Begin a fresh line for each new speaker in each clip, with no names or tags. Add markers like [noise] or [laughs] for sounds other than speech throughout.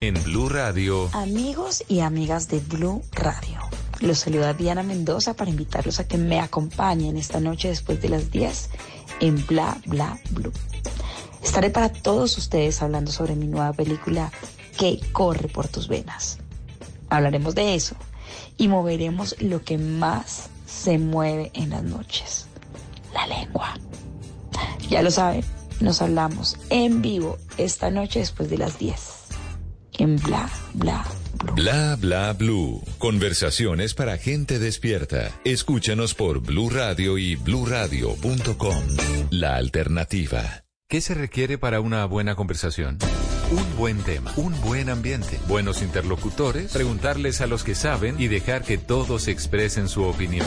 En Blue Radio.
Amigos y amigas de Blue Radio. Los saluda Diana Mendoza para invitarlos a que me acompañen esta noche después de las 10 en Bla Bla Blue. Estaré para todos ustedes hablando sobre mi nueva película que corre por tus venas. Hablaremos de eso y moveremos lo que más se mueve en las noches, la lengua. Ya lo saben, nos hablamos en vivo esta noche después de las 10 en Bla Bla Blue.
Bla Bla Blue. Conversaciones para gente despierta. Escúchanos por Blue Radio y bluradio.com. La alternativa.
¿Qué se requiere para una buena conversación? Un buen tema, un buen ambiente, buenos interlocutores, preguntarles a los que saben y dejar que todos expresen su opinión.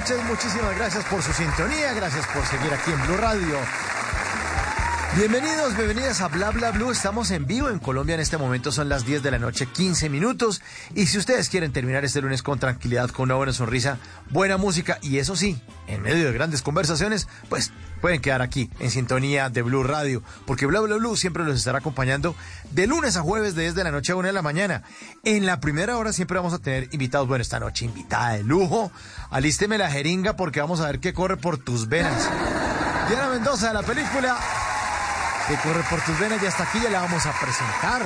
Muchísimas gracias por su sintonía. Gracias por seguir aquí en Blue Radio. Bienvenidos, bienvenidas a Bla Bla Blue. Estamos en vivo en Colombia en este momento. Son las 10 de la noche, 15 minutos. Y si ustedes quieren terminar este lunes con tranquilidad, con una buena sonrisa, buena música y eso sí, en medio de grandes conversaciones, pues pueden quedar aquí en sintonía de Blue Radio. Porque Bla Bla Blue siempre los estará acompañando de lunes a jueves, de 10 de la noche a 1 de la mañana. En la primera hora siempre vamos a tener invitados. Bueno, esta noche invitada de lujo. Alísteme la jeringa porque vamos a ver qué corre por tus venas. Diana Mendoza de la película que corre por tus venas y hasta aquí ya la vamos a presentar.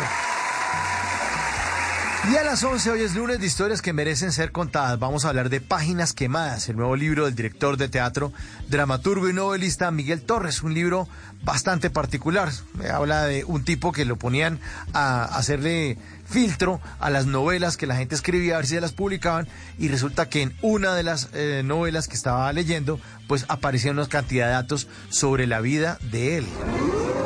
Y a las 11 hoy es lunes de historias que merecen ser contadas. Vamos a hablar de Páginas Quemadas, el nuevo libro del director de teatro, dramaturgo y novelista Miguel Torres, un libro bastante particular. Me habla de un tipo que lo ponían a hacerle filtro a las novelas que la gente escribía a ver si las publicaban y resulta que en una de las eh, novelas que estaba leyendo pues aparecían una cantidad de datos sobre la vida de él.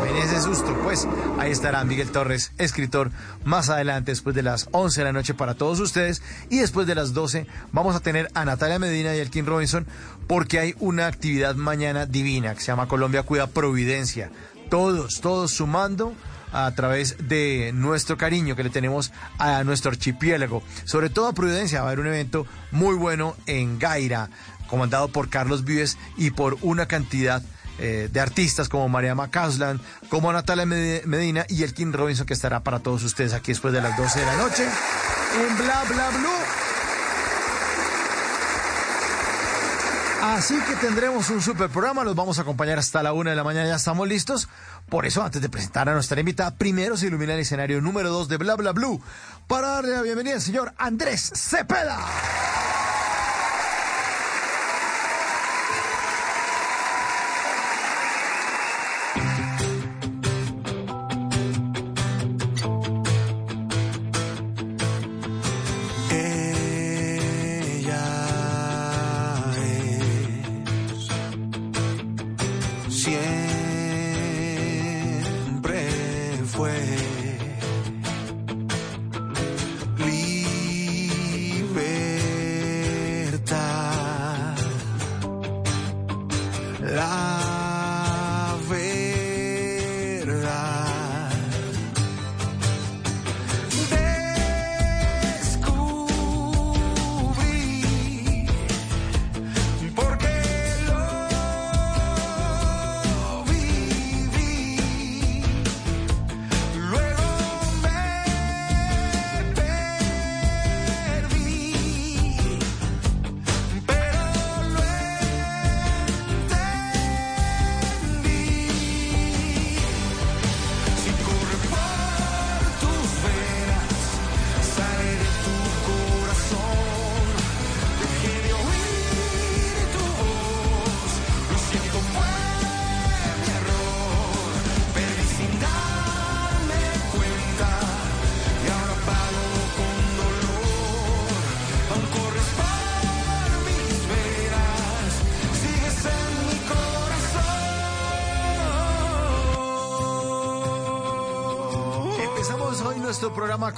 En ese susto, pues ahí estará Miguel Torres, escritor, más adelante después de las 11 de la noche para todos ustedes y después de las 12 vamos a tener a Natalia Medina y Elkin Robinson porque hay una actividad mañana divina que se llama Colombia Cuida Providencia. Todos, todos sumando a través de nuestro cariño que le tenemos a nuestro archipiélago. Sobre todo a Providencia, va a haber un evento muy bueno en Gaira, comandado por Carlos Vives y por una cantidad eh, de artistas como María Macaslan, como Natalia Medina y el King Robinson que estará para todos ustedes aquí después de las 12 de la noche en Bla Bla Blue. Así que tendremos un super programa, los vamos a acompañar hasta la una de la mañana, ya estamos listos. Por eso, antes de presentar a nuestra invitada, primero se ilumina el escenario número 2 de Bla Bla Blue para darle la bienvenida al señor Andrés Cepeda.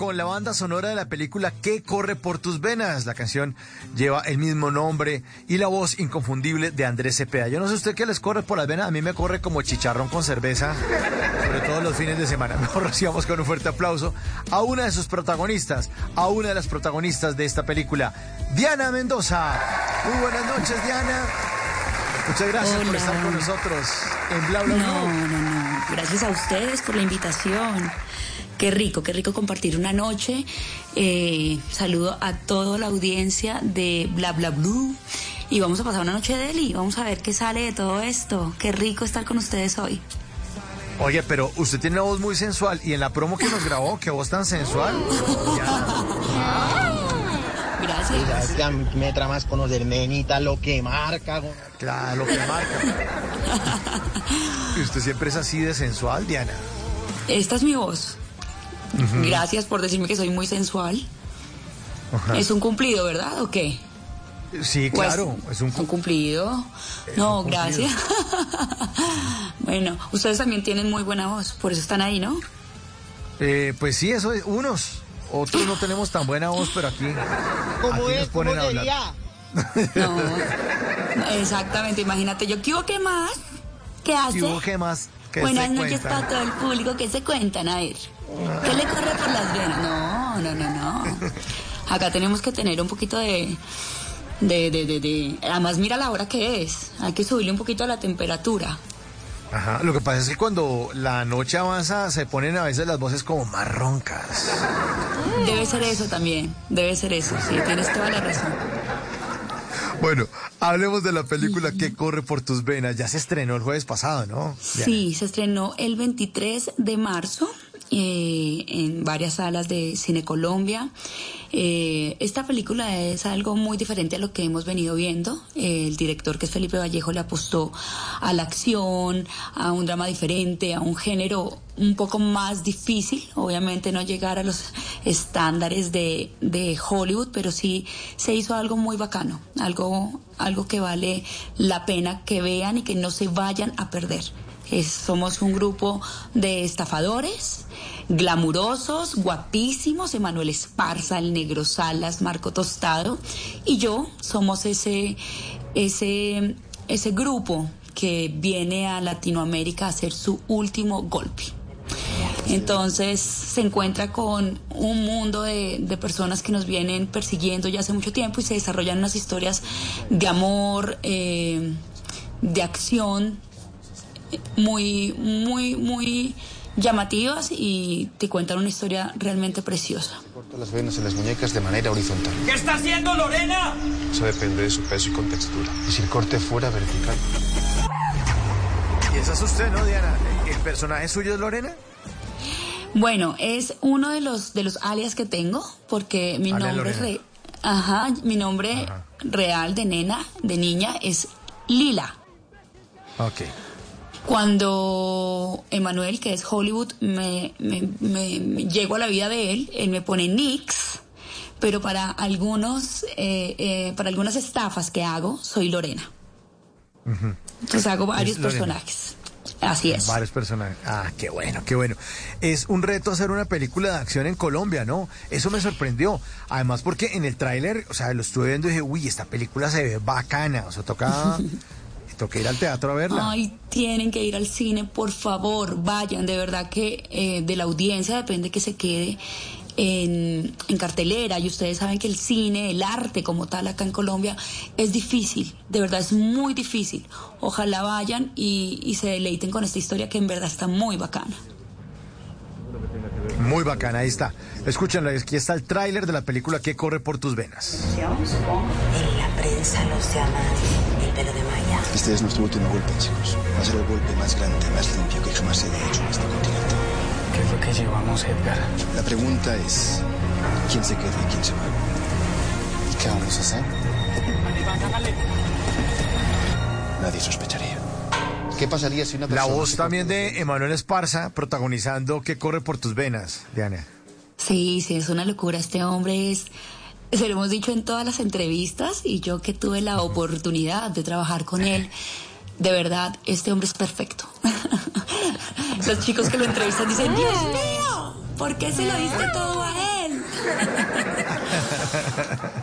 Con la banda sonora de la película ¿Qué corre por tus venas? La canción lleva el mismo nombre y la voz inconfundible de Andrés Cepeda. Yo no sé usted qué les corre por las venas, a mí me corre como chicharrón con cerveza, sobre todo los fines de semana. [laughs] Mejor recibamos con un fuerte aplauso a una de sus protagonistas, a una de las protagonistas de esta película, Diana Mendoza. Muy buenas noches, Diana. Muchas gracias por estar con nosotros en Bla Bla
No, no, no. Gracias a ustedes por la invitación. Qué rico, qué rico compartir una noche. Eh, saludo a toda la audiencia de Bla Bla Blue. Y vamos a pasar una noche de y Vamos a ver qué sale de todo esto. Qué rico estar con ustedes hoy.
Oye, pero usted tiene una voz muy sensual y en la promo que nos grabó, qué voz tan sensual. [laughs]
Gracias.
mí me tramas conocer menita lo que marca.
Claro, lo que marca. [laughs] ¿Y usted siempre es así de sensual, Diana?
Esta es mi voz. Gracias por decirme que soy muy sensual. Es un cumplido, ¿verdad? ¿O qué?
Sí,
Pues,
claro, es un,
un cumplido. No, gracias. [laughs] bueno, ustedes también tienen muy buena voz, por eso están ahí, ¿no?
Eh, pues sí, eso es unos. Otros no tenemos tan buena voz, pero aquí,
¿Cómo
aquí nos
es? ¿Cómo
ponen a hablar.
No, [laughs] exactamente. Imagínate, yo ¿qué hubo, qué más? ¿Qué hace?
¿Y hubo qué más? que
Buenas noches
cuentan?
para todo el público. ¿Qué se cuentan? A ver, ¿qué le corre por las venas? No, no, no, no. Acá tenemos que tener un poquito de, de, de, de, de- Además, mira la hora que es. Hay que subirle un poquito a la temperatura.
Ajá, lo que pasa es que cuando la noche avanza se ponen a veces las voces como más roncas.
Debe ser eso también. Debe ser eso. Sí, tienes toda la razón.
Bueno, hablemos de la película que corre por tus venas. Ya se estrenó el jueves pasado, ¿no?
Sí, se estrenó el 23 de marzo eh, en varias salas de Cine Colombia. Eh, esta película es algo muy diferente a lo que hemos venido viendo. Eh, el director, que es Felipe Vallejo, le apostó a la acción, a un drama diferente, a un género un poco más difícil. Obviamente no llegar a los estándares de, de Hollywood, pero sí se hizo algo muy bacano, algo, algo que vale la pena que vean y que no se vayan a perder. Es- somos un grupo de estafadores, glamurosos, guapísimos, Emanuel Esparza, el Negro Salas, Marco Tostado, y yo somos ese, ese, ese grupo que viene a Latinoamérica a hacer su último golpe. Entonces se encuentra con un mundo de, de personas que nos vienen persiguiendo ya hace mucho tiempo y se desarrollan unas historias de amor, eh, de acción, muy, muy, muy llamativas y te cuentan una historia realmente preciosa.
Corta las venas en las muñecas de manera horizontal.
¿Qué está haciendo Lorena?
Eso depende de su peso y contextura. Y si el corte fuera vertical.
Y esa es usted, ¿no, Diana? ¿El personaje suyo es Lorena?
Bueno, es uno de los de los alias que tengo porque mi
Alias
nombre
Lorena.
re- ajá, mi nombre
Ajá.
real de nena, de niña es Lila.
Ok.
Cuando Emanuel, que es Hollywood, me, me, me- me- llego a la vida de él, él me pone Nix, pero para algunos, eh, eh, para algunas estafas que hago, soy Lorena. Entonces hago varios personajes. Así es.
Varios personajes. Ah, qué bueno, qué bueno. Es un reto hacer una película de acción en Colombia, ¿no? Eso me sorprendió. Además, porque en el tráiler, o sea, lo estuve viendo y dije, uy, esta película se ve bacana. O sea, toca, [laughs] toca ir al teatro a verla.
Ay, tienen que ir al cine, por favor, vayan. De verdad que eh, de la audiencia depende que se quede en, en cartelera. Y ustedes saben que el cine, el arte como tal acá en Colombia es difícil. De verdad es muy difícil. Ojalá vayan y, y se deleiten con esta historia que en verdad está muy bacana.
Muy bacana, ahí está. Escúchenlo, aquí está el tráiler de la película que corre por tus venas.
En la prensa los llaman el pelo de Maya.
Este es nuestro último golpe, chicos. Va a ser el golpe más grande, más limpio que jamás se haya hecho en este continente.
¿Qué es lo que llevamos, Edgar?
La pregunta es, ¿quién se queda y quién se va? ¿Y qué vamos a hacer? Nadie sospecharía. ¿Qué pasaría si una
La
persona
voz
se
también de Emanuel Esparza protagonizando que corre por tus venas, Diana.
Sí, sí, es una locura. Este hombre es, se lo hemos dicho en todas las entrevistas y yo que tuve la oportunidad de trabajar con él, de verdad, este hombre es perfecto. [laughs] Los chicos que lo entrevistan dicen, Dios mío, ¿Por qué se lo diste todo a él?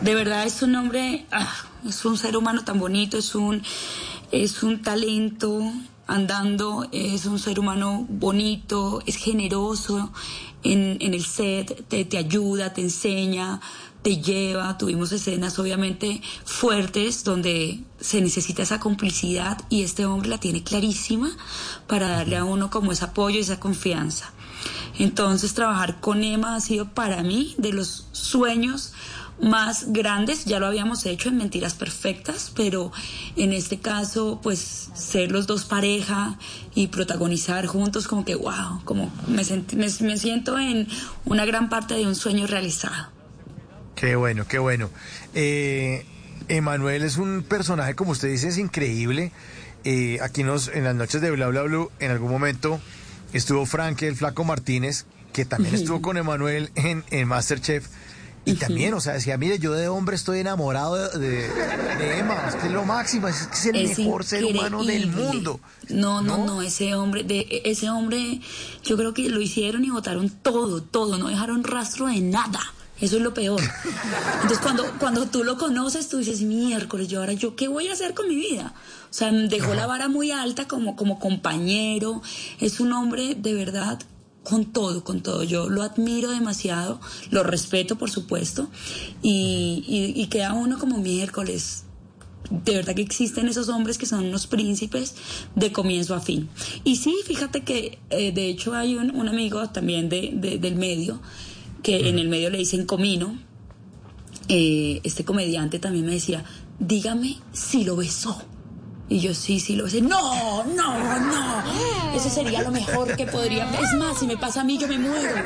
[laughs] De verdad es un hombre, ah, es un ser humano tan bonito, es un, es un talento andando, es un ser humano bonito, es generoso en, en el set, te, te ayuda, te enseña, te lleva. Tuvimos escenas obviamente fuertes donde se necesita esa complicidad y este hombre la tiene clarísima para darle a uno como ese apoyo y esa confianza. Entonces trabajar con Emma ha sido para mí de los sueños más grandes, ya lo habíamos hecho en Mentiras Perfectas, pero en este caso, pues ser los dos pareja y protagonizar juntos, como que, wow, como me, me, siento en una gran parte de un sueño realizado.
Qué bueno, qué bueno. Eh, Emanuel es un personaje, como usted dice, es increíble. Eh, aquí nos, en las noches de Bla Bla Blue, en algún momento estuvo Frank, el flaco Martínez, que también estuvo con Emanuel en, en Masterchef. Y también, o sea, decía, mire, yo de hombre estoy enamorado de, Emma, es que es lo máximo, es que es el mejor ser humano del mundo.
No, no, no, ese hombre, de ese hombre, yo creo que lo hicieron y votaron todo, todo, no dejaron rastro de nada. Eso es lo peor. Entonces, cuando, cuando tú lo conoces, tú dices, miércoles, yo ahora, ¿yo qué voy a hacer con mi vida? O sea, dejó la vara muy alta como, como compañero. Es un hombre de verdad con todo, con todo. Yo lo admiro demasiado, lo respeto, por supuesto, y, y, queda uno como miércoles. De verdad que existen esos hombres que son unos príncipes de comienzo a fin. Y sí, fíjate que eh, de hecho hay un, amigo también de, del medio, que en el medio le dicen comino. Eh, este comediante también me decía, dígame si lo besó. Y yo sí, sí lo besé. No, no, no. Eso sería lo mejor que podría. Es más, si me pasa a mí, yo me muero. [laughs]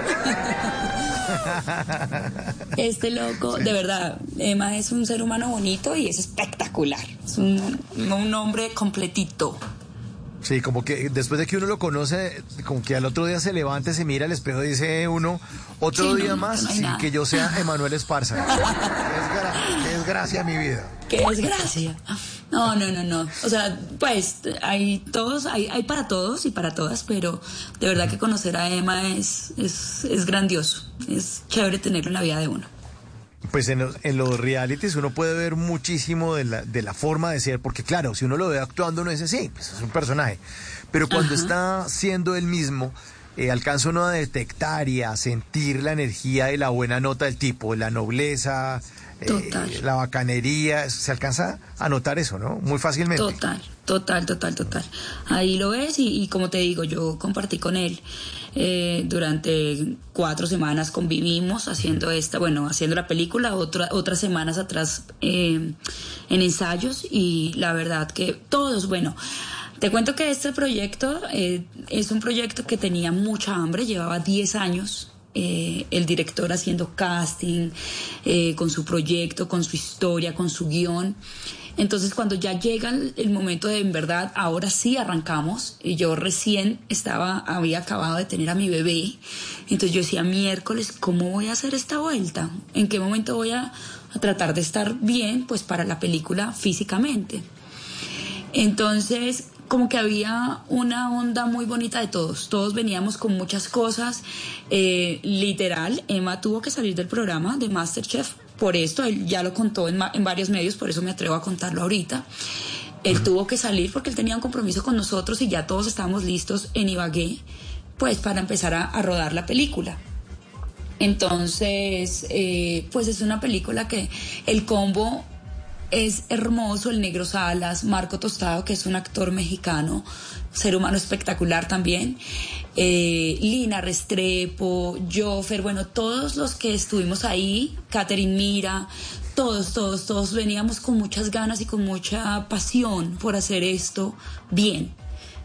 Este loco, de verdad, Emma es un ser humano bonito y es espectacular. Es un, un hombre completito.
Sí, como que después de que uno lo conoce, como que al otro día se levanta, se mira al espejo y dice uno, otro día más sin que yo sea Emanuel Esparza. [laughs] qué desgracia mi vida.
Qué desgracia. No, no, no, no. O sea, pues hay todos, hay, hay para todos y para todas, pero de verdad que conocer a Emma es, es, es grandioso. Es chévere tenerlo en la vida de uno.
Pues en los, en los realities uno puede ver muchísimo de la, de la forma de ser, porque claro, si uno lo ve actuando, uno dice, sí, pues es un personaje. Pero cuando está siendo el mismo, eh, alcanza uno a detectar y a sentir la energía de la buena nota del tipo, la nobleza, eh, la bacanería, se alcanza a notar eso, ¿no? Muy fácilmente.
Total, total, total, total. Ahí lo ves y, y como te digo, yo compartí con él. Eh, durante cuatro semanas convivimos haciendo esta, bueno, haciendo la película, otra, otras semanas atrás eh, en ensayos y la verdad que todos, bueno, te cuento que este proyecto eh, es un proyecto que tenía mucha hambre, llevaba 10 años el director haciendo casting, con su proyecto, con su historia, con su guion. Entonces cuando ya llega el momento de en verdad, ahora sí arrancamos, y yo recién estaba, había acabado de tener a mi bebé, entonces yo decía, miércoles, ¿cómo voy a hacer esta vuelta? ¿En qué momento voy a, tratar de estar bien, pues para la película físicamente? Entonces, como que había una onda muy bonita de todos. Todos veníamos con muchas cosas. Eh, literal, Emma tuvo que salir del programa de Masterchef por esto, él ya lo contó en, varios medios, por eso me atrevo a contarlo ahorita. Él tuvo que salir porque él tenía un compromiso con nosotros y ya todos estábamos listos en Ibagué, pues para empezar a, rodar la película. Entonces, eh, pues es una película que el combo es hermoso, el negro Salas, Marco Tostado, que es un actor mexicano, ser humano espectacular también, eh, Lina Restrepo, Joffer, bueno, todos los que estuvimos ahí, Catherine Mira, todos, todos, todos veníamos con muchas ganas y con mucha pasión por hacer esto bien.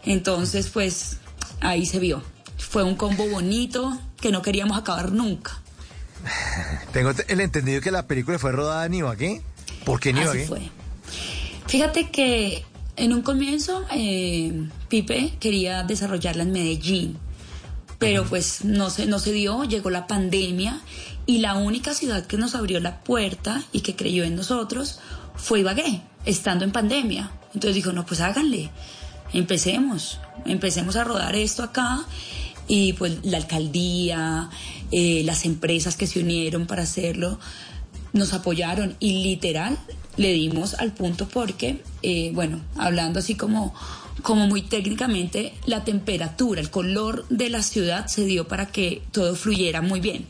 Entonces, pues ahí se vio. Fue un combo bonito que no queríamos acabar nunca. [laughs]
Tengo el entendido que la película fue rodada en Ibagué. ¿Por qué?
Así fue. Fíjate que en un comienzo, eh, Pipe quería desarrollarla en Medellín, pero pues no se, no se dio, llegó la pandemia y la única ciudad que nos abrió la puerta y que creyó en nosotros fue Ibagué, estando en pandemia. Entonces dijo, no, pues háganle, empecemos, empecemos a rodar esto acá y pues la alcaldía, eh, las empresas que se unieron para hacerlo, nos apoyaron y literal le dimos al punto porque, eh, bueno, hablando así como, como muy técnicamente, la temperatura, el color de la ciudad se dio para que todo fluyera muy bien.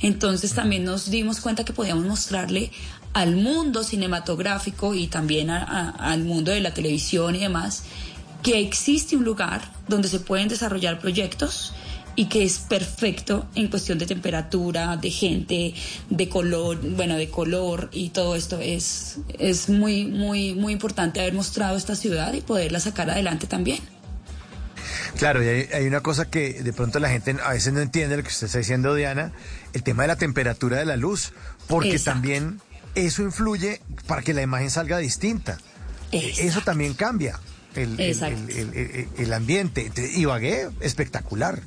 Entonces también nos dimos cuenta que podíamos mostrarle al mundo cinematográfico y también al mundo de la televisión y demás que existe un lugar donde se pueden desarrollar proyectos y que es perfecto en cuestión de temperatura, de gente, de color, bueno, de color y todo esto es es muy muy muy importante haber mostrado esta ciudad y poderla sacar adelante también.
Claro, y hay, una cosa que de pronto la gente a veces no entiende lo que usted está diciendo, Diana, el tema de la temperatura de la luz, porque también eso influye para que la imagen salga distinta. Eso también cambia el, el, el, ambiente. Ibagué, espectacular.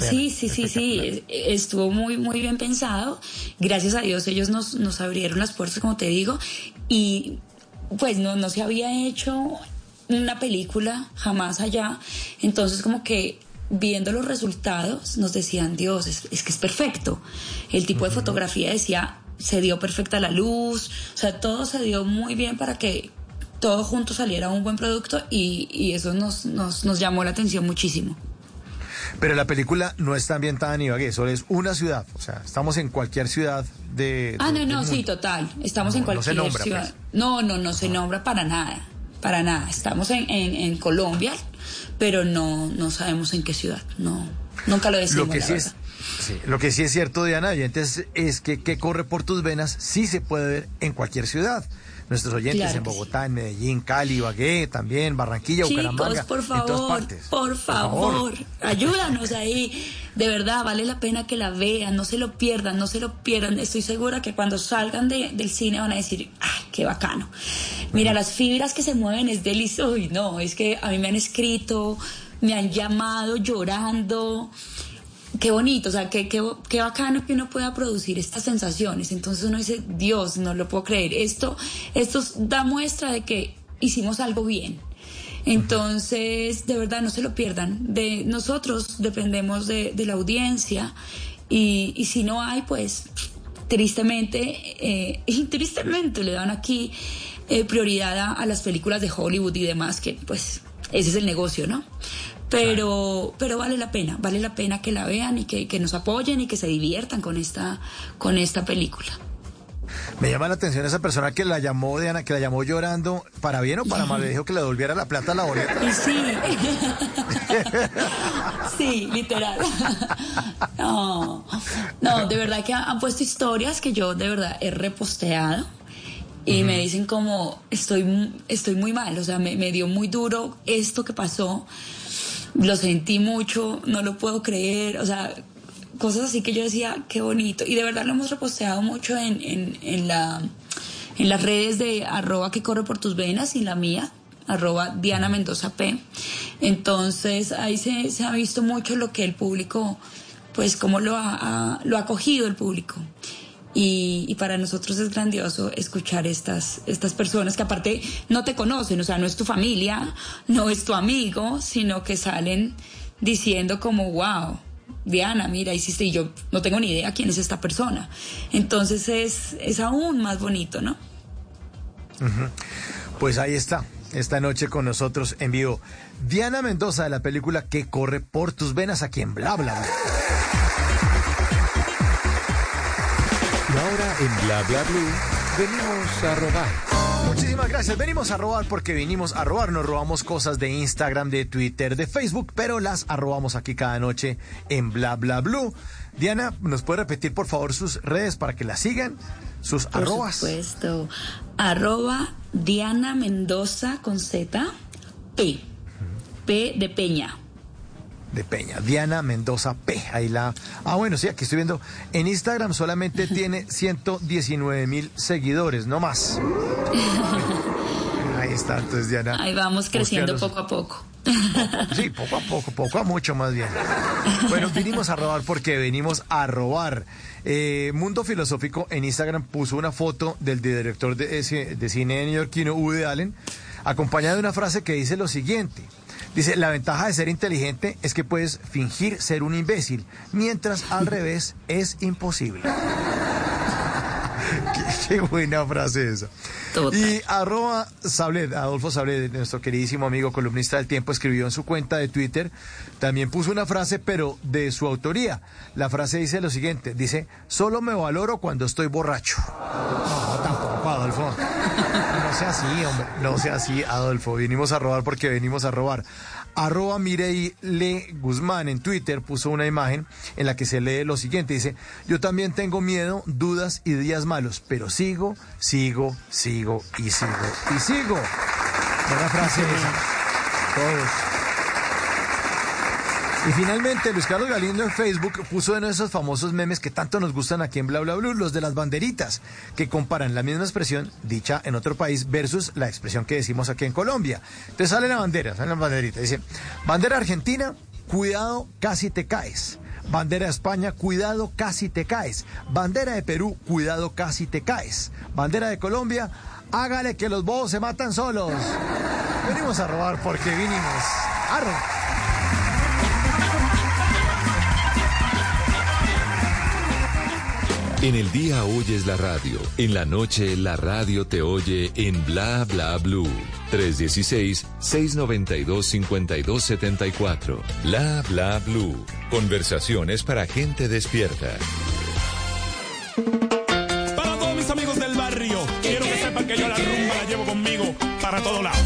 Sí, sí, sí, sí, estuvo muy, muy bien pensado. Gracias a Dios ellos nos, nos abrieron las puertas, como te digo, y pues no, no se había hecho una película jamás allá. Entonces como que viendo los resultados nos decían, Dios, es, que es perfecto. El tipo de fotografía decía, se dio perfecta la luz, o sea, todo se dio muy bien para que todo junto saliera un buen producto y, y eso nos, nos, nos llamó la atención muchísimo.
Pero la película no está ambientada en Ibagué, solo es una ciudad. O sea, estamos en cualquier ciudad de.
Ah, no, no, sí, total. Estamos en cualquier no ciudad. Pues. No, no, no se nombra para nada. Para nada. Estamos en, en, Colombia, pero no, no sabemos en qué ciudad. No, nunca lo decimos.
Lo que sí es. lo que sí es cierto, Diana, oyentes, es que que corre por tus venas sí se puede ver en cualquier ciudad nuestros oyentes en Bogotá, en Medellín, Cali, Ibagué, también Barranquilla,
Chicos,
Bucaramanga,
por favor, en todas partes. Por favor, ayúdanos ahí. De verdad, vale la pena que la vean, no se lo pierdan, no se lo pierdan. Estoy segura que cuando salgan del cine van a decir, ¡ay, qué bacano! Mira, las fibras que se mueven es delicioso. Uy, no, es que a mí me han escrito, me han llamado llorando qué bonito, o sea, qué, qué, qué, bacano que uno pueda producir estas sensaciones. Entonces uno dice, Dios, no lo puedo creer. Esto, esto da muestra de que hicimos algo bien. Entonces, de verdad, no se lo pierdan. De nosotros dependemos de, la audiencia y, y, si no hay, pues tristemente, eh, [laughs] y tristemente le dan aquí eh, prioridad a las películas de Hollywood y demás, que pues ese es el negocio, ¿no? Pero, pero vale la pena, vale la pena que la vean y que, nos apoyen y que se diviertan con esta, con esta película.
Me llama la atención esa persona que la llamó, Diana, que la llamó llorando, para bien o para mal, le dijo que le devolviera la plata a la boleta.
Sí. [laughs] sí, literal. [laughs] No, no, de verdad que han puesto historias que yo de verdad he reposteado y me dicen como, estoy, estoy muy mal, o sea, me, me dio muy duro esto que pasó lo sentí mucho, no lo puedo creer, o sea, cosas así que yo decía, qué bonito. Y de verdad lo hemos reposteado mucho en, en, en, la, en las redes de arroba que corre por tus venas y la mía, arroba Diana Mendoza P. Entonces ahí se, se ha visto mucho lo que el público, pues cómo lo ha, lo ha acogido el público. Y, para nosotros es grandioso escuchar estas, estas personas que aparte no te conocen, o sea, no es tu familia, no es tu amigo, sino que salen diciendo como, wow, Diana, mira, hiciste, y yo no tengo ni idea quién es esta persona. Entonces es, es aún más bonito, ¿no?
Pues ahí está, esta noche con nosotros en vivo. Diana Mendoza de la película Que corre por tus venas aquí en Bla Bla.
Y ahora en Bla Bla Blue venimos a robar.
Muchísimas gracias. Venimos a robar porque vinimos a robar. Nos robamos cosas de Instagram, de Twitter, de Facebook, pero las arrobamos aquí cada noche en Bla Bla Blue. Diana, ¿nos puede repetir por favor sus redes para que la sigan? Sus
por
arrobas.
supuesto. Arroba Diana Mendoza con Z, P. P de Peña
de Peña. Diana Mendoza P. Ahí la. Ah, bueno, sí, aquí estoy viendo. En Instagram solamente [laughs] tiene 119 mil seguidores, no más. [laughs] Ahí está, entonces Diana.
Ahí vamos creciendo poco a poco.
Sí, poco a poco, poco a mucho más bien. Bueno, vinimos a robar porque venimos a robar. Eh, Mundo Filosófico en Instagram puso una foto del director de, de cine neoyorquino Woody Allen, acompañada de una frase que dice lo siguiente. Dice, la ventaja de ser inteligente es que puedes fingir ser un imbécil, mientras al [laughs] revés es imposible. [laughs] qué, qué buena frase esa. Y arroba Sablet, Adolfo Sablet, nuestro queridísimo amigo columnista del tiempo, escribió en su cuenta de Twitter, también puso una frase, pero de su autoría. La frase dice lo siguiente, dice, solo me valoro cuando estoy borracho. No, tampoco, Adolfo. No sea así, hombre. No sea así, Adolfo. Vinimos a robar porque venimos a robar. Arroba Mirei Le Guzmán en Twitter puso una imagen en la que se lee lo siguiente. Dice, yo también tengo miedo, dudas y días malos, pero sigo, sigo, sigo y sigo y sigo. Buena frase esa. Todos. Y finalmente, Luis Carlos Galindo en Facebook puso uno de esos famosos memes que tanto nos gustan aquí en Bla Bla Blue, los de las banderitas, que comparan la misma expresión dicha en otro país versus la expresión que decimos aquí en Colombia. Entonces sale la bandera, sale la banderita. Dice, bandera argentina, cuidado, casi te caes. Bandera de España, cuidado, casi te caes. Bandera de Perú, cuidado, casi te caes. Bandera de Colombia, hágale que los bobos se matan solos. Venimos a robar porque vinimos a.
En el día oyes la radio, en la noche la radio te oye en Bla Bla Blue. 316-692-5274. Bla Bla Blue. Conversaciones para gente despierta.
Para todos mis amigos del barrio, quiero que sepan que yo la rumba la llevo conmigo para todos lados.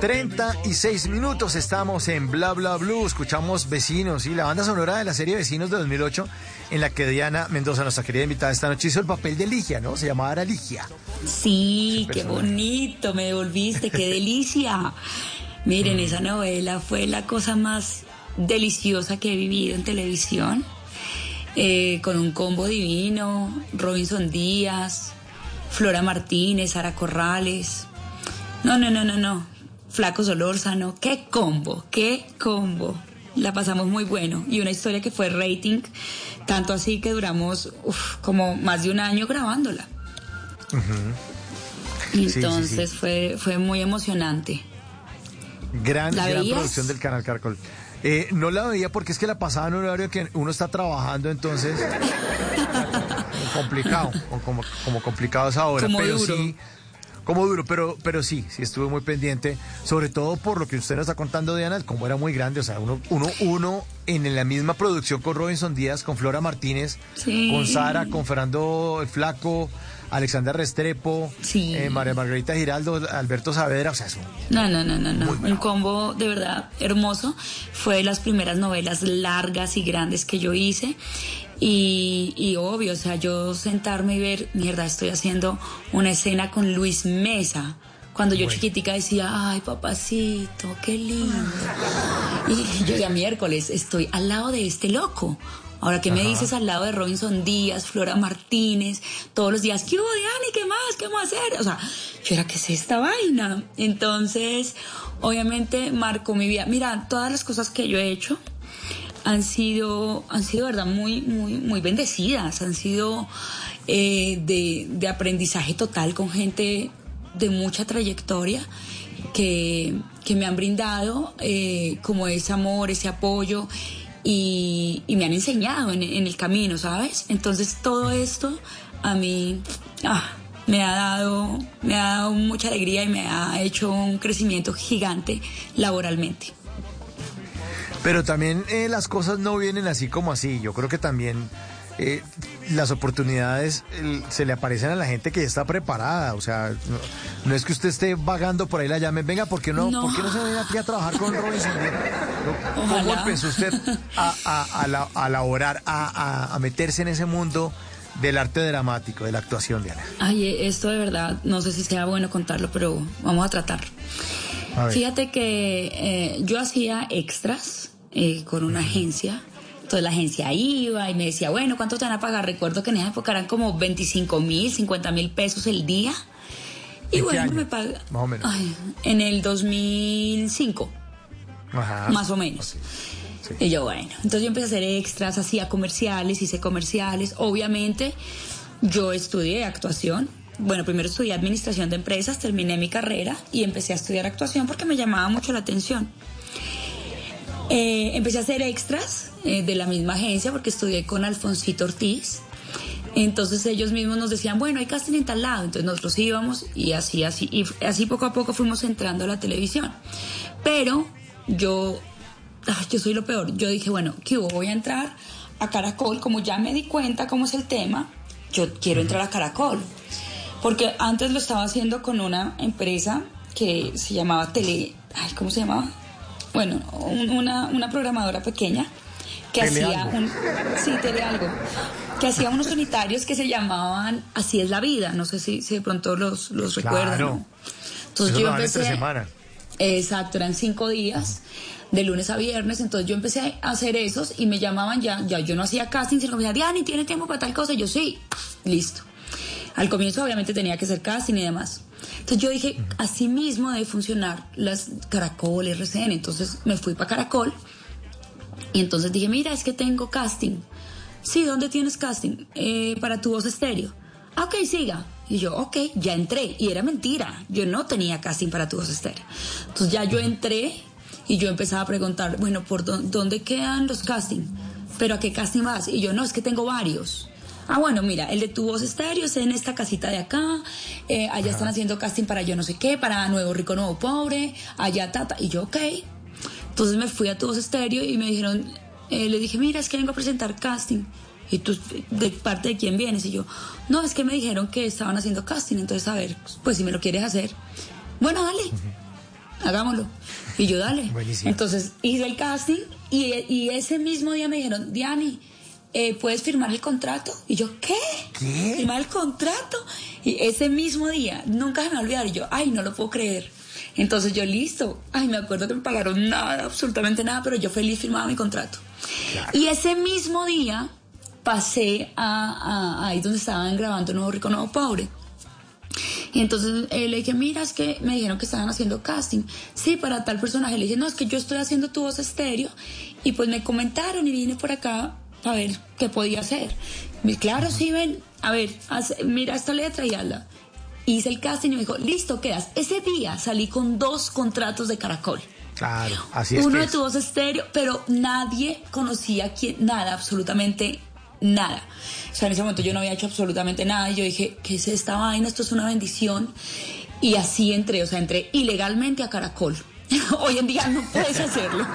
36 minutos. Estamos en Bla Bla Blue. Escuchamos Vecinos y la banda sonora de la serie Vecinos de 2008, en la que Diana Mendoza, nuestra querida invitada esta noche, hizo el papel de Ligia, ¿no? Se llamaba era Ligia.
Sí, qué bonito, me devolviste, qué delicia. Miren, esa novela fue la cosa más deliciosa que he vivido en televisión, eh, con un combo divino, Robinson Díaz, Flora Martínez, Sara Corrales. No, no, no, no, no. Flaco Solórzano, qué combo, qué combo. La pasamos muy bueno. Y una historia que fue rating, tanto así que duramos uf, como más de un año grabándola. Entonces
sí.
Fue, fue muy emocionante.
Gran,
¿La
gran producción del canal Caracol. Eh, no la veía porque es que la pasaba en un horario que uno está trabajando, entonces [laughs] complicado, como, como complicado esa hora,
Como
pero
duro.
sí, como duro, pero, pero sí, sí estuve muy pendiente, sobre todo por lo que usted nos está contando, Diana, el cómo era muy grande, o sea, uno, uno, uno en la misma producción con Robinson Díaz, con Flora Martínez,
Sí.
con Sara, con Fernando el Flaco, Alexander Restrepo,
Sí.
eh, María Margarita Giraldo, Alberto Saavedra, o sea, es un
No, no, no, no, no. Un combo de verdad hermoso. Fue de las primeras novelas largas y grandes que yo hice. Y, y obvio, o sea, yo sentarme y ver, mierda, estoy haciendo una escena con Luis Mesa. Cuando yo chiquitica decía, ay, papacito, qué lindo. Y yo ya miércoles estoy al lado de este loco. Ahora, ¿qué me dices al lado de Robinson Díaz, Flora Martínez? Todos los días, ¿qué hubo, Diana? ¿Qué más? ¿Qué vamos a hacer? O sea, yo era, ¿qué es esta vaina? Entonces, obviamente, marcó mi vida. Mira, todas las cosas que yo he hecho han sido, han sido, verdad, muy, muy, muy bendecidas. Han sido eh, de, de aprendizaje total con gente de mucha trayectoria que, que me han brindado eh, como ese amor, ese apoyo y, me han enseñado en, en el camino, ¿sabes? Entonces todo esto a mí ah, me ha dado me ha dado mucha alegría y me ha hecho un crecimiento gigante laboralmente.
Pero también eh, las cosas no vienen así como así. Yo creo que también eh, las oportunidades el- se le aparecen a la gente que ya está preparada. O sea, no, no es que usted esté vagando por ahí la llamen. Venga, ¿por qué no,
No.
¿por qué no se viene aquí a trabajar con Robinson? No, ¿Cómo empezó usted a, a, a la- a laborar, a, a- meterse en ese mundo del arte dramático, de la actuación, Diana?
Ay, esto de verdad, no sé si sea bueno contarlo, pero vamos a tratar.
A.
Fíjate que eh, yo hacía extras eh, con una agencia. Entonces la agencia iba y me decía, bueno, ¿cuánto te van a pagar? Recuerdo que en esa época eran como 25 mil, 50 mil pesos el día. Y
¿En qué
bueno,
año?
me pagan.
Más o menos.
en el 2005,
Ajá.
más o menos. Y yo, bueno, entonces yo empecé a hacer extras, hacía comerciales, hice comerciales. Obviamente, yo estudié actuación. Bueno, primero estudié administración de empresas, terminé mi carrera y empecé a estudiar actuación porque me llamaba mucho la atención. Eh, empecé a hacer extras eh, de la misma agencia porque estudié con Alfonsito Ortiz. Entonces ellos mismos nos decían, bueno, hay casting en tal lado. Entonces nosotros íbamos y así, así, y así poco a poco fuimos entrando a la televisión. Pero yo, ay, yo soy lo peor. Yo dije, bueno, ¿qué hubo? Voy a entrar a Caracol. Como ya me di cuenta cómo es el tema, yo quiero entrar a Caracol. Porque antes lo estaba haciendo con una empresa que se llamaba Tele... Ay, ¿cómo se llamaba? Bueno, un- una, una programadora pequeña que hacía un... Sí, Telealgo. Que hacía unos unitarios que se llamaban Así es la vida. No sé si, si de pronto los, los recuerdan. ¿no? Entonces
Eso
yo empecé...
semana.
Exacto, eran cinco días, de lunes a viernes. Entonces yo empecé a hacer esos y me llamaban ya, ya yo no hacía casting, sino que me decían, Diani, ¿tiene tiempo para tal cosa? Y yo sí, listo. Al comienzo obviamente tenía que hacer casting y demás. Entonces yo dije, así mismo debe funcionar las Caracol, RCN. Entonces me fui para Caracol y entonces dije, mira, es que tengo casting. Sí, ¿dónde tienes casting? "Eh, para tu voz estéreo. Ah, ok, siga. Y yo, ok, ya entré. Y era mentira. Yo no tenía casting para tu voz estéreo. Entonces ya yo entré y yo empezaba a preguntar, bueno, ¿por dó- dónde quedan los castings? ¿Pero a qué casting vas? Y yo, no, es que tengo varios. Ah, bueno, mira, el de tu voz estéreo es en esta casita de acá. eh, allá están haciendo casting para yo no sé qué, para Nuevo Rico, Nuevo Pobre. Allá, tata. Y yo, ok. Entonces me fui a tu voz estéreo y me dijeron, eh, le dije, mira, es que vengo a presentar casting. ¿Y tú, de parte de quién vienes? Y yo, no, es que me dijeron que estaban haciendo casting, entonces a ver, pues si me lo quieres hacer, bueno, dale, hagámoslo. Y yo, dale.
Buenísimo.
Entonces hice el casting y, y ese mismo día me dijeron, Diani, eh, ¿puedes firmar el contrato? Y yo, ¿qué?
¿Qué?
¿Firmar el contrato? Y ese mismo día, nunca se me va a olvidar, y yo, ay, no lo puedo creer. Entonces yo, listo. Ay, me acuerdo que me pagaron nada, absolutamente nada, pero yo feliz firmaba mi contrato. Y ese mismo día pasé a, a- ahí donde estaban grabando Nuevo Rico, Nuevo Pobre. Y entonces eh, le dije, mira, es que me dijeron que estaban haciendo casting. Sí, para tal personaje. Le dije, no, es que yo estoy haciendo tu voz estéreo. Y pues me comentaron y vine por acá para ver qué podía hacer. Y claro, sí, ven, a ver, haz- mira esta letra y hazla. Hice el casting y me dijo, listo, quedas. Ese día salí con dos contratos de Caracol.
Claro, así es.
Uno
que
de
es.
tu voz estéreo, pero nadie conocía quién, nada, absolutamente nada. O sea, en ese momento yo no había hecho absolutamente nada y yo dije, ¿qué es esta vaina? Esto es una bendición. Y así entré, o sea, entré ilegalmente a Caracol. [laughs] Hoy en día no puedes hacerlo.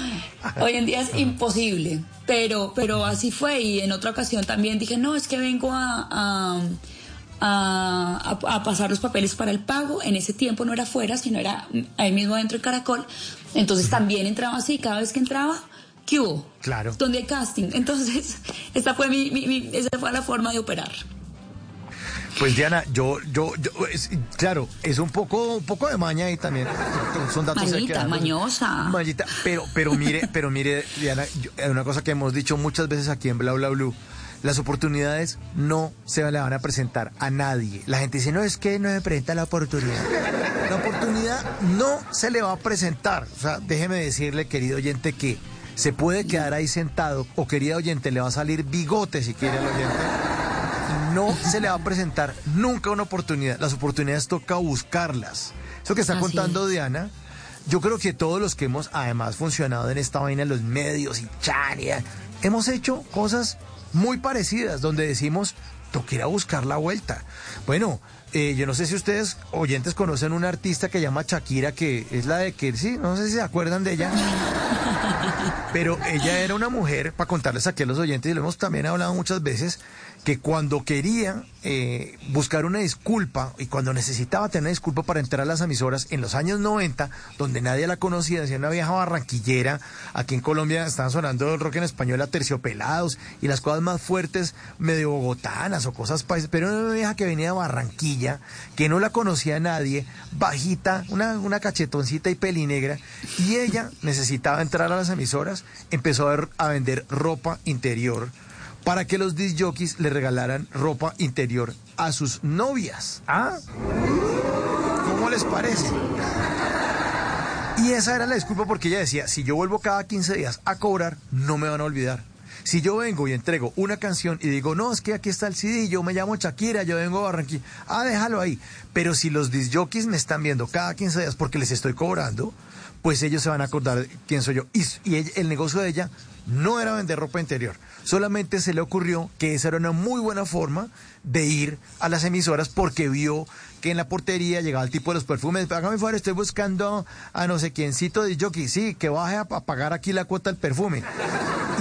[laughs] Hoy en día es imposible. Pero, pero así fue. Y en otra ocasión también dije, no, es que vengo a, a, a- pasar los papeles para el pago. En ese tiempo no era afuera, sino era ahí mismo dentro del caracol. Entonces también entraba así, cada vez que entraba, ¿qué hubo?
Claro.
Donde hay casting. Entonces, [laughs] esta fue mi, mi- mi- esa fue la forma de operar.
Pues Diana, yo, yo, yo es- claro, es un poco, un poco de maña ahí también. Son datos
Mañita,
que
mañosa.
Mañita, pero, pero mire, [laughs] pero mire, Diana, yo- una cosa que hemos dicho muchas veces aquí en Bla Bla Blue. Las oportunidades no se le van a presentar a nadie. La gente dice, no, es que no me presenta la oportunidad. La oportunidad no se le va a presentar. O sea, déjeme decirle, querido oyente, que se puede quedar ahí sentado, o querida oyente, le va a salir bigote si quiere al oyente no se le va a presentar nunca una oportunidad. Las oportunidades toca buscarlas. Eso que está contando Diana, yo creo que todos los que hemos además funcionado en esta vaina los medios y charia, hemos hecho cosas muy parecidas donde decimos, toca ir a buscar la vuelta. Bueno, eh, yo no sé si ustedes oyentes conocen una artista que llama Shakira, que es la de que, sí, no sé si se acuerdan de ella. Pero ella era una mujer, para contarles aquí a los oyentes, y lo hemos también hablado muchas veces, que cuando quería eh, buscar una disculpa y cuando necesitaba tener disculpa para entrar a las emisoras en los años 90, donde nadie la conocía, decía una vieja barranquillera, aquí en Colombia estaban sonando el rock en español a terciopelados y las cosas más fuertes, medio bogotanas o cosas paisas, pero una vieja que venía de Barranquilla que no la conocía nadie, bajita, una, una cachetoncita y pelinegra, y ella necesitaba entrar a las emisoras, empezó a, a vender ropa interior para que los disc jockeys le regalaran ropa interior a sus novias. ¿Ah? ¿Cómo les parece? Y esa era la disculpa porque ella decía, si yo vuelvo cada 15 días a cobrar, no me van a olvidar. Si yo vengo y entrego una canción y digo, no, es que aquí está el CD, yo me llamo Shakira, yo vengo a Barranquilla, ah, déjalo ahí. Pero si los disc jockeys me están viendo cada 15 días porque les estoy cobrando, pues ellos se van a acordar quién soy yo. Y, el negocio de ella no era vender ropa interior, solamente se le ocurrió que esa era una muy buena forma de ir a las emisoras porque vio que en la portería llegaba el tipo de los perfumes, hágame favor, estoy buscando a no sé quiéncito de jockey, sí, que baje a, pagar aquí la cuota del perfume.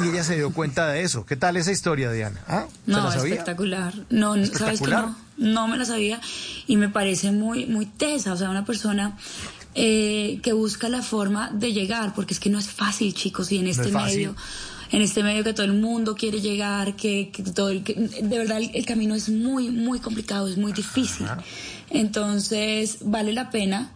Y ella se dio cuenta de eso. ¿Qué tal esa historia, Diana? ¿Ah? ¿Se
No,
la sabía?
espectacular. No, ¿sabes que
Espectacular.
no? No me la sabía y me parece muy, muy tesa, o sea, una persona eh, que busca la forma de llegar, porque es que no es fácil, chicos, y en este
es
medio, en este medio que todo el mundo quiere llegar, que, que todo el, que- de verdad el, el camino es muy, muy complicado, es muy difícil. Entonces, vale la pena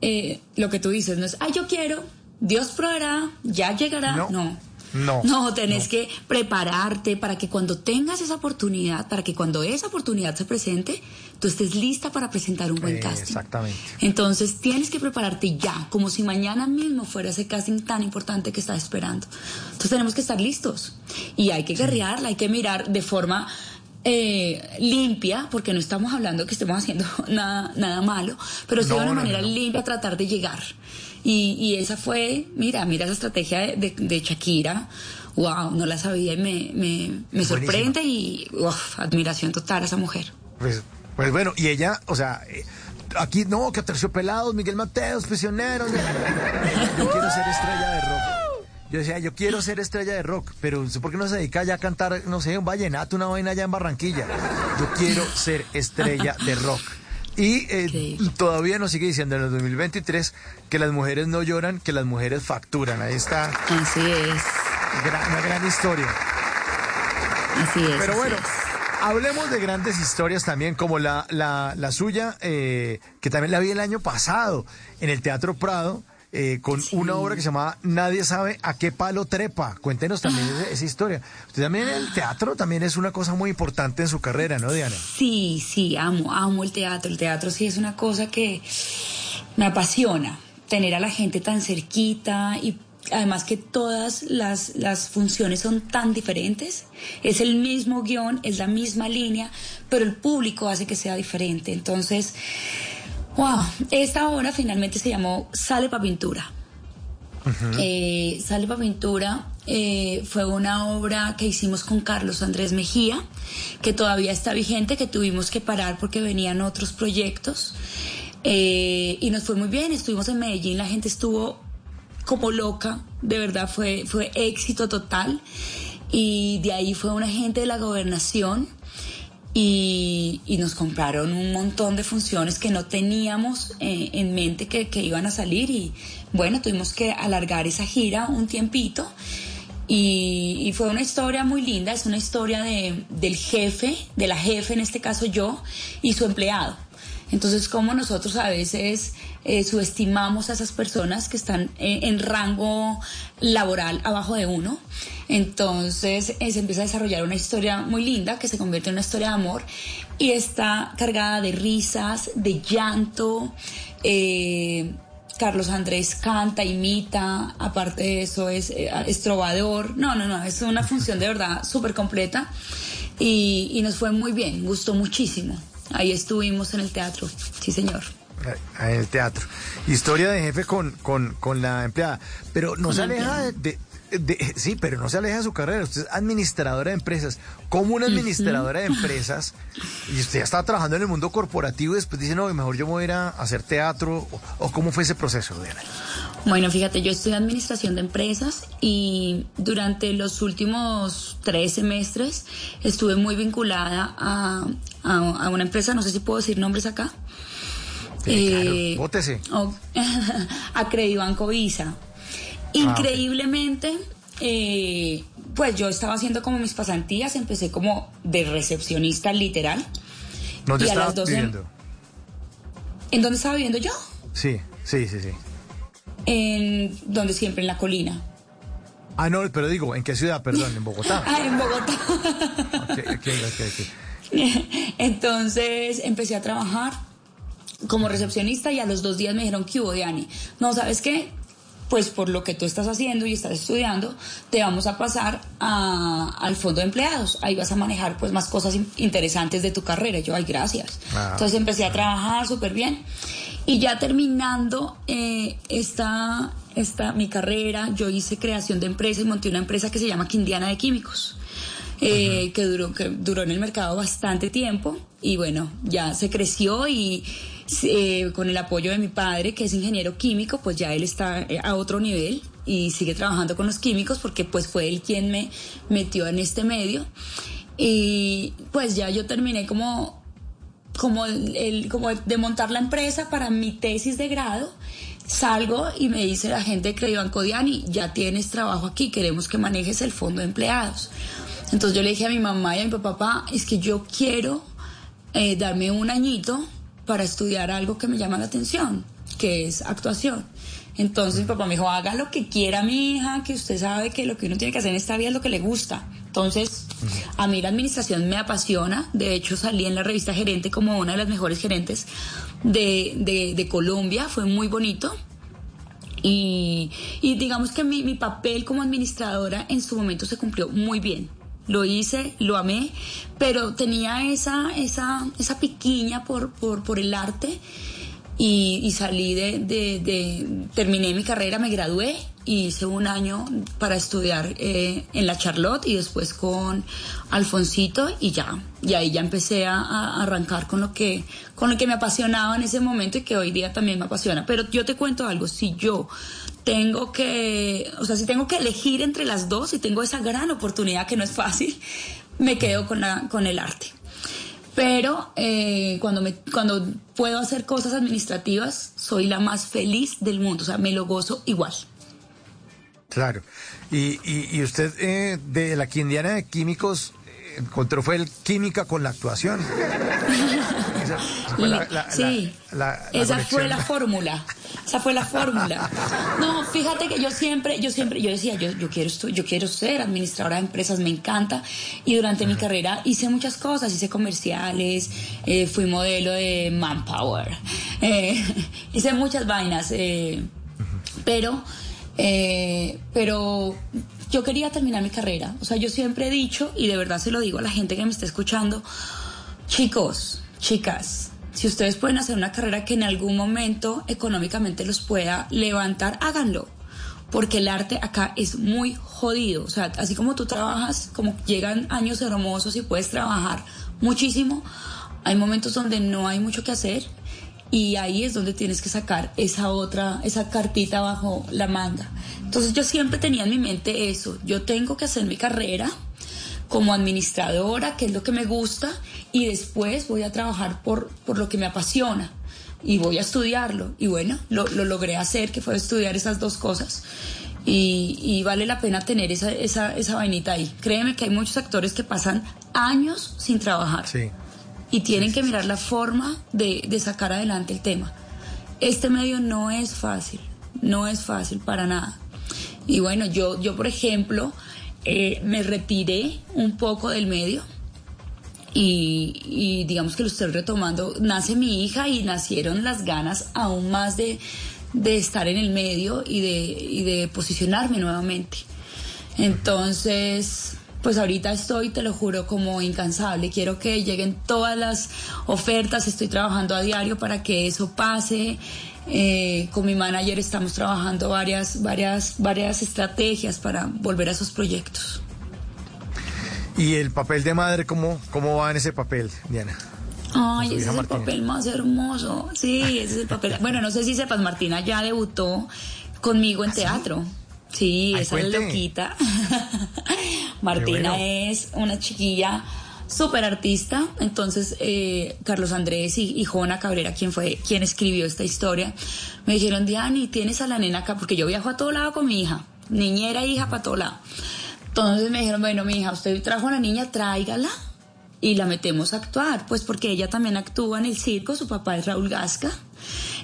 eh, lo que tú dices, no es, ay, yo quiero, Dios proveerá, ya llegará,
No.
no.
No.
No, tenés que prepararte para que cuando tengas esa oportunidad, para que cuando esa oportunidad se presente, tú estés lista para presentar un buen
Eh,
casting.
Exactamente.
Entonces tienes que prepararte ya, como si mañana mismo fuera ese casting tan importante que estás esperando. Entonces tenemos que estar listos y hay que guerrearla, hay que mirar de forma eh, limpia, porque no estamos hablando que estemos haciendo [laughs] nada, nada malo, pero sí
No,
de una
no,
manera
no, no.
limpia tratar de llegar. Y, y esa fue, mira, mira esa estrategia de, de- de Shakira. Wow, no la sabía y me, me, me sorprende y uf, admiración total a esa mujer.
Pues, pues bueno, y ella, o sea, eh, aquí no, que terciopelados, Miguel Mateos, prisioneros. Yo quiero ser estrella de rock. Yo decía, yo quiero ser estrella de rock, pero ¿por qué no se dedica ya a cantar, no sé, un vallenato, una vaina allá en Barranquilla? Yo quiero ser estrella de rock. Y eh, todavía nos sigue diciendo en el 2023 que las mujeres no lloran, que las mujeres facturan. Ahí está.
Así es.
Gran- una gran historia.
Así es.
Pero
así
bueno,
es.
Hablemos de grandes historias también, como la, la, la suya, eh, que también la vi el año pasado en el Teatro Prado, eh, con una obra que se llamaba Nadie sabe a qué palo trepa. Cuéntenos también esa, esa historia. Usted también el teatro también es una cosa muy importante en su carrera, ¿no, Diana?
Sí, sí, amo, amo el teatro. El teatro sí es una cosa que me apasiona. Tener a la gente tan cerquita y además que todas las, las funciones son tan diferentes. Es el mismo guion, es la misma línea, pero el público hace que sea diferente. Entonces, wow, esta obra finalmente se llamó Sale pa' Pintura. Eh, Sale pa' Pintura eh, fue una obra que hicimos con Carlos Andrés Mejía, que todavía está vigente, que tuvimos que parar porque venían otros proyectos. Eh, y nos fue muy bien, estuvimos en Medellín, la gente estuvo como loca, de verdad fue, fue éxito total. Y de ahí fue una gente de la gobernación y, nos compraron un montón de funciones que no teníamos eh, en mente que, que iban a salir y bueno, tuvimos que alargar esa gira un tiempito y, y fue una historia muy linda, es una historia de, del jefe, de la jefe en este caso yo y su empleado. Entonces, como nosotros a veces eh, subestimamos a esas personas que están eh, en rango laboral abajo de uno. Entonces, eh, se empieza a desarrollar una historia muy linda que se convierte en una historia de amor y está cargada de risas, de llanto. Carlos Andrés canta, imita, aparte de eso es, eh, es trovador. No, no, no, es una función de verdad súper completa y, y nos fue muy bien, gustó muchísimo. Ahí estuvimos en el teatro, sí señor.
En el teatro. Historia de jefe con, con, con la empleada. Pero no
Con
se aleja de. De- Sí, pero no se aleja de su carrera. Usted es administradora de empresas. Como una administradora de empresas, y usted ya estaba trabajando en el mundo corporativo y después dice, no, mejor yo me voy a ir a hacer teatro. ¿O, o cómo fue ese proceso, Diana?
Bueno, fíjate, yo estudié administración de empresas y durante los últimos tres semestres estuve muy vinculada a, a- a una empresa, no sé si puedo decir nombres acá. Eh,
claro, bótese.
o- [laughs] a Credibanco Visa. Increíblemente, eh, pues yo estaba haciendo como mis pasantías, empecé como de recepcionista literal.
¿Dónde
Y a
estaba
las 12
viviendo?
¿En dónde estaba viviendo yo?
Sí, sí, sí, sí.
En donde siempre, en la colina.
Ah, no, pero digo, ¿en qué ciudad? Perdón, en Bogotá. [laughs]
Ah, en Bogotá.
Ok, ok, ok, ok. [laughs]
Entonces empecé a trabajar como recepcionista y a los dos días me dijeron que hubo Diani. No, ¿sabes qué? Pues por lo que tú estás haciendo y estás estudiando, te vamos a pasar a- al fondo de empleados. Ahí vas a manejar pues más cosas in- interesantes de tu carrera. Yo, ay, gracias.
Ah.
Entonces empecé a trabajar súper bien. Y ya terminando eh, esta, esta, mi carrera, yo hice creación de empresa y monté una empresa que se llama Quindiana de Químicos eh, que duró que duró en el mercado bastante tiempo y bueno ya se creció y eh, con el apoyo de mi padre que es ingeniero químico pues ya él está eh, a otro nivel y sigue trabajando con los químicos porque pues fue él quien me metió en este medio. Y pues ya yo terminé como como el, como de montar la empresa para mi tesis de grado. Salgo y me dice la gente de Credibanco Diani ya tienes trabajo aquí queremos que manejes el fondo de empleados entonces yo le dije a mi mamá y a mi papá, papá, es que yo quiero eh, darme un añito para estudiar algo que me llama la atención, que es actuación. Entonces mi papá me dijo, haga lo que quiera mi hija, que usted sabe que lo que uno tiene que hacer en esta vida es lo que le gusta. Entonces, a mí la administración me apasiona. De hecho, salí en la revista Gerente como una de las mejores gerentes de, Colombia. Fue muy bonito. Y, digamos que mi papel como administradora en su momento se cumplió muy bien. Lo hice, lo amé, pero tenía esa, esa, esa piquiña por, por, por el arte y, salí de, de- de- terminé mi carrera, me gradué y hice un año para estudiar eh, en la Charlotte y después con Alfonsito y ya, y ahí ya empecé a, a arrancar con lo que, con lo que me apasionaba en ese momento y que hoy día también me apasiona. Pero yo te cuento algo, si yo tengo que, o sea, si tengo que elegir entre las dos y tengo esa gran oportunidad que no es fácil, [laughs] me quedo con, la, con el arte. Pero eh, cuando, me, cuando puedo hacer cosas administrativas, soy la más feliz del mundo, o sea, me lo gozo igual.
Claro. Y, y, y usted eh, de la Quindiana de Químicos eh, encontró fue el química con la actuación. [laughs] Esa fue la- la-
sí,
la-
esa fue la fórmula. Esa fue la fórmula. [laughs] No, fíjate que yo siempre, yo siempre, yo decía, yo, yo quiero yo quiero ser administradora de empresas, me encanta. Y durante mi carrera hice muchas cosas, hice comerciales, eh, fui modelo de Manpower, eh, [laughs] hice muchas vainas, eh, pero, pero yo quería terminar mi carrera. O sea, yo siempre he dicho, y de verdad se lo digo a la gente que me está escuchando, chicos, chicas, si ustedes pueden hacer una carrera que en algún momento económicamente los pueda levantar, háganlo. Porque el arte acá es muy jodido. O sea, así como tú trabajas, como llegan años hermosos y puedes trabajar muchísimo, hay momentos donde no hay mucho que hacer y ahí es donde tienes que sacar esa otra, esa cartita bajo la manga. Entonces yo siempre tenía en mi mente eso, yo tengo que hacer mi carrera como administradora, que es lo que me gusta, y después voy a trabajar por, por lo que me apasiona y voy a estudiarlo. Y bueno, lo, lo logré hacer, que fue estudiar esas dos cosas. Y, y vale la pena tener esa, esa, esa vainita ahí. Créeme que hay muchos actores que pasan años sin trabajar
Sí.
y tienen que mirar la forma de, de sacar adelante el tema. Este medio no es fácil, no es fácil para nada. Y bueno, yo, yo por ejemplo, eh, me retiré un poco del medio y, y digamos que lo estoy retomando. Nace mi hija y nacieron las ganas aún más de, de estar en el medio y de, y de posicionarme nuevamente. Entonces, pues ahorita estoy, te lo juro, como incansable. Quiero que lleguen todas las ofertas, estoy trabajando a diario para que eso pase. Eh, con mi manager estamos trabajando varias, varias, varias estrategias para volver a esos proyectos.
¿Y el papel de madre, cómo, cómo va en ese papel, Diana?
Ay, ese es el papel más hermoso. Sí, ese es el papel. [laughs] Bueno, no sé si sepas, Martina ya debutó conmigo en teatro. Sí,
Ay,
esa es
cuente.
loquita. [laughs] Martina
bueno.
es una chiquilla súper artista. Entonces, eh, Carlos Andrés y, y Cabrera, quien fue quien escribió esta historia, me dijeron, Diani, tienes a la nena acá, porque yo viajo a todo lado con mi hija, niñera, hija, para todo lado. Entonces me dijeron, bueno, mi hija, usted trajo a la niña, tráigala y la metemos a actuar, pues porque ella también actúa en el circo, su papá es Raúl Gasca,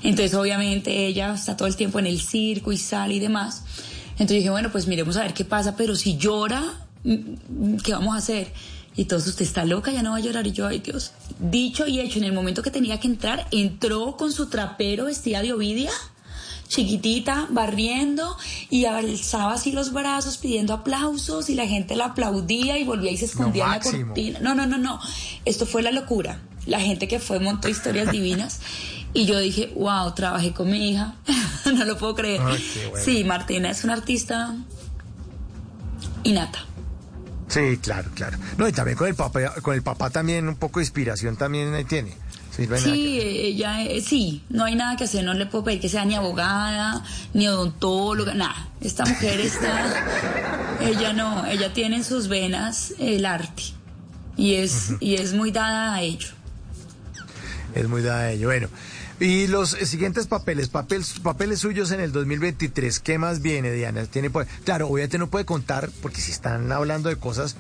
entonces obviamente ella está todo el tiempo en el circo y sale y demás. Entonces dije, bueno, pues miremos a ver qué pasa, pero si llora, mm, ¿qué vamos a hacer? Y todos, usted está loca, ya no va a llorar. Y yo, ay Dios. Dicho y hecho, en el momento que tenía que entrar, entró con su trapero vestida de Ovidia, chiquitita, barriendo, y alzaba así los brazos pidiendo aplausos, y la gente la aplaudía y volvía y se escondía en la cortina. No, no, no, no. Esto fue la locura. La gente que fue montó historias divinas. Y yo dije, wow, trabajé con mi hija. [laughs] no lo puedo creer.
Ay, qué bueno.
Sí, Martina es una artista innata.
Sí, claro, claro. No, y también con el papá, con el papá también un poco de inspiración también ahí tiene. Sí, no
Sí, ella, eh, sí, no hay nada que hacer, no le puedo pedir que sea ni abogada, ni odontóloga, nada. Esta mujer está, [laughs] ella no, ella tiene en sus venas el arte y es, y es muy dada a ello.
Es muy dada a ello. Bueno, y los siguientes papeles, papel- papeles suyos en el 2023, ¿qué más viene, Diana? Tiene por- claro, obviamente no puede contar, porque si están hablando de cosas,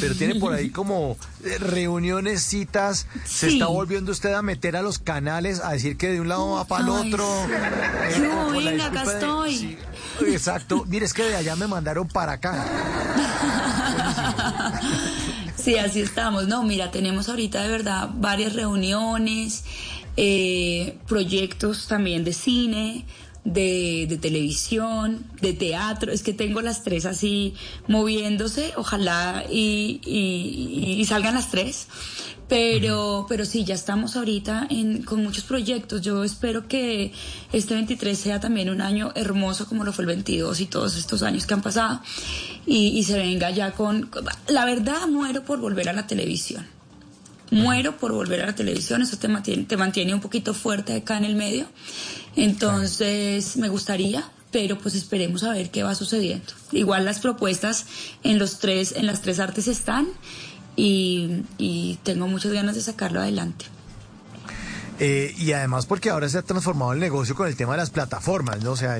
pero tiene por ahí como eh, reuniones, citas, se está volviendo usted a meter a los canales, a decir que de un lado va para el otro.
sí.
eh,
Yo, venga, acá
de-
estoy.
sí, exacto, mire, es que de allá me mandaron para acá. [laughs]
Sí, así estamos. No, mira, tenemos ahorita de verdad varias reuniones, eh, proyectos también de cine, de, de televisión, de teatro. Es que tengo las tres así moviéndose, ojalá y, y- y salgan las tres. Pero, pero sí, ya estamos ahorita en, con muchos proyectos. Yo espero que este 23 sea también un año hermoso como lo fue el 22 y todos estos años que han pasado. Y, y se venga ya con... con- La verdad, muero por volver a la televisión. Muero por volver a la televisión. Eso te mantiene, te mantiene un poquito fuerte acá en el medio. Entonces, me gustaría, pero pues esperemos a ver qué va sucediendo. Igual las propuestas en los tres, en las tres artes están y, tengo muchas ganas de sacarlo adelante.
Eh, y además porque ahora se ha transformado el negocio con el tema de las plataformas, ¿no? O sea,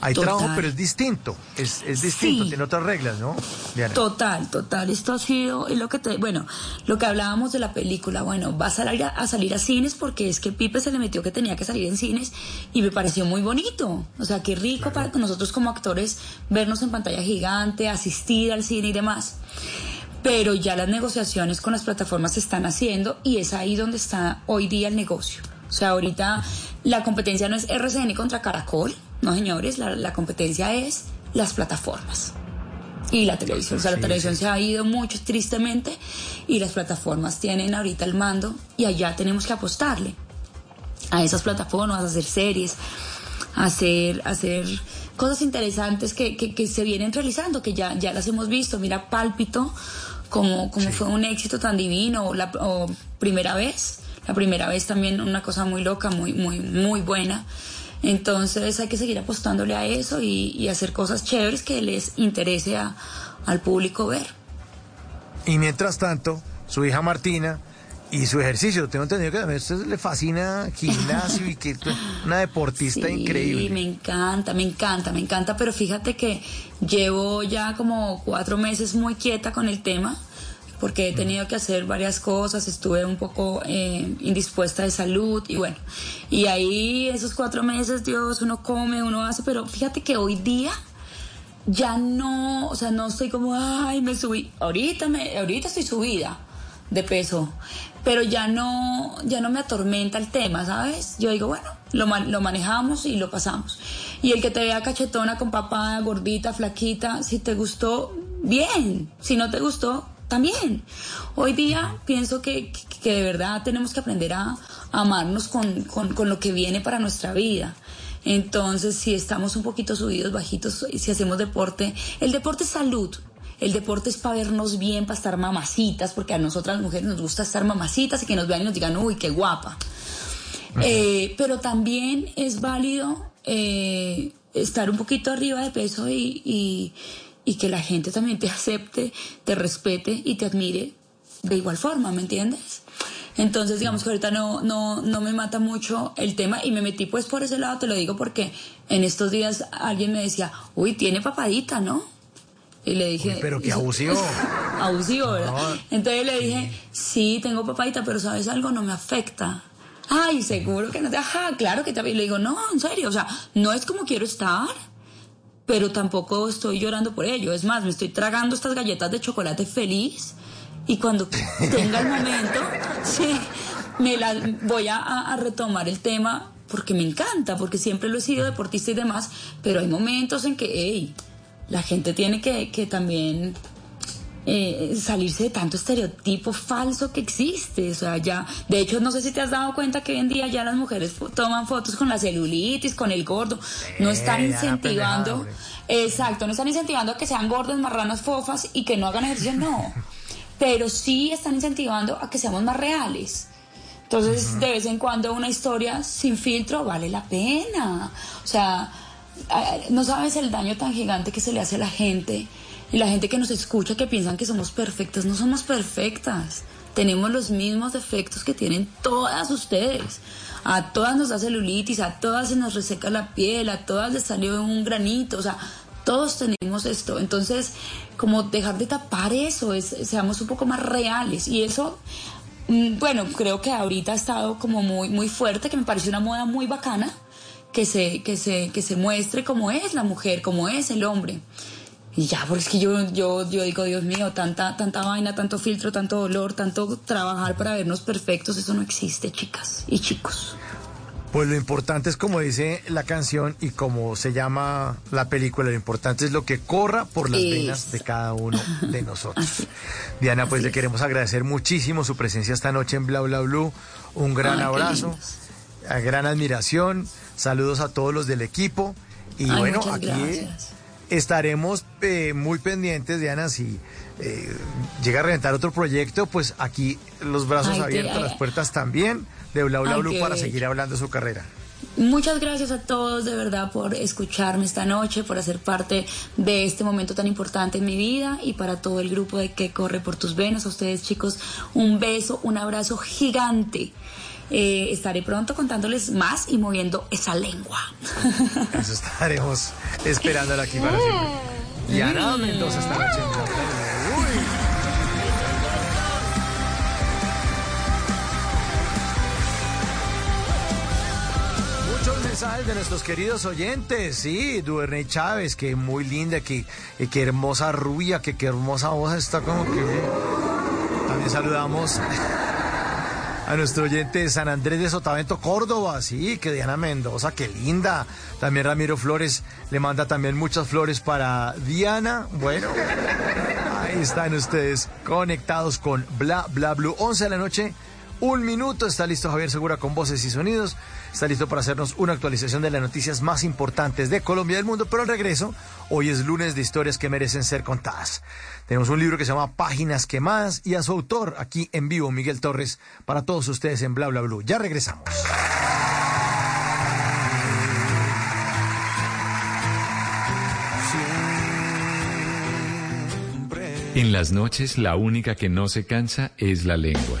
hay,
Total.
trabajo, pero es distinto, es, es distinto,
Sí.
tiene otras reglas, ¿no? Diana?
Total, total. Esto ha sido es lo que te, bueno, lo que hablábamos de la película. Bueno, va a salir a, a salir a cines porque es que Pipe se le metió que tenía que salir en cines y me pareció muy bonito. O sea, qué rico para nosotros como actores vernos en pantalla gigante, asistir al cine y demás. Pero ya las negociaciones con las plataformas se están haciendo y es ahí donde está hoy día el negocio. O sea, ahorita la competencia no es RCN contra Caracol, no señores, la, la competencia es las plataformas y la televisión. O sea, la televisión se ha ido mucho, tristemente, y las plataformas tienen ahorita el mando y allá tenemos que apostarle a esas plataformas, a hacer series, a hacer, a hacer cosas interesantes que, que, que se vienen realizando, que ya, ya las hemos visto. Mira, Pálpito, como, como fue un éxito tan divino, o la o primera vez. La primera vez también una cosa muy loca, muy, muy, muy buena. Entonces hay que seguir apostándole a eso y, y hacer cosas chéveres que les interese a- al público ver.
Y mientras tanto, su hija Martina y su ejercicio, tengo entendido que también a usted le fascina gimnasio y que una deportista [laughs]
Sí,
increíble.
me encanta, me encanta, me encanta, pero fíjate que llevo ya como cuatro meses muy quieta con el tema porque he tenido que hacer varias cosas, estuve un poco eh, indispuesta de salud y bueno, y ahí esos cuatro meses, Dios, uno come, uno hace, pero fíjate que hoy día ya no, o sea, no estoy como, ay, me subí, ahorita, me, ahorita estoy subida de peso, pero ya no, ya no me atormenta el tema, ¿sabes? Yo digo, bueno, lo, lo manejamos y lo pasamos. Y el que te vea cachetona, con papada, gordita, flaquita, si te gustó, bien, si no te gustó, también. Hoy día pienso que, que- de verdad tenemos que aprender a, a amarnos con, con, con lo que viene para nuestra vida. Entonces, si estamos un poquito subidos, bajitos, si hacemos deporte, el deporte es salud. El deporte es para vernos bien, para estar mamacitas, porque a nosotras las mujeres nos gusta estar mamacitas y que nos vean y nos digan, uy, qué guapa. Eh, pero también es válido eh, estar un poquito arriba de peso y, y- y que la gente también te acepte, te respete y te admire de igual forma, ¿me entiendes? Entonces, digamos que ahorita no, no, no me mata mucho el tema y me metí pues por ese lado, te lo digo porque en estos días alguien me decía, uy, tiene papadita, ¿no? Y le dije...
Uy, pero qué abusivo. [laughs]
abusivo, ¿verdad?
No.
Entonces le dije, sí, tengo papadita, pero ¿sabes algo? No me afecta. Ay, seguro que no te... Ajá, claro que te... Y le digo, no, en serio, o sea, no es como quiero estar, pero tampoco estoy llorando por ello. Es más, me estoy tragando estas galletas de chocolate feliz y cuando tenga el momento, [laughs] sí, me las voy a, a- a retomar el tema porque me encanta, porque siempre lo he sido deportista y demás, pero hay momentos en que, hey, la gente tiene que, que también eh, salirse de tanto estereotipo falso que existe. O sea, ya, de hecho, no sé si te has dado cuenta que hoy en día ya las mujeres fo- toman fotos con la celulitis, con el gordo. No están
Eh, la
incentivando. Exacto, no están incentivando a que sean gordas, marranas, fofas y que no hagan ejercicio, no. Pero sí están incentivando a que seamos más reales. Entonces, de vez en cuando una historia sin filtro vale la pena. O sea, no sabes el daño tan gigante que se le hace a la gente. Y la gente que nos escucha que piensan que somos perfectas, no somos perfectas. Tenemos los mismos defectos que tienen todas ustedes. A todas nos da celulitis, a todas se nos reseca la piel, a todas les salió un granito, o sea, todos tenemos esto. Entonces, como dejar de tapar eso, es, seamos un poco más reales. Y eso, mm, bueno, creo que ahorita ha estado como muy, muy fuerte, que me parece una moda muy bacana, que se, que se, que se muestre cómo es la mujer, cómo es el hombre. Y ya, porque es que yo, yo, yo digo, Dios mío, tanta, tanta vaina, tanto filtro, tanto dolor, tanto trabajar para vernos perfectos, eso no existe, chicas y chicos.
Pues lo importante es como dice la canción y como se llama la película, lo importante es lo que corra por las
Eso.
venas de cada uno de [laughs] nosotros. Diana, pues le queremos agradecer muchísimo su presencia esta noche en Bla Bla Blue. Un gran
Ay,
abrazo, gran admiración, saludos a todos los del equipo y
Ay,
bueno, aquí
gracias.
Estaremos eh, muy pendientes, Diana, si eh, llega a reventar otro proyecto, pues aquí los brazos
Ay,
abiertos, las puertas también de Bla Bla
Ay,
Blue
qué
para seguir hablando de su carrera.
Muchas gracias a todos de verdad por escucharme esta noche, por hacer parte de este momento tan importante en mi vida y para todo el grupo de que corre por tus venas. A ustedes chicos, un beso, un abrazo gigante. Eh, estaré pronto contándoles más y moviendo esa lengua. [laughs]
Eso estaremos esperándola aquí para siempre. Diana Mendoza esta noche. Muchos mensajes de nuestros queridos oyentes, sí, Duerney Chávez, que muy linda, que, que, que hermosa rubia, que qué hermosa voz está como que... También saludamos a nuestro oyente de San Andrés de Sotavento, Córdoba, sí, que Diana Mendoza, qué linda. También Ramiro Flores le manda también muchas flores para Diana. Bueno, ahí están ustedes conectados con Bla Bla Blue. 11 de la noche, un minuto. Está listo Javier Segura con voces y sonidos. Está listo para hacernos una actualización de las noticias más importantes de Colombia y del mundo. Pero al regreso, hoy es lunes de historias que merecen ser contadas. Tenemos un libro que se llama Páginas Quemadas y a su autor aquí en vivo, Miguel Torres, para todos ustedes en Bla Bla. Ya regresamos.
En las noches la única que no se cansa es la lengua.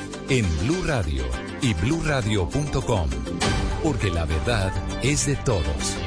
En Blue Radio y bluradio.com. Porque la verdad es de todos.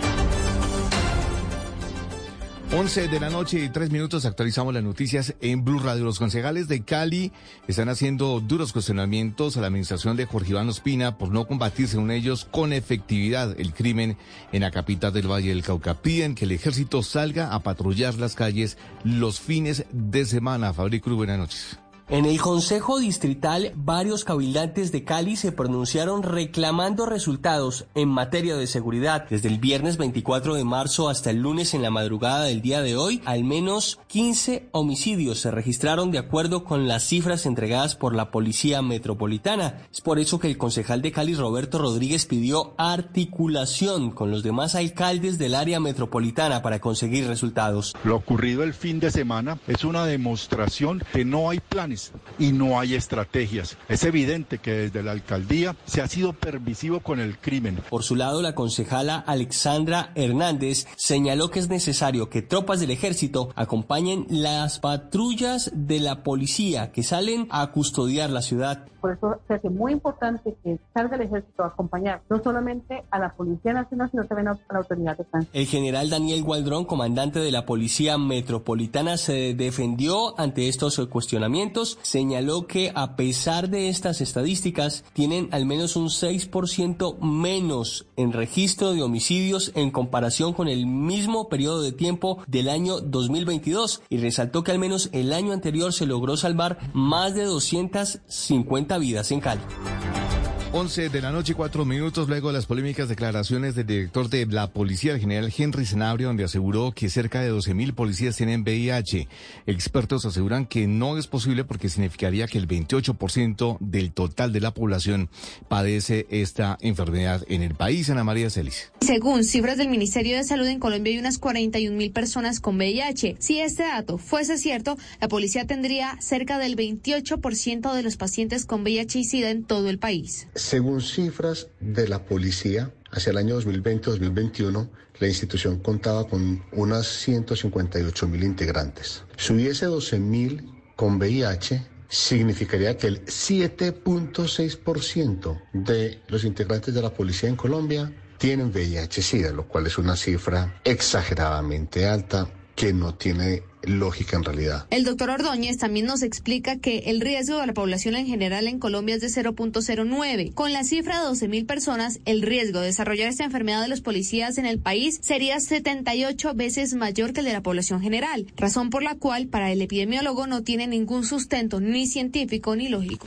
11 de la noche y tres minutos actualizamos las noticias en Blue Radio. Los concejales de Cali están haciendo duros cuestionamientos a la administración de Jorge Iván Ospina por no combatir, según ellos, con efectividad el crimen en la capital del Valle del Cauca. Piden que el ejército salga a patrullar las calles los fines de semana. Fabric Cruz, buenas noches.
En el Consejo Distrital, varios cabildantes de Cali se pronunciaron reclamando resultados en materia de seguridad. Desde el viernes 24 de marzo hasta el lunes en la madrugada del día de hoy, al menos 15 homicidios se registraron de acuerdo con las cifras entregadas por la Policía Metropolitana. Es por eso que el concejal de Cali, Roberto Rodríguez, pidió articulación con los demás alcaldes del área metropolitana para conseguir resultados.
Lo ocurrido el fin de semana es una demostración que no hay planes y no hay estrategias. Es evidente que desde la alcaldía se ha sido permisivo con el crimen.
Por su lado, la concejala Alexandra Hernández señaló que es necesario que tropas del ejército acompañen las patrullas de la policía que salen a custodiar la ciudad.
Por eso se hace muy importante que salga el ejército a acompañar no solamente a la Policía Nacional, sino también a la autoridad de tránsito.
El general Daniel Gualdrón, comandante de la Policía Metropolitana, se defendió ante estos cuestionamientos. Señaló que a pesar de estas estadísticas, tienen al menos un 6% menos en registro de homicidios en comparación con el mismo periodo de tiempo del año 2022 y resaltó que al menos el año anterior se logró salvar más de 250 vidas en Cali.
11 de la noche, cuatro minutos luego de las polémicas declaraciones del director de la policía, el general Henry Senabria, donde aseguró que cerca de 12 mil policías tienen VIH. Expertos aseguran que no es posible porque significaría que el 28% del total de la población padece esta enfermedad en el país. Ana María Celis.
Según cifras del Ministerio de Salud, en Colombia hay unas 41 mil personas con VIH. Si este dato fuese cierto, la policía tendría cerca del 28% de los pacientes con VIH y SIDA en todo el país.
Según cifras de la policía, hacia el año 2020-2021, la institución contaba con unas 158 mil integrantes. Si hubiese 12 mil con VIH, significaría que el 7.6% de los integrantes de la policía en Colombia tienen VIH-Sida, lo cual es una cifra exageradamente alta que no tiene lógica en realidad.
El doctor Ordóñez también nos explica que el riesgo de la población en general en Colombia es de 0.09. Con la cifra de 12 mil personas, el riesgo de desarrollar esta enfermedad de los policías en el país sería 78 veces mayor que el de la población general, razón por la cual para el epidemiólogo no tiene ningún sustento ni científico ni lógico.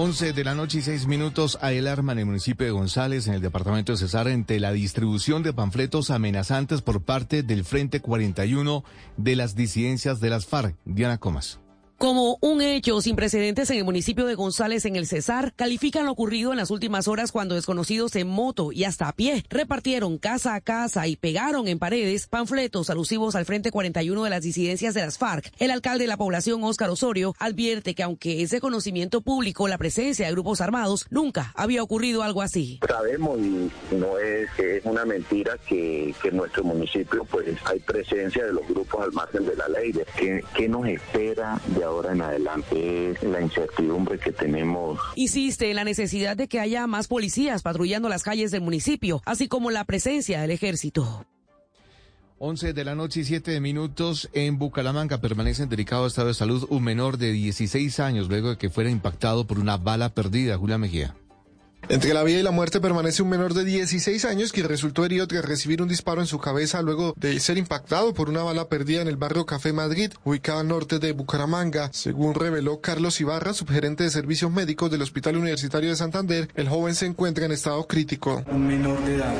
11 de la noche y 6 minutos hay alarma en el municipio de González, en el departamento de Cesar, entre la distribución de panfletos amenazantes por parte del Frente 41 de las disidencias de las FARC. Diana Comas.
Como un hecho sin precedentes en el municipio de González en el Cesar, califican lo ocurrido en las últimas horas cuando desconocidos en moto y hasta a pie repartieron casa a casa y pegaron en paredes panfletos alusivos al Frente 41 de las disidencias de las FARC. El alcalde de la población, Óscar Osorio, advierte que aunque es de conocimiento público la presencia de grupos armados, nunca había ocurrido algo así.
Sabemos y no es, es una mentira que, en nuestro municipio pues hay presencia de los grupos al margen de la ley. ¿Qué, qué nos espera de ahora en adelante es la incertidumbre que tenemos.
Insiste en la necesidad de que haya más policías patrullando las calles del municipio, así como la presencia del ejército.
11 de la noche y 7 minutos en Bucaramanga permanece en delicado estado de salud un menor de 16 años luego de que fuera impactado por una bala perdida. Julia Mejía.
Entre la vida y la muerte permanece un menor de 16 años que resultó herido tras recibir un disparo en su cabeza luego de ser impactado por una bala perdida en el barrio Café Madrid, ubicado al norte de Bucaramanga. Según reveló Carlos Ibarra, subgerente de servicios médicos del Hospital Universitario de Santander, el joven se encuentra en estado crítico.
Un menor de edad,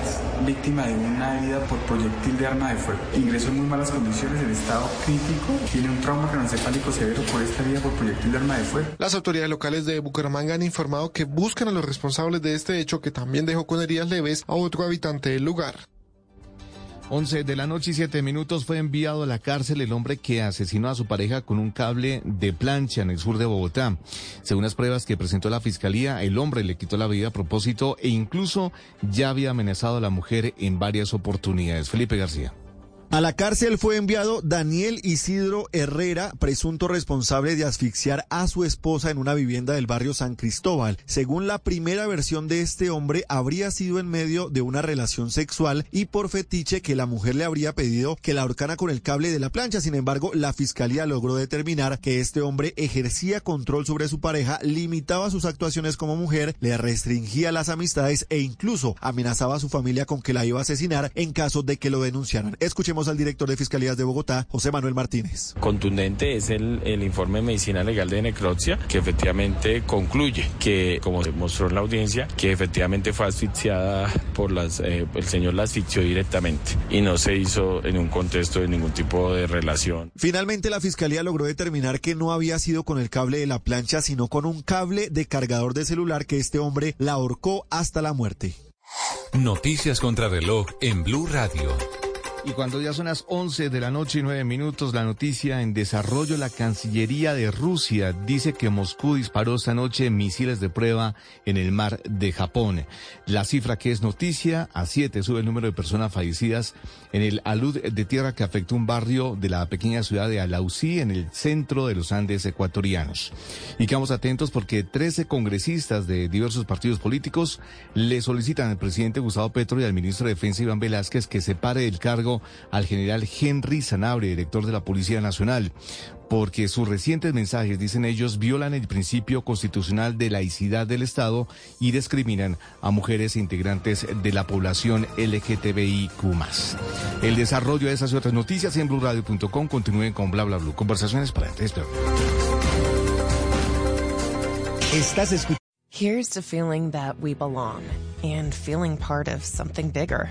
víctima de una herida por proyectil de arma de fuego. Ingresó en muy malas condiciones, en estado crítico. Tiene un trauma craneoencefálico severo por esta herida por proyectil de arma de fuego.
Las autoridades locales de Bucaramanga han informado que buscan a los responsables de este hecho que también dejó con heridas leves a otro habitante del lugar.
11 de la noche y 7 minutos fue enviado a la cárcel el hombre que asesinó a su pareja con un cable de plancha en el sur de Bogotá. Según las pruebas que presentó la fiscalía, el hombre le quitó la vida a propósito e incluso ya había amenazado a la mujer en varias oportunidades. Felipe García.
A la cárcel fue enviado Daniel Isidro Herrera, presunto responsable de asfixiar a su esposa en una vivienda del barrio San Cristóbal. Según la primera versión de este hombre, habría sido en medio de una relación sexual y por fetiche que la mujer le habría pedido que la ahorcara con el cable de la plancha. Sin embargo, la fiscalía logró determinar que este hombre ejercía control sobre su pareja, limitaba sus actuaciones como mujer, le restringía las amistades e incluso amenazaba a su familia con que la iba a asesinar en caso de que lo denunciaran. Escuchemos
Escuchemos al director de Fiscalías de Bogotá, José Manuel Martínez.
Contundente es el, el informe de medicina legal de necropsia que efectivamente concluye que, como se mostró en la audiencia, que efectivamente fue asfixiada por las, eh, el señor la asfixió directamente y no se hizo en un contexto de ningún tipo de relación.
Finalmente, la fiscalía logró determinar que no había sido con el cable de la plancha, sino con un cable de cargador de celular que este hombre la ahorcó hasta la muerte.
Noticias contra reloj en Blue Radio.
Y cuando ya son las 11 de la noche y 9 minutos, la noticia en desarrollo, la Cancillería de Rusia dice que Moscú disparó esta noche misiles de prueba en el mar de Japón. La cifra que es noticia, a 7 sube el número de personas fallecidas en el alud de tierra que afectó un barrio de la pequeña ciudad de Alausí en el centro de los Andes ecuatorianos. Y quedamos atentos porque 13 congresistas de diversos partidos políticos le solicitan al presidente Gustavo Petro y al ministro de Defensa Iván Velázquez que separe del cargo al general Henry Sanabria, director de la Policía Nacional, porque sus recientes mensajes, dicen ellos, violan el principio constitucional de laicidad del Estado y discriminan a mujeres e integrantes de la población LGTBIQ+. El desarrollo de esas y otras noticias en blurradio.com continúen con bla bla bla. Conversaciones para espero.
Estás escuchando. Here's to feeling that we belong and feeling part of something bigger.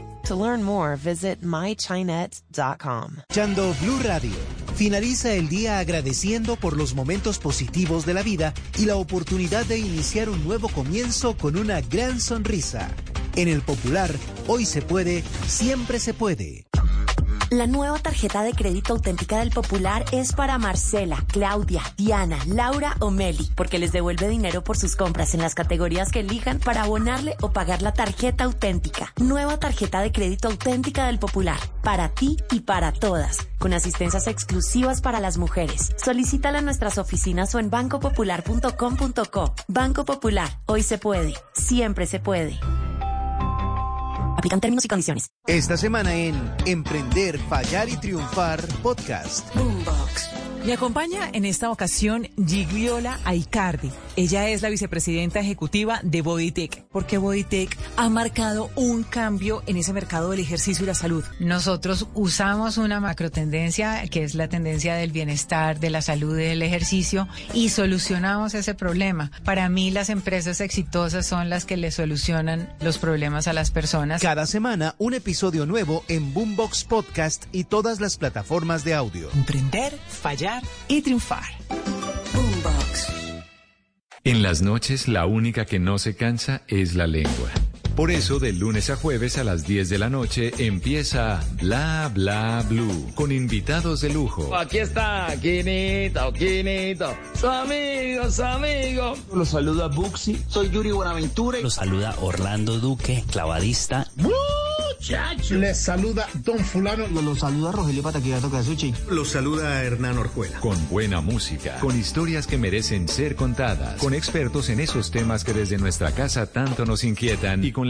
To learn more, visit mychinet.com.
Chando Blue Radio. Finaliza el día agradeciendo por los momentos positivos de la vida y la oportunidad de iniciar un nuevo comienzo con una gran sonrisa. En el popular, hoy se puede, siempre se puede.
La nueva tarjeta de crédito auténtica del Popular es para Marcela, Claudia, Diana, Laura o Meli, porque les devuelve dinero por sus compras en las categorías que elijan para abonarle o pagar la tarjeta auténtica. Nueva tarjeta de crédito auténtica del Popular, para ti y para todas, con asistencias exclusivas para las mujeres. Solicítala en nuestras oficinas o en bancopopular.com.co. Banco Popular, hoy se puede, siempre se puede. Aplican términos y condiciones.
Esta semana en Emprender, Fallar y Triunfar Podcast.
Boombox. Me acompaña en esta ocasión Gigliola Aicardi. Ella es la vicepresidenta ejecutiva de Bodytech, porque Bodytech ha marcado un cambio en ese mercado del ejercicio y la salud.
Nosotros usamos una macro tendencia, que es la tendencia del bienestar, de la salud y del ejercicio, y solucionamos ese problema. Para mí, las empresas exitosas son las que le solucionan los problemas a las personas.
Cada semana, un episodio nuevo en Boombox Podcast y todas las plataformas de audio.
Emprender, fallar y triunfar.
Boombox.
En las noches, la única que no se cansa es la lengua. Por eso, de lunes a jueves a las 10 de la noche empieza Bla Bla Blue con invitados de lujo.
Aquí está, Quinito, Quinito, su amigo, su amigo.
Los saluda Buxi, soy Yuri Buenaventura.
Los saluda Orlando Duque, clavadista.
Muchacho. Les saluda Don Fulano. Los saluda Rogelio Pataquigato Casuchi.
Los saluda Hernán Orjuela.
Con buena música, con historias que merecen ser contadas, con expertos en esos temas que desde nuestra casa tanto nos inquietan y con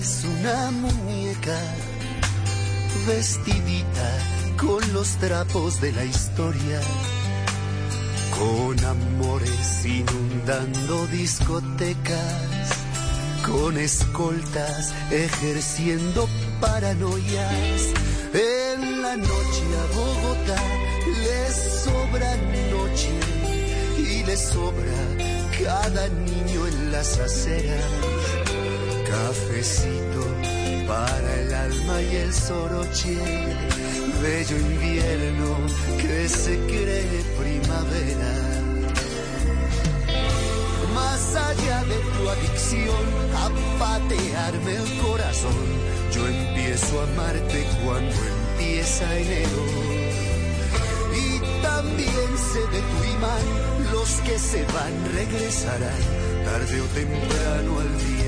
Es una muñeca vestidita con los trapos de la historia, con amores inundando discotecas, con escoltas ejerciendo paranoias. En la noche a Bogotá le sobra noche y le sobra cada niño en las aceras. Cafecito
para el alma y el soroche, bello invierno que se cree primavera. Más allá de tu adicción a patearme el corazón, yo empiezo a amarte cuando empieza enero. Y también sé de tu imán, los que se van regresarán, tarde o temprano al viejo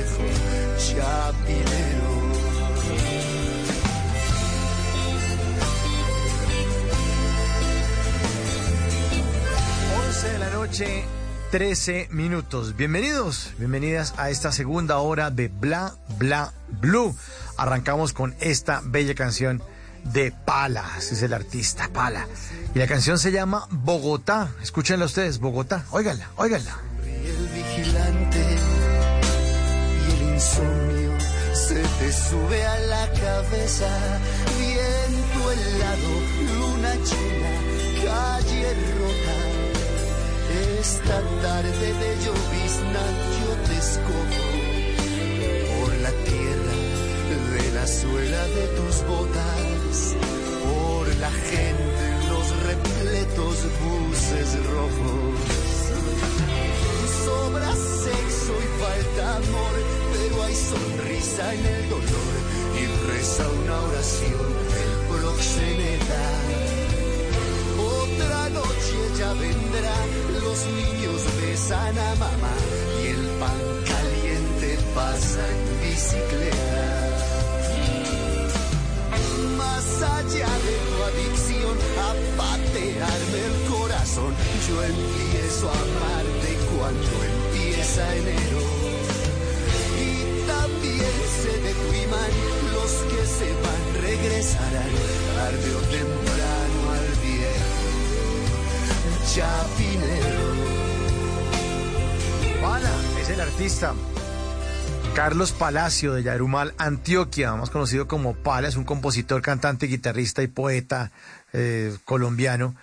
chapinero.
11 de la noche, 13 minutos. Bienvenidos, bienvenidas a esta segunda hora de Bla Bla Blue. Arrancamos con esta bella canción de Pala, ese es el artista, Pala. Y la canción se llama Bogotá. Escúchenla ustedes, Bogotá. Óiganla, óiganla.
el vigilante insomnio se te sube a la cabeza. Viento helado, luna llena, calle rota. Esta tarde de llovizna yo te escojo por la tierra de la suela de tus botas, por la gente en los repletos buses rojos. Sobra sexo y falta amor, hay sonrisa en el dolor y reza una oración el proxeneta. Otra noche ya vendrá, los niños besan a mamá y el pan caliente pasa en bicicleta. Más allá de tu adicción a patearme el corazón, yo empiezo a amarte cuando empieza enero. Y también sé de tu imán, los que se van regresarán tarde o temprano al viejo chapinero.
Pala, es el artista. Carlos Palacio de Yarumal, Antioquia, más conocido como Pala, es un compositor, cantante, guitarrista y poeta eh, colombiano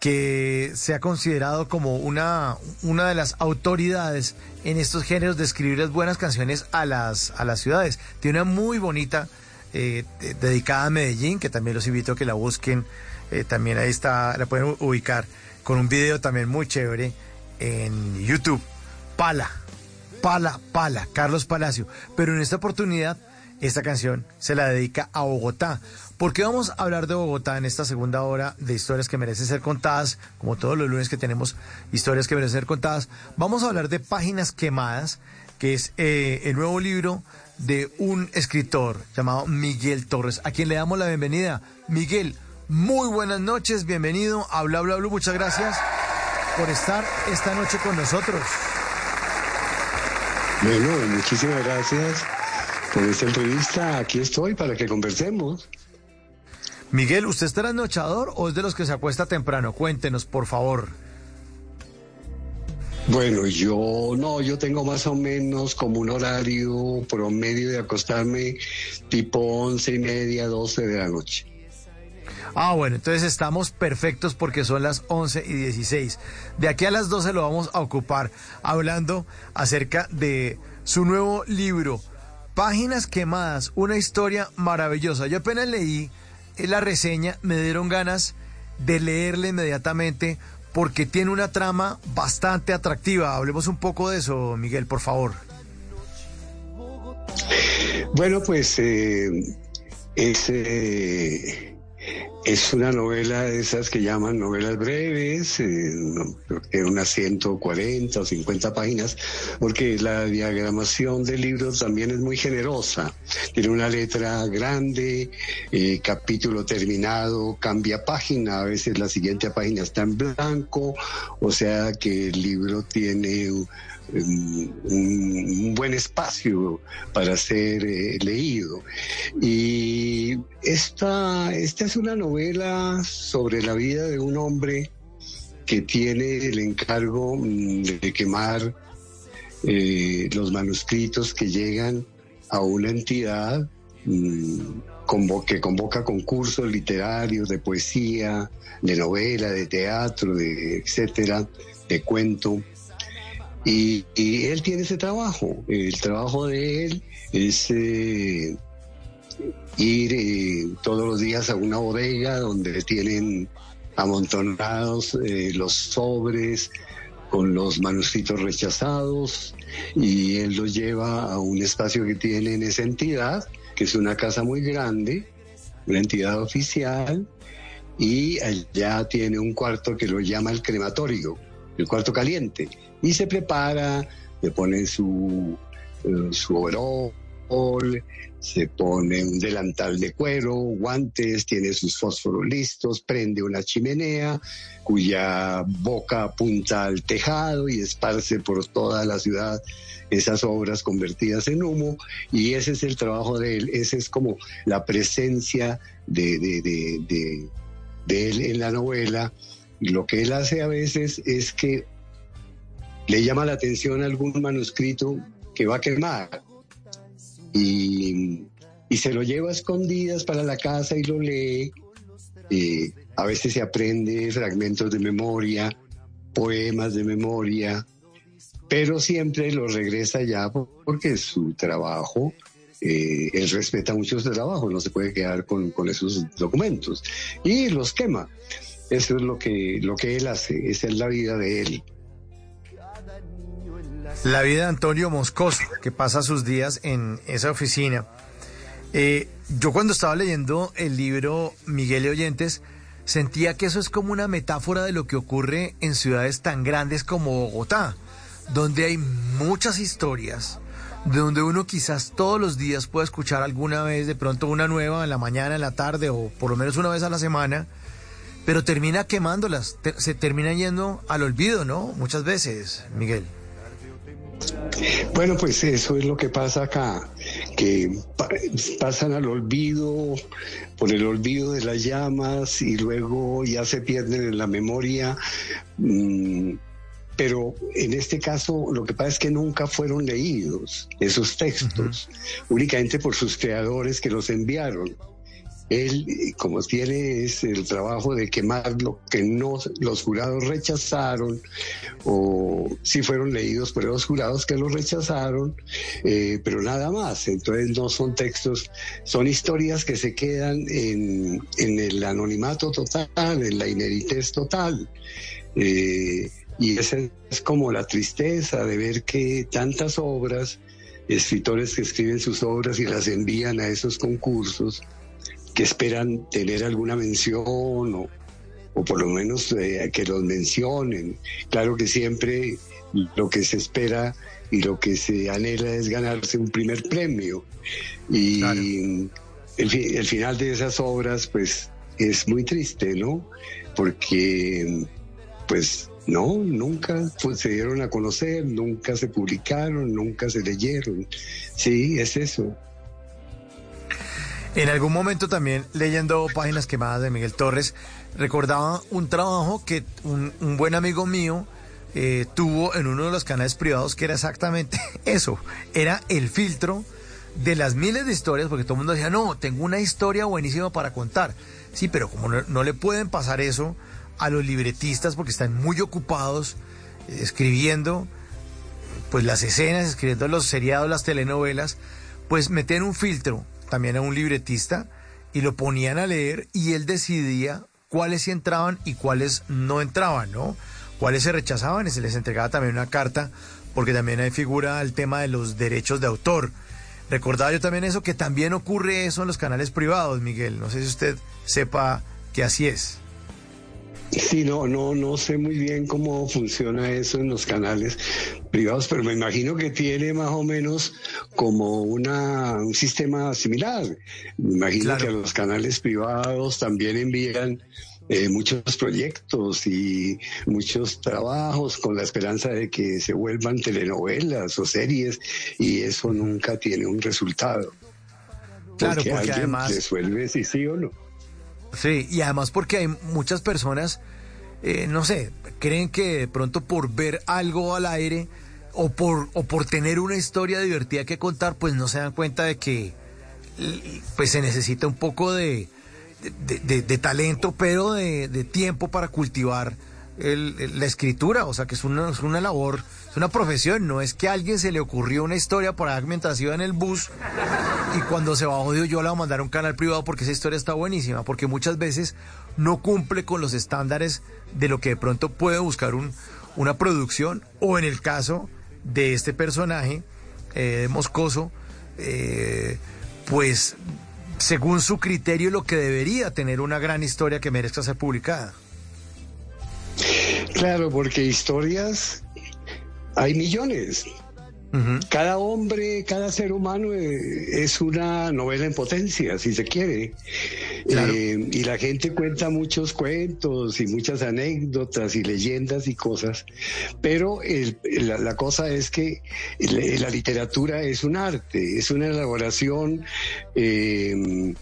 que se ha considerado como una, una de las autoridades en estos géneros de escribirles buenas canciones a las, a las ciudades. Tiene una muy bonita eh, de- dedicada a Medellín, que también los invito a que la busquen. Eh, también ahí está, la pueden ubicar con un video también muy chévere en YouTube. Pala, Pala, Pala, Carlos Palacio. Pero en esta oportunidad, esta canción se la dedica a Bogotá. Porque vamos a hablar de Bogotá en esta segunda hora de historias que merecen ser contadas, como todos los lunes que tenemos historias que merecen ser contadas. Vamos a hablar de Páginas Quemadas, que es eh, el nuevo libro de un escritor llamado Miguel Torres, a quien le damos la bienvenida. Miguel, muy buenas noches, bienvenido a Bla Bla muchas gracias por estar esta noche con nosotros.
Bueno, muchísimas gracias por esta entrevista. Aquí estoy para que conversemos.
Miguel, ¿usted es trasnochador o es de los que se acuesta temprano? Cuéntenos, por favor.
Bueno, yo no, yo tengo más o menos como un horario promedio de acostarme tipo once y media, doce de la noche.
Ah, bueno, entonces estamos perfectos porque son las 11 y 16. De aquí a las 12 lo vamos a ocupar hablando acerca de su nuevo libro, Páginas Quemadas, una historia maravillosa. Yo apenas leí eh, la reseña, me dieron ganas de leerla inmediatamente porque tiene una trama bastante atractiva. Hablemos un poco de eso, Miguel, por favor.
Bueno, pues eh, eh, es una novela de esas que llaman novelas breves, eh, creo que unas 140 o 50 páginas, porque la diagramación del libro también es muy generosa. Tiene una letra grande, eh, capítulo terminado, cambia página, a veces la siguiente página está en blanco, o sea que el libro tiene un, buen espacio para ser eh, leído. Y esta, esta es una novela sobre la vida de un hombre que tiene el encargo mm, de quemar eh, los manuscritos que llegan a una entidad mm, que convoca concursos literarios de poesía, de novela, de teatro, de etcétera, de cuento. Y, él tiene ese trabajo. El trabajo de él es eh, ir eh, todos los días a una bodega donde tienen amontonados eh, los sobres con los manuscritos rechazados y él los lleva a un espacio que tiene en esa entidad, que es una casa muy grande, una entidad oficial, y allá tiene un cuarto que lo llama el crematorio, el cuarto caliente, y se prepara, le pone su, eh, su se pone un delantal de cuero, guantes, tiene sus fósforos listos, prende una chimenea cuya boca apunta al tejado y esparce por toda la ciudad esas obras convertidas en humo y ese es el trabajo de él, esa es como la presencia de, de, de, de él en la novela. Lo que él hace a veces es que le llama la atención algún manuscrito que va a quemar y, se lo lleva a escondidas para la casa y lo lee. Eh, a veces se aprende fragmentos de memoria, poemas de memoria, pero siempre lo regresa ya porque su trabajo, eh, él respeta mucho su trabajo, no se puede quedar con, con, esos documentos y los quema. Eso es lo que, lo que él hace, esa es la vida de él.
La vida de Antonio Moscoso, que pasa sus días en esa oficina. Eh, yo cuando estaba leyendo el libro Miguel y Oyentes, sentía que eso es como una metáfora de lo que ocurre en ciudades tan grandes como Bogotá, donde hay muchas historias, de donde uno quizás todos los días puede escuchar alguna vez de pronto una nueva en la mañana, en la tarde o por lo menos una vez a la semana, pero termina quemándolas, se termina yendo al olvido, ¿no? Muchas veces, Miguel.
Bueno, pues eso es lo que pasa acá, que pasan al olvido, por el olvido de las llamas y luego ya se pierden en la memoria. Mm, pero en este caso lo que pasa es que nunca fueron leídos esos textos, únicamente por sus creadores que los enviaron. Él, como tiene es el trabajo de quemar lo que no los jurados rechazaron, o si fueron leídos por los jurados que los rechazaron, eh, pero nada más. Entonces no son textos, son historias que se quedan en, el anonimato total, en la ineritez total. Eh, y esa es como la tristeza de ver que tantas obras, escritores que escriben sus obras y las envían a esos concursos, que esperan tener alguna mención o, o por lo menos eh, que los mencionen. Claro que siempre lo que se espera y lo que se anhela es ganarse un primer premio. Y el, el, final de esas obras, pues, es muy triste, ¿no? Porque, pues, no, nunca se dieron a conocer, nunca se publicaron, nunca se leyeron. Sí, es eso.
En algún momento también, leyendo páginas quemadas de Miguel Torres, recordaba un trabajo que un, buen amigo mío eh, tuvo en uno de los canales privados que era exactamente [laughs] eso, era el filtro de las miles de historias, porque todo el mundo decía, no, tengo una historia buenísima para contar. Sí, pero como no, le pueden pasar eso a los libretistas porque están muy ocupados eh, escribiendo pues las escenas, escribiendo los seriados, las telenovelas, pues meten un filtro también a un libretista y lo ponían a leer y él decidía cuáles entraban y cuáles no entraban, ¿no? Cuáles se rechazaban y se les entregaba también una carta porque también hay figura el tema de los derechos de autor. Recordaba yo también eso, que también ocurre eso en los canales privados, Miguel. No sé si usted sepa que así es.
Sí, no, no, no sé muy bien cómo funciona eso en los canales privados, pero me imagino que tiene más o menos como una, un sistema similar. Me imagino que a los canales privados también envían eh, muchos proyectos y muchos trabajos con la esperanza de que se vuelvan telenovelas o series y eso nunca tiene un resultado.
Claro, porque, además
resuelve si sí o no.
Sí, y además porque hay muchas personas, eh, no sé, creen que de pronto por ver algo al aire o por, o por tener una historia divertida que contar, pues no se dan cuenta de que pues se necesita un poco de, de, talento, pero de, tiempo para cultivar la escritura, o sea, que es una, es una labor, es una profesión, no es que a alguien se le ocurrió una historia por iba en el bus y cuando se bajó de yo la va a mandar a un canal privado porque esa historia está buenísima, porque muchas veces no cumple con los estándares de lo que de pronto puede buscar un, una producción, o en el caso de este personaje, eh, Moscoso, eh, pues según su criterio lo que debería tener una gran historia que merezca ser publicada.
Claro, porque historias hay millones. Cada hombre, cada ser humano eh, es una novela en potencia, si se quiere. Eh, y la gente cuenta muchos cuentos y muchas anécdotas y leyendas y cosas, pero la, cosa es que la, literatura es un arte, es una elaboración eh,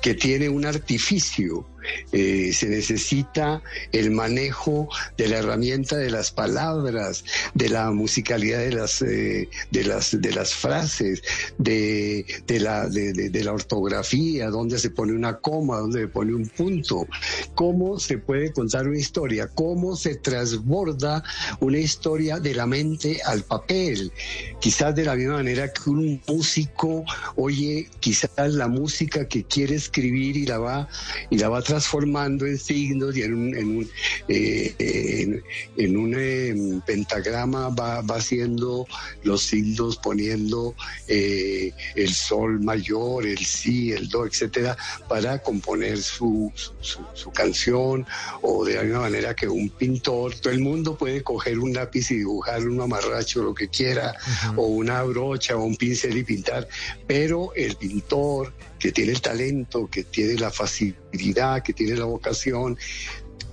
que tiene un artificio eh, se necesita el manejo de la herramienta de las palabras, de la musicalidad de las, eh, de las, de las frases, de, de la, de, la ortografía, dónde se pone una coma, dónde se pone un punto, cómo se puede contar una historia, cómo se transborda una historia de la mente al papel. Quizás de la misma manera que un músico oye quizás la música que quiere escribir y la va, y la va transformando en signos y en un, en un, eh, en, un em, pentagrama va, va haciendo los signos poniendo eh, el sol mayor, el si, el do, etcétera, para componer su, su, canción o de alguna manera que un pintor, todo el mundo puede coger un lápiz y dibujar un amarracho, lo que quiera, o una brocha o un pincel y pintar, pero el pintor que tiene el talento, que tiene la facilidad, que tiene la vocación,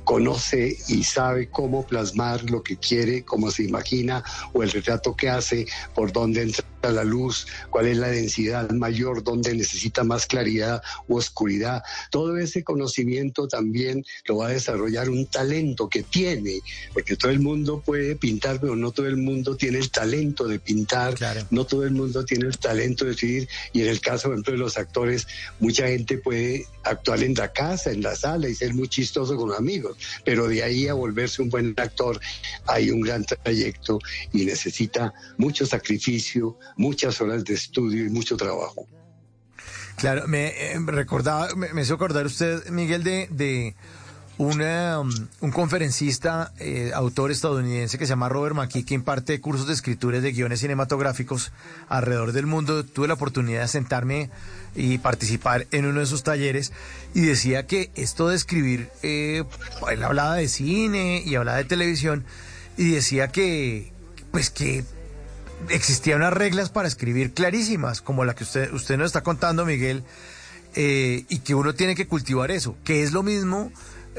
conoce y sabe cómo plasmar lo que quiere, cómo se imagina, o el retrato que hace, por dónde entra la luz, cuál es la densidad mayor, dónde necesita más claridad u oscuridad. Todo ese conocimiento también lo va a desarrollar un talento que tiene, porque todo el mundo puede pintar, pero no todo el mundo tiene el talento de pintar, no todo el mundo tiene el talento de escribir, y en el caso, por ejemplo, de los actores, mucha gente puede actuar en la casa, en la sala y ser muy chistoso con amigos, pero de ahí a volverse un buen actor hay un gran trayecto y necesita mucho sacrificio, muchas horas de estudio y mucho trabajo.
Claro, me eh, recordaba, me, hizo acordar usted, Miguel, de, de una, um, un conferencista, eh, autor estadounidense que se llama Robert McKee, que imparte cursos de escritura de guiones cinematográficos alrededor del mundo. Tuve la oportunidad de sentarme y participar en uno de sus talleres y decía que esto de escribir, eh, él hablaba de cine y hablaba de televisión y decía que, pues que existían unas reglas para escribir clarísimas, como la que usted, usted nos está contando, Miguel, eh, y que uno tiene que cultivar eso, que es lo mismo,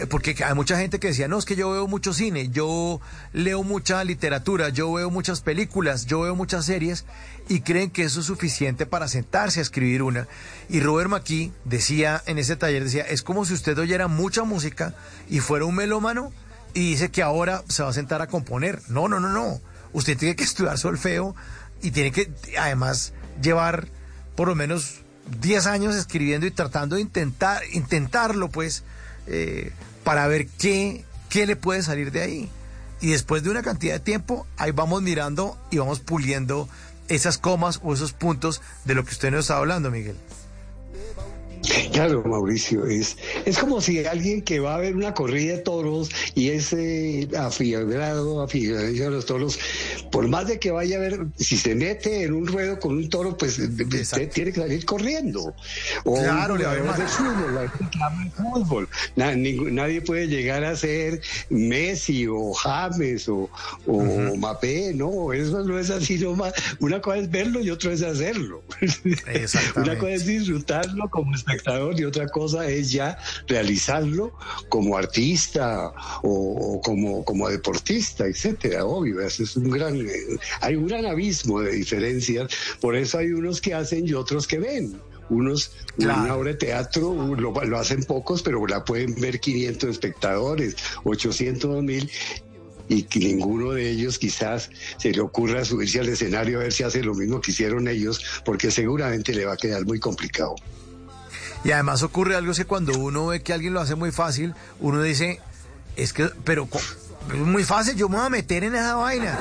porque hay mucha gente que decía, no, es que yo veo mucho cine, yo leo mucha literatura, yo veo muchas películas, yo veo muchas series, y creen que eso es suficiente para sentarse a escribir una. Y Robert McKee decía en ese taller, decía, es como si usted oyera mucha música y fuera un melómano y dice que ahora se va a sentar a componer. No, no, no, no usted tiene que [laughs] estudiar solfeo y tiene que además llevar por lo menos 10 años escribiendo y tratando de intentar, intentarlo, pues, eh, para ver qué, qué le puede salir de ahí. Y después de una cantidad de tiempo, ahí vamos mirando y vamos puliendo esas comas o esos puntos de lo que usted nos está hablando, Miguel.
Claro, Mauricio, es, es como si alguien que va a ver una corrida de toros y es eh, afibrado, afibrado a los toros, por más de que vaya a ver, si se mete en un ruedo con un toro, pues tiene que salir corriendo. O claro, le va a de fútbol, fútbol. nadie puede llegar a ser Messi o James o, o Mapé, no, eso no es así nomás. Una cosa es verlo y otra es hacerlo. [laughs] una cosa es disfrutarlo como está y otra cosa es ya realizarlo como artista o, como, como deportista, etcétera, obvio, es un gran, hay un gran abismo de diferencias, por eso hay unos que hacen y otros que ven unos una obra de teatro lo, lo, hacen pocos, pero la pueden ver 500 espectadores, 800 mil. Y que ninguno de ellos quizás se le ocurra subirse al escenario a ver si hace lo mismo que hicieron ellos, porque seguramente le va a quedar muy complicado.
Y además ocurre algo que cuando uno ve que alguien lo hace muy fácil, uno dice, es que, pero
es muy fácil, yo me voy a meter en esa vaina.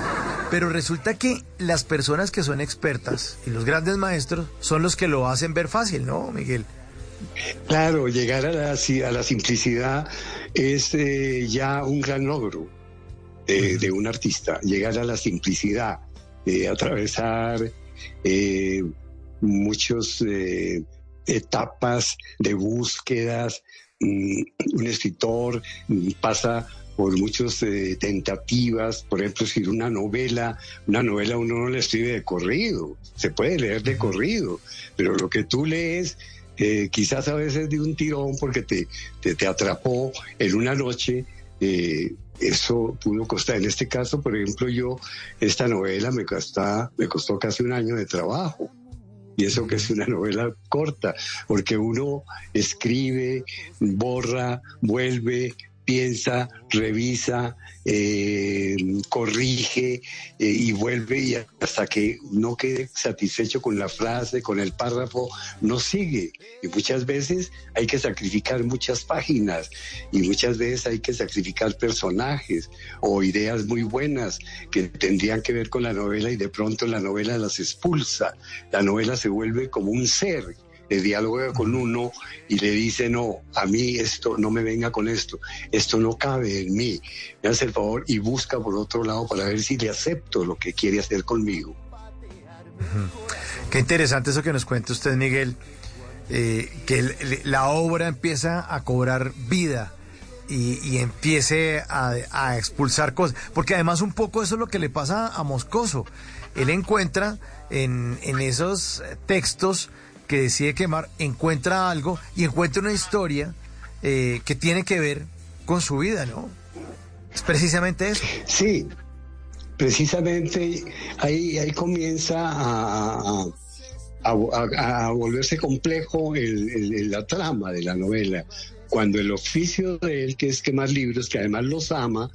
Pero resulta que las personas que son expertas y los grandes maestros son los que lo hacen ver fácil, ¿no, Miguel?
Claro, llegar a la, a la simplicidad es eh, ya un gran logro eh, de un artista, llegar a la simplicidad, eh, atravesar muchas etapas de búsquedas. Un escritor pasa por muchas tentativas, por ejemplo, escribir una novela, una novela uno no la escribe de corrido, se puede leer de corrido, pero lo que tú lees eh, quizás a veces de un tirón porque te, te, atrapó en una noche. Eh, eso pudo costar. En este caso, por ejemplo, yo, esta novela me, costó, me costó casi un año de trabajo. Y eso que es una novela corta, porque uno escribe, borra, vuelve, piensa, revisa, eh, corrige eh, y vuelve y hasta que no quede satisfecho con la frase, con el párrafo, no sigue. Y muchas veces hay que sacrificar muchas páginas y muchas veces hay que sacrificar personajes o ideas muy buenas que tendrían que ver con la novela y de pronto la novela las expulsa. La novela se vuelve como un ser le dialoga con uno y le dice, no, a mí esto, no me venga con esto, esto no cabe en mí, me hace el favor y busca por otro lado para ver si le acepto lo que quiere hacer conmigo.
Qué interesante eso que nos cuenta usted, Miguel, eh, que la obra empieza a cobrar vida. Y, empiece a, a, expulsar cosas. Porque además un poco eso es lo que le pasa a Moscoso. Él encuentra en, en esos textos que decide quemar encuentra algo y encuentra una historia eh, que tiene que ver con su vida, ¿no? Es precisamente eso.
Sí, precisamente ahí, ahí comienza a, a, volverse complejo el, la trama de la novela. Cuando el oficio de él, que es quemar libros, que además los ama,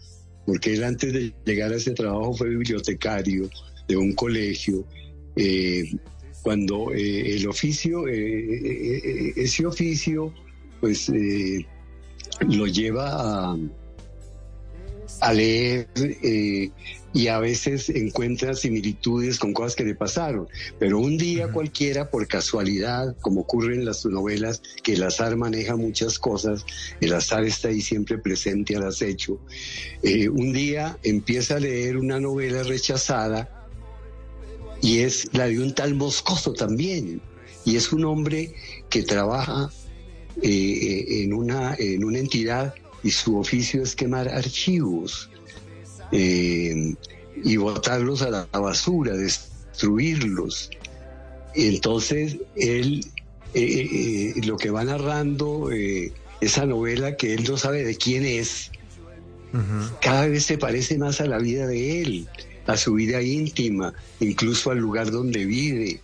porque él antes de llegar a ese trabajo fue bibliotecario de un colegio, eh, cuando eh, el oficio, eh, eh, ese oficio, pues lo lleva a, a leer y a veces encuentra similitudes con cosas que le pasaron. Pero un día cualquiera, por casualidad, como ocurre en las novelas, que el azar maneja muchas cosas, el azar está ahí siempre presente al acecho, un día empieza a leer una novela rechazada y es la de un tal Moscoso también. Y es un hombre que trabaja eh, eh, en, una, en una entidad y su oficio es quemar archivos eh, y botarlos a la basura, destruirlos. Entonces, él lo que va narrando esa novela que él no sabe de quién es, cada vez se parece más a la vida de él a su vida íntima, incluso al lugar donde vive,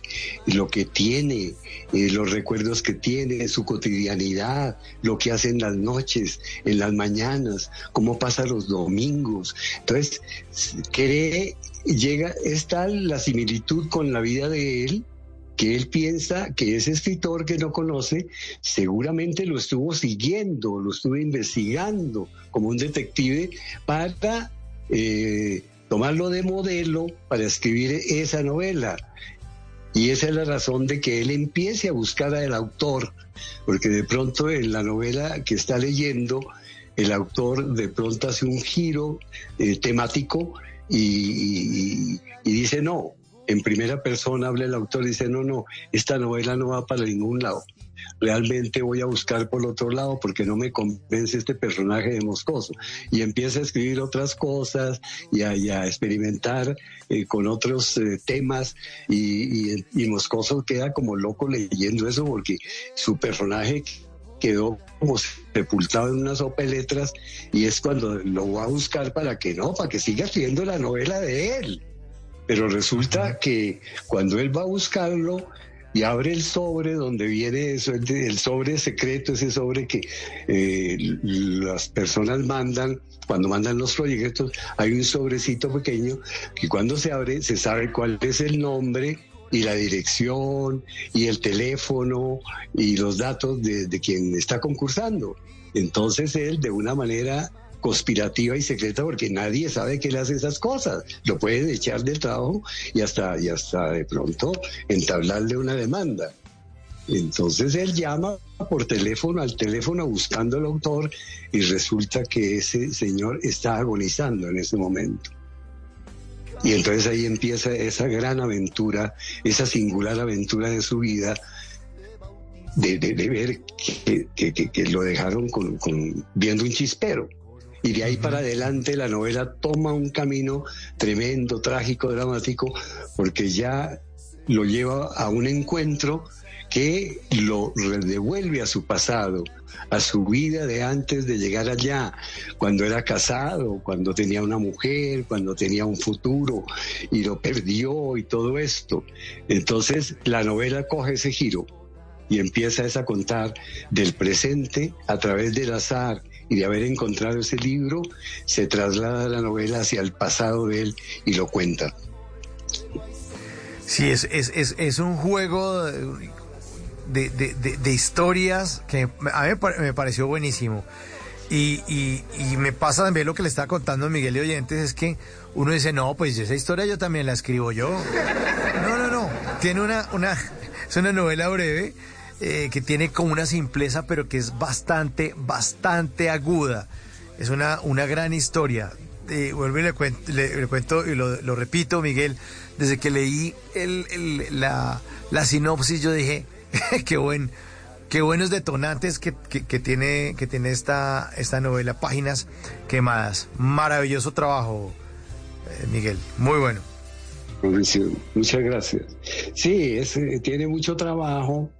lo que tiene, eh, los recuerdos que tiene, su cotidianidad, lo que hace en las noches, en las mañanas, cómo pasa los domingos. Entonces, cree, llega, es tal la similitud con la vida de él que él piensa que ese escritor que no conoce seguramente lo estuvo siguiendo, lo estuvo investigando como un detective para eh, tomarlo de modelo para escribir esa novela. Y esa es la razón de que él empiece a buscar al autor, porque de pronto en la novela que está leyendo, el autor de pronto hace un giro eh, temático y, y, dice, no, en primera persona habla el autor y dice, no, no, esta novela no va para ningún lado realmente voy a buscar por otro lado porque no me convence este personaje de Moscoso. Y empieza a escribir otras cosas y a, experimentar eh, con otros eh, temas y, y, Moscoso queda como loco leyendo eso porque su personaje quedó como sepultado en una sopa de letras y es cuando lo va a buscar para que no, para que siga escribiendo la novela de él. Pero resulta que cuando él va a buscarlo, y abre el sobre donde viene eso, el, sobre secreto, ese sobre que eh, las personas mandan, cuando mandan los proyectos, hay un sobrecito pequeño que cuando se abre se sabe cuál es el nombre y la dirección y el teléfono y los datos de, de quien está concursando. Entonces él de una manera conspirativa y secreta porque nadie sabe que él hace esas cosas. Lo pueden echar del trabajo y hasta, y hasta de pronto entablarle una demanda. Entonces él llama por teléfono al teléfono buscando al autor y resulta que ese señor está agonizando en ese momento. Y entonces ahí empieza esa gran aventura, esa singular aventura de su vida, de, ver que, lo dejaron viendo un chispero. Y de ahí para adelante la novela toma un camino tremendo, trágico, dramático, porque ya lo lleva a un encuentro que lo devuelve a su pasado, a su vida de antes de llegar allá, cuando era casado, cuando tenía una mujer, cuando tenía un futuro y lo perdió y todo esto. Entonces la novela coge ese giro y empieza a contar del presente a través del azar y de haber encontrado ese libro, se traslada la novela hacia el pasado de él y lo cuenta.
Sí, es, es, es, es un juego de, de, historias que a mí me pareció buenísimo. Y, y, me pasa también lo que le estaba contando Miguel de Oyentes, es que uno dice, no, pues esa historia yo también la escribo yo. No, no, no, tiene una, una, [laughs] es una novela breve eh, que tiene como una simpleza, pero que es bastante, bastante aguda. Es una, una gran historia. Eh, vuelvo y le cuento, le, cuento y lo, repito, Miguel, desde que leí el, el, la, la sinopsis yo dije, [laughs] qué buen, qué buenos detonantes que, tiene, que tiene esta, esta novela, páginas quemadas. Maravilloso trabajo, eh, Miguel, muy bueno.
Muchas gracias. Sí, eh, tiene mucho trabajo.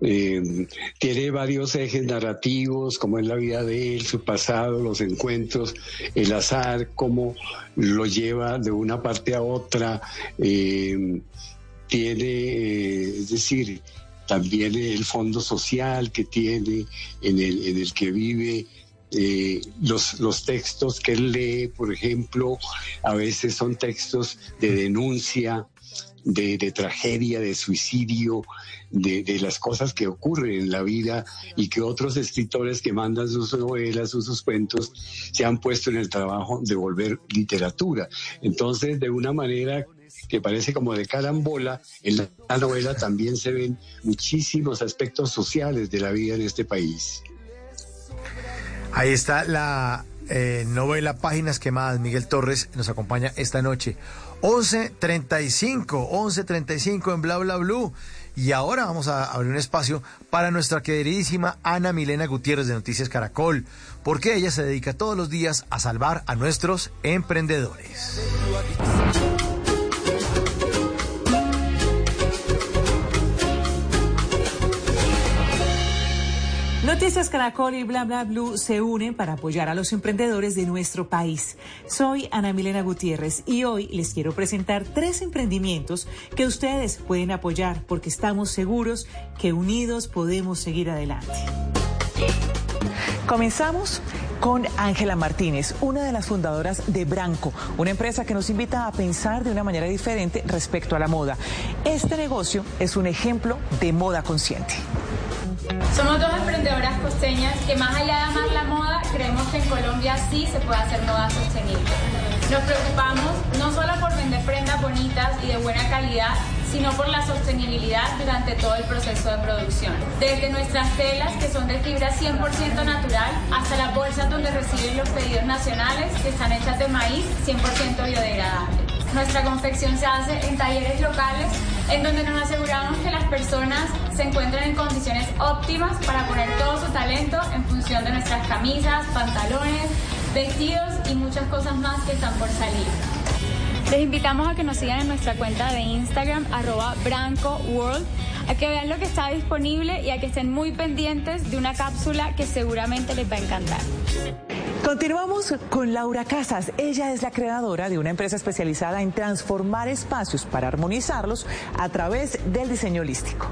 Eh, tiene varios ejes narrativos, como es la vida de él, su pasado, los encuentros, el azar, cómo lo lleva de una parte a otra. tiene, es decir, también el fondo social que tiene, en el, en el que vive. Eh, los, los textos que él lee, por ejemplo, a veces son textos de denuncia, de, tragedia, de suicidio, de, de, las cosas que ocurren en la vida y que otros escritores que mandan sus novelas o sus cuentos se han puesto en el trabajo de volver literatura. Entonces, de una manera que parece como de carambola, en la novela también se ven muchísimos aspectos sociales de la vida en este país.
Ahí está la eh, novela Páginas Quemadas. Miguel Torres nos acompaña esta noche. 11.35, 11.35 en Bla Bla Blue. Y ahora vamos a abrir un espacio para nuestra queridísima Ana Milena Gutiérrez de Noticias Caracol, porque ella se dedica todos los días a salvar a nuestros emprendedores.
Caracol y Blue se unen para apoyar a los emprendedores de nuestro país. Soy Ana Milena Gutiérrez y hoy les quiero presentar tres emprendimientos que ustedes pueden apoyar porque estamos seguros que unidos podemos seguir adelante. Comenzamos con Ángela Martínez, una de las fundadoras de Branco, una empresa que nos invita a pensar de una manera diferente respecto a la moda. Este negocio es un ejemplo de moda consciente.
Somos dos emprendedoras costeñas que más allá de amar la moda, creemos que en Colombia sí se puede hacer moda sostenible. Nos preocupamos no solo por vender prendas bonitas y de buena calidad, sino por la sostenibilidad durante todo el proceso de producción. Desde nuestras telas, que son de fibra 100% natural, hasta las bolsas donde reciben los pedidos nacionales, que están hechas de maíz 100% biodegradable. Nuestra confección se hace en talleres locales en donde nos aseguramos que las personas se encuentren en condiciones óptimas para poner todo su talento en función de nuestras camisas, pantalones, vestidos y muchas cosas más que están por salir. Les invitamos a que nos sigan en nuestra cuenta de Instagram, arroba BrancoWorld, a que vean lo que está disponible y a que estén muy pendientes de una cápsula que seguramente les va a encantar.
Continuamos con Laura Casas. Ella es la creadora de una empresa especializada en transformar espacios para armonizarlos a través del diseño holístico.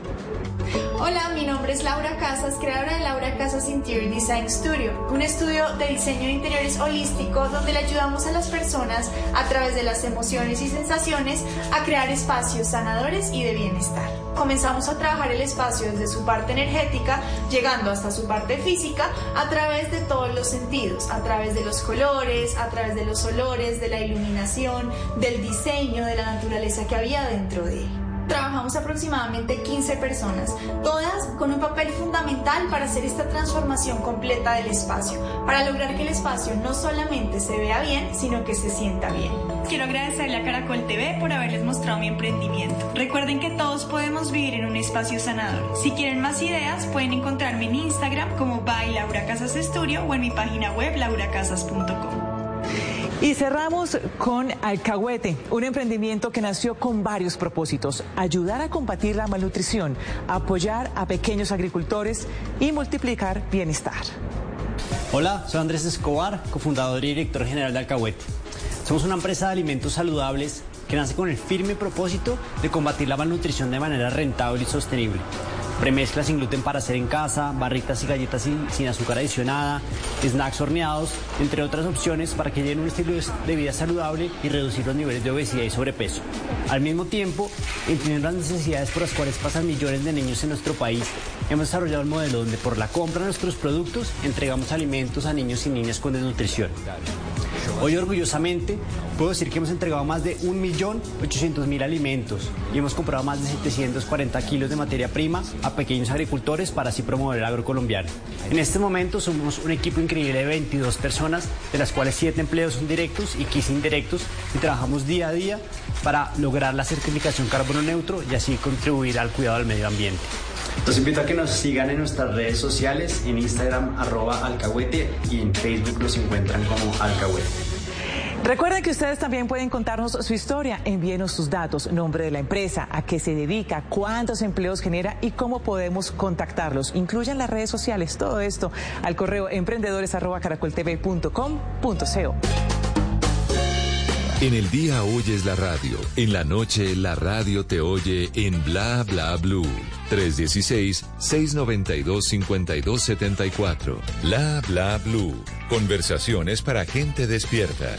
Hola, mi nombre es Laura Casas, creadora de Laura Casas Interior Design Studio, un estudio de diseño de interiores holístico donde le ayudamos a las personas a través de las emociones y sensaciones a crear espacios sanadores y de bienestar. Comenzamos a trabajar el espacio desde su parte energética, llegando hasta su parte física a través de todos los sentidos, a través de los colores, a través de los olores, de la iluminación, del diseño, de la naturaleza que había dentro de él. Trabajamos aproximadamente 15 personas, todas con un papel fundamental para hacer esta transformación completa del espacio, para lograr que el espacio no solamente se vea bien, sino que se sienta bien. Quiero agradecerle a Caracol TV por haberles mostrado mi emprendimiento. Recuerden que todos podemos vivir en un espacio sanador. Si quieren más ideas, pueden encontrarme en Instagram como by Estudio o en mi página web lauracasas.com.
Y cerramos con Alcahuete, un emprendimiento que nació con varios propósitos. Ayudar a combatir la malnutrición, apoyar a pequeños agricultores y multiplicar bienestar.
Hola, soy Andrés Escobar, cofundador y director general de Alcahuete. Somos una empresa de alimentos saludables que nace con el firme propósito de combatir la malnutrición de manera rentable y sostenible. Premezclas sin gluten para hacer en casa, barritas y galletas sin, sin, azúcar adicionada, snacks horneados, entre otras opciones para que lleven un estilo de vida saludable y reducir los niveles de obesidad y sobrepeso. Al mismo tiempo, entendiendo las necesidades por las cuales pasan millones de niños en nuestro país, hemos desarrollado un modelo donde por la compra de nuestros productos entregamos alimentos a niños y niñas con desnutrición. Hoy orgullosamente puedo decir que hemos entregado más de 1.800.000 alimentos y hemos comprado más de 740 kilos de materia prima a pequeños agricultores para así promover el agrocolombiano. En este momento somos un equipo increíble de 22 personas, de las cuales 7 empleos son directos y 15 indirectos y trabajamos día a día para lograr la certificación carbono neutro y así contribuir al cuidado del medio ambiente. Los invito a que nos sigan en nuestras redes sociales, en Instagram arroba alcahuete y en Facebook nos encuentran como alcahuete.
Recuerden que ustedes también pueden contarnos su historia. Envíenos sus datos, nombre de la empresa, a qué se dedica, cuántos empleos genera y cómo podemos contactarlos. Incluyan las redes sociales, todo esto al correo emprendedores.caracoltv.com.co.
En el día oyes la radio, en la noche la radio te oye en Bla Bla Blue. 316-692-5274. Bla Bla Blue. Conversaciones para gente despierta.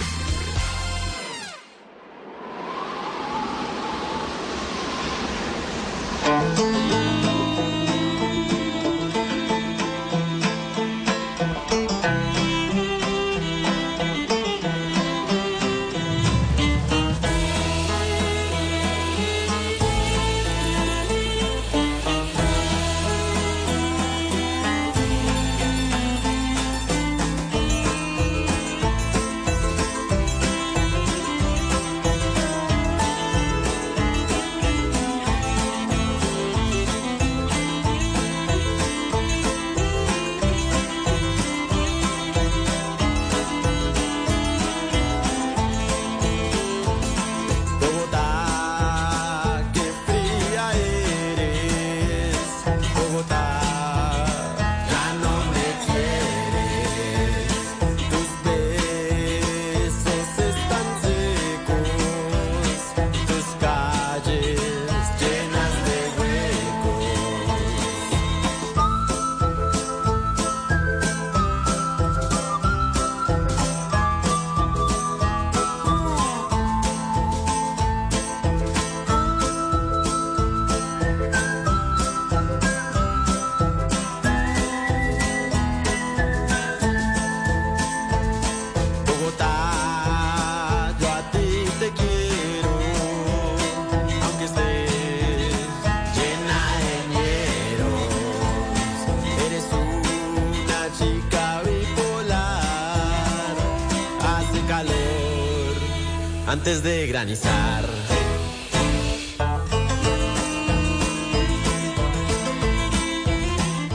Antes de granizar.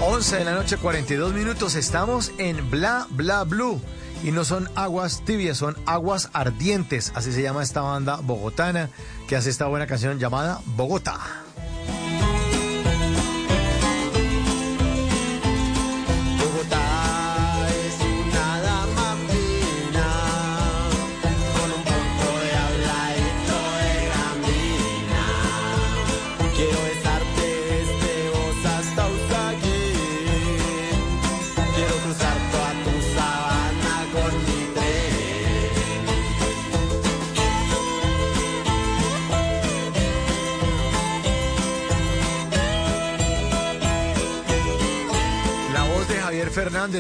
Once de la noche, 42 minutos. Estamos en Bla Bla Blue. Y no son aguas tibias, son aguas ardientes. Así se llama esta banda bogotana que hace esta buena canción llamada Bogotá.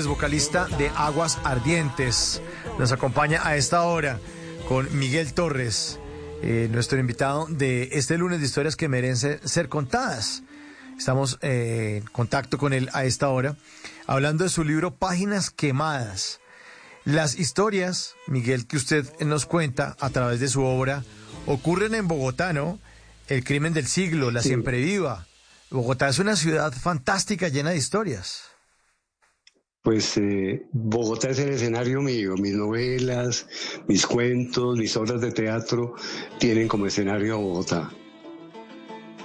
Vocalista de Aguas Ardientes. Nos acompaña a esta hora con Miguel Torres, eh, nuestro invitado de este lunes de historias que merecen ser contadas. Estamos eh, en contacto con él a esta hora, hablando de su libro Páginas Quemadas. Las historias, Miguel, que usted nos cuenta a través de su obra, ocurren en Bogotá, ¿no? El crimen del siglo, la siempre viva. Bogotá es una ciudad fantástica llena de historias.
Pues eh, Bogotá es el escenario mío. Mis novelas, mis cuentos, mis obras de teatro tienen como escenario a Bogotá.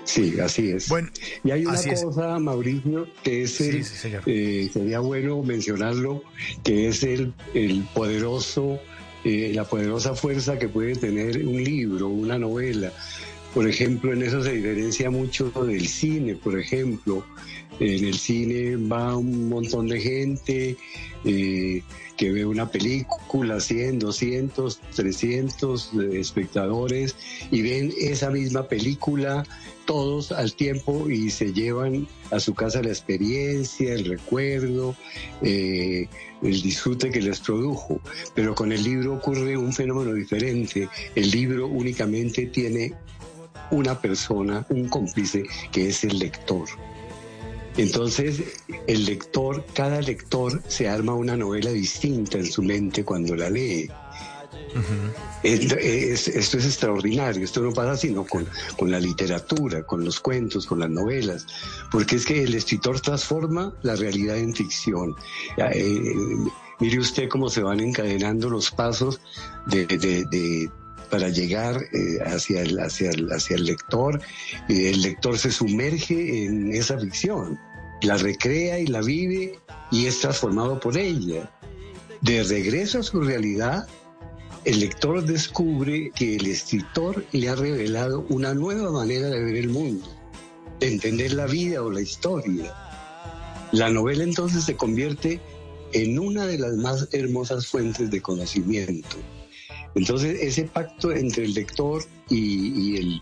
Sí, así es.
Bueno,
y hay una cosa, Mauricio, que es el, eh, sería bueno mencionarlo, que es el, el poderoso, eh, la poderosa fuerza que puede tener un libro, una novela. Por ejemplo, en eso se diferencia mucho del cine, por ejemplo. En el cine va un montón de gente eh, que ve una película, 100, 200, 300 espectadores y ven esa misma película todos al tiempo y se llevan a su casa la experiencia, el recuerdo, eh, el disfrute que les produjo. Pero con el libro ocurre un fenómeno diferente. El libro únicamente tiene una persona, un cómplice, que es el lector. Entonces, el lector, cada lector se arma una novela distinta en su mente cuando la lee. esto es extraordinario, esto no pasa sino con, con, la literatura, con los cuentos, con las novelas, porque es que el escritor transforma la realidad en ficción. Eh, mire usted cómo se van encadenando los pasos de, de para llegar eh, hacia, el, lector. el lector se sumerge en esa ficción, la recrea y la vive y es transformado por ella. De regreso a su realidad, el lector descubre que el escritor le ha revelado una nueva manera de ver el mundo, de entender la vida o la historia. La novela entonces se convierte en una de las más hermosas fuentes de conocimiento. Entonces, ese pacto entre el lector y, el,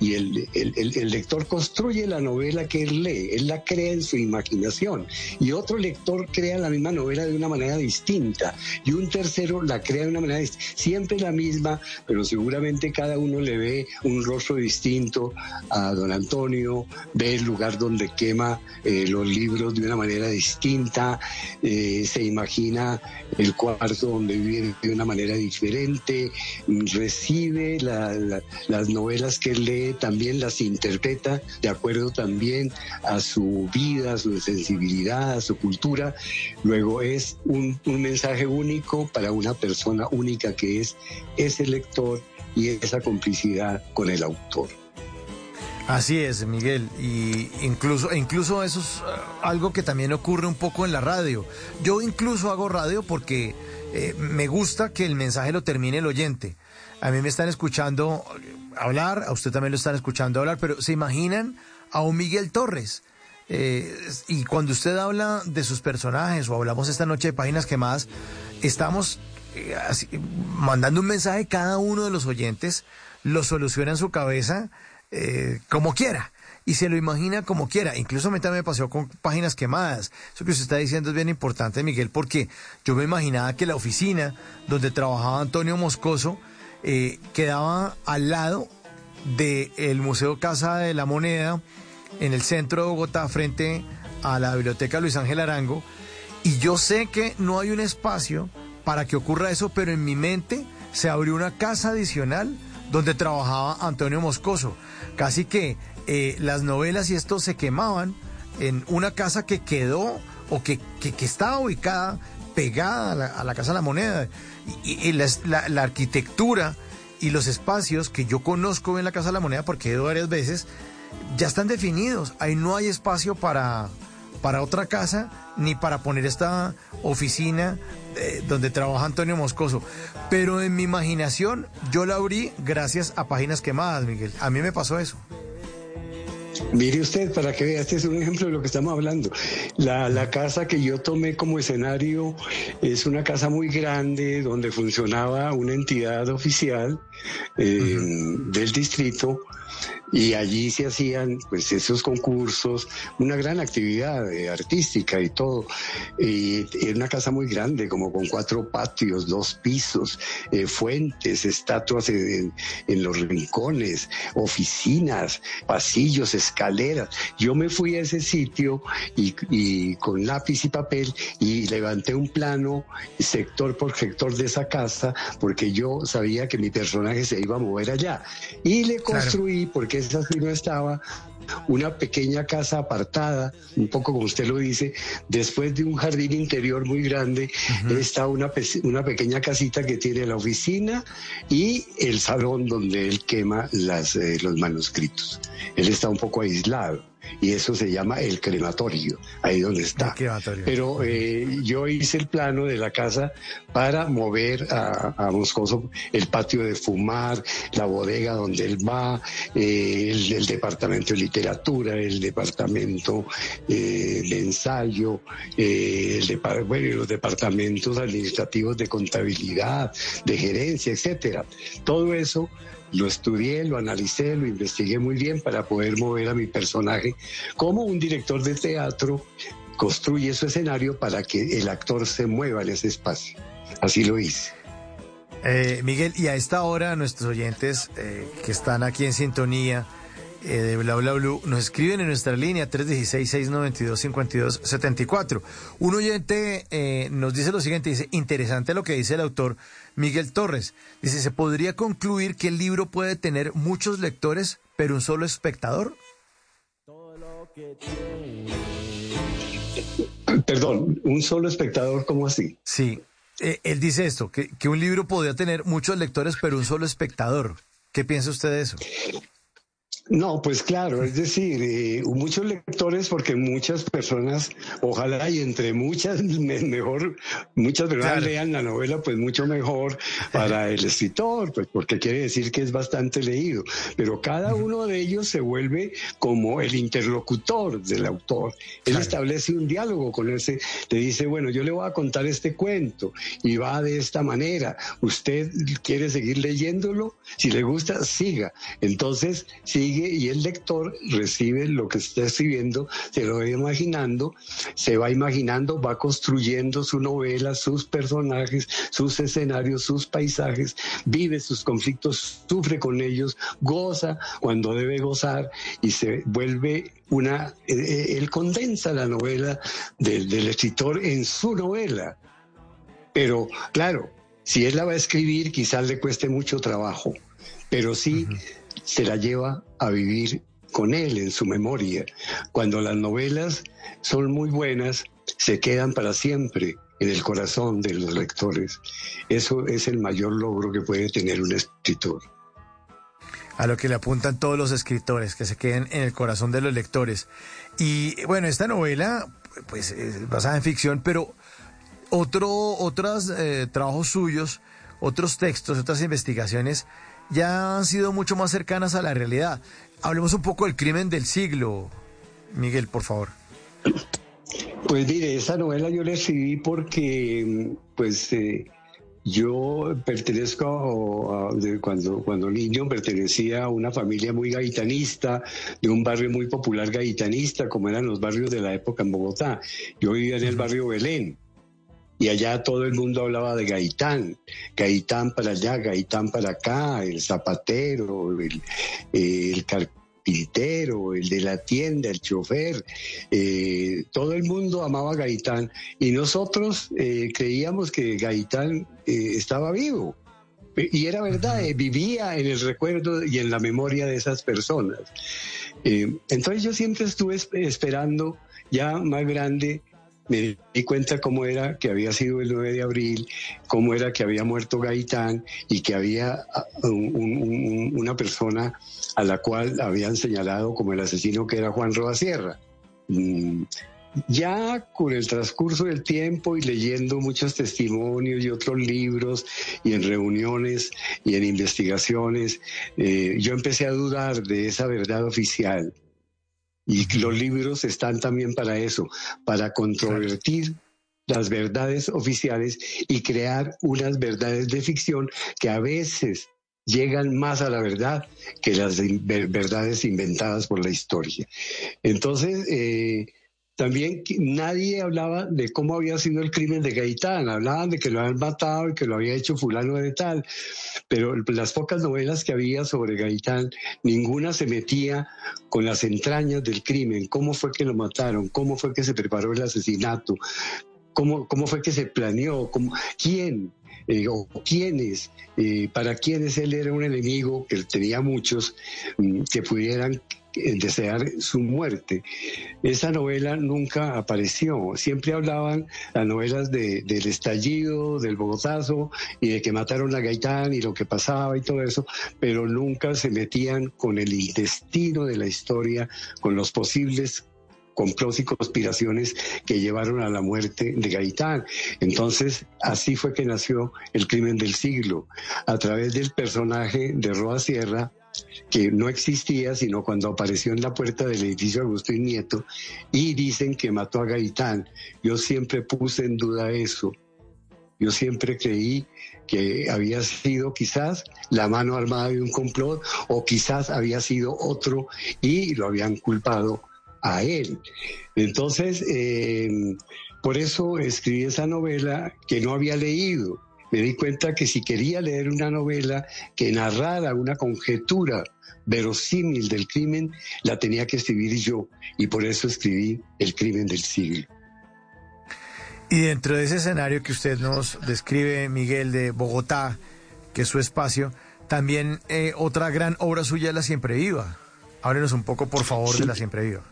y el, el, lector construye la novela que él lee, él la crea en su imaginación y otro lector crea la misma novela de una manera distinta y un tercero la crea de una manera distinta, siempre la misma, pero seguramente cada uno le ve un rostro distinto a don Antonio, ve el lugar donde quema eh, los libros de una manera distinta, eh, se imagina el cuarto donde vive de una manera diferente, recibe las novelas que él lee también las interpreta de acuerdo también a su vida, a su sensibilidad, a su cultura. Luego es un, mensaje único para una persona única que es ese lector y esa complicidad con el autor.
Así es, Miguel, y incluso, incluso eso es eh, algo que también ocurre un poco en la radio. Yo incluso hago radio porque eh, me gusta que el mensaje lo termine el oyente. A mí me están escuchando hablar, a usted también lo están escuchando hablar, pero ¿se imaginan a un Miguel Torres? Eh, y cuando usted habla de sus personajes o hablamos esta noche de páginas quemadas, estamos eh, mandando un mensaje cada uno de los oyentes, lo soluciona en su cabeza eh, como quiera y se lo imagina como quiera. Incluso a mí también me pasó con páginas quemadas. Eso que usted está diciendo es bien importante, Miguel, porque yo me imaginaba que la oficina donde trabajaba Antonio Moscoso eh, quedaba al lado del Museo Casa de la Moneda, en el centro de Bogotá, frente a la Biblioteca Luis Ángel Arango. Y yo sé que no hay un espacio para que ocurra eso, pero en mi mente se abrió una casa adicional donde trabajaba Antonio Moscoso. Casi que eh, las novelas y esto se quemaban en una casa que quedó o que, que, estaba ubicada pegada a la, Casa de la Moneda. Y, la, arquitectura y los espacios que yo conozco en la Casa de la Moneda, porque he ido varias veces, ya están definidos. Ahí no hay espacio para, para otra casa ni para poner esta oficina eh, donde trabaja Antonio Moscoso. Pero en mi imaginación yo la abrí gracias a páginas quemadas, Miguel. A mí me pasó eso.
Mire usted, para que vea, este es un ejemplo de lo que estamos hablando. La, casa que yo tomé como escenario es una casa muy grande donde funcionaba una entidad oficial eh, del distrito y allí se hacían pues esos concursos, una gran actividad eh, artística y todo. Y era una casa muy grande, como con cuatro patios, dos pisos, eh, fuentes, estatuas en, los rincones, oficinas, pasillos, escaleras. Yo me fui a ese sitio y, y con lápiz y papel y levanté un plano sector por sector de esa casa porque yo sabía que mi personaje se iba a mover allá. Y le construí, porque esa sí no estaba, una pequeña casa apartada, un poco como usted lo dice, después de un jardín interior muy grande, está una, una pequeña casita que tiene la oficina y el salón donde él quema las, eh, los manuscritos. Él está un poco aislado y eso se llama el crematorio, ahí donde está. Pero eh, yo hice el plano de la casa para mover a, Moscoso el patio de fumar, la bodega donde él va, eh, el, departamento de literatura, el departamento eh, de ensayo, el bueno, los departamentos administrativos de contabilidad, de gerencia, etcétera. Todo eso lo estudié, lo analicé, lo investigué muy bien para poder mover a mi personaje como un director de teatro construye su escenario para que el actor se mueva en ese espacio. Así lo hice.
Eh, Miguel, y a esta hora nuestros oyentes eh, que están aquí en sintonía eh, de Bla Bla Blue nos escriben en nuestra línea 316-692-5274. Un oyente nos dice lo siguiente, dice, interesante lo que dice el autor Miguel Torres dice, ¿se podría concluir que el libro puede tener muchos lectores, pero un solo espectador? [clears throat]
Perdón, un solo espectador, ¿cómo así?
Sí, eh, él dice esto, que, que un libro podría tener muchos lectores, pero un solo espectador. ¿Qué piensa usted de eso?
No, pues claro, es decir, eh, muchos lectores porque muchas personas, ojalá y entre muchas, [laughs] mejor, muchas personas lean la novela, pues mucho mejor para el escritor, pues porque quiere decir que es bastante leído, pero cada uno de ellos se vuelve como el interlocutor del autor. Él establece un diálogo con ese, le dice, bueno, yo le voy a contar este cuento y va de esta manera, usted quiere seguir leyéndolo, si le gusta, siga. Entonces, sigue y el lector recibe lo que está escribiendo, se lo va imaginando, se va imaginando, va construyendo su novela, sus personajes, sus escenarios, sus paisajes, vive sus conflictos, sufre con ellos, goza cuando debe gozar y se vuelve una, eh, eh, él condensa la novela del, escritor en su novela. Pero claro, si él la va a escribir, quizás le cueste mucho trabajo, pero sí se la lleva a vivir con él en su memoria. Cuando las novelas son muy buenas, se quedan para siempre en el corazón de los lectores. Eso es el mayor logro que puede tener un escritor.
A lo que le apuntan todos los escritores, que se queden en el corazón de los lectores. Y bueno, esta novela, pues es basada en ficción, pero otro, otros eh, trabajos suyos, otros textos, otras investigaciones ya han sido mucho más cercanas a la realidad. Hablemos un poco del crimen del siglo. Miguel, por favor.
Pues mire, esa novela yo la escribí porque, pues, eh, yo pertenezco a, cuando, cuando niño pertenecía a una familia muy gaitanista, de un barrio muy popular gaitanista, como eran los barrios de la época en Bogotá. Yo vivía en el barrio Belén y allá todo el mundo hablaba de Gaitán, Gaitán para allá, Gaitán para acá, el zapatero, el, carpintero, el de la tienda, el chofer, eh, todo el mundo amaba a Gaitán y nosotros eh, creíamos que Gaitán eh, estaba vivo. Y era verdad, vivía en el recuerdo y en la memoria de esas personas. entonces yo siempre estuve esperando, ya más grande, me di cuenta cómo era que había sido el 9 de abril, cómo era que había muerto Gaitán y que había ah, una persona a la cual habían señalado como el asesino que era Juan Sierra. Mm, ya con el transcurso del tiempo y leyendo muchos testimonios y otros libros y en reuniones y en investigaciones, eh, yo empecé a dudar de esa verdad oficial y los libros están también para eso, para controvertir las verdades oficiales y crear unas verdades de ficción que a veces llegan más a la verdad que las verdades inventadas por la historia. Entonces, eh, también nadie hablaba de cómo había sido el crimen de Gaitán, hablaban de que lo habían matado y que lo había hecho fulano de tal, pero las pocas novelas que había sobre Gaitán, ninguna se metía con las entrañas del crimen, cómo fue que lo mataron, cómo fue que se preparó el asesinato, cómo, cómo fue que se planeó, cómo, quién, eh, o quiénes, eh, para quiénes él era un enemigo, que tenía muchos, mm, que pudieran desear su muerte. Esa novela nunca apareció. Siempre hablaban las novelas del estallido, del Bogotazo y de que mataron a Gaitán y lo que pasaba y todo eso, pero nunca se metían con el intestino de la historia, con los posibles complots y conspiraciones que llevaron a la muerte de Gaitán. Entonces, así fue que nació el crimen del siglo, a través del personaje de Roa Sierra, que no existía sino cuando apareció en la puerta del edificio Agustín Nieto y dicen que mató a Gaitán. Yo siempre puse en duda eso. Yo siempre creí que había sido quizás la mano armada de un complot o quizás había sido otro y lo habían culpado a él. Entonces, eh, por eso escribí esa novela que no había leído me di cuenta que si quería leer una novela que narrara una conjetura verosímil del crimen, la tenía que escribir yo. Y por eso escribí El crimen del siglo.
Y dentro de ese escenario que usted nos describe, Miguel, de Bogotá, que es su espacio, también eh, otra gran obra suya es La Siempre Viva. Háblenos un poco, por favor, de La Siempre Viva.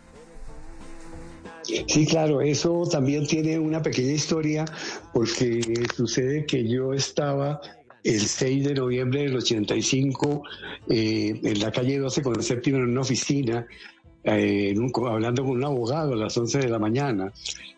Sí, claro, eso también tiene una pequeña historia porque sucede que yo estaba el 6 de noviembre del 85 eh, en la calle 12 con el séptimo en una oficina eh, hablando con un abogado a las 11 de la mañana.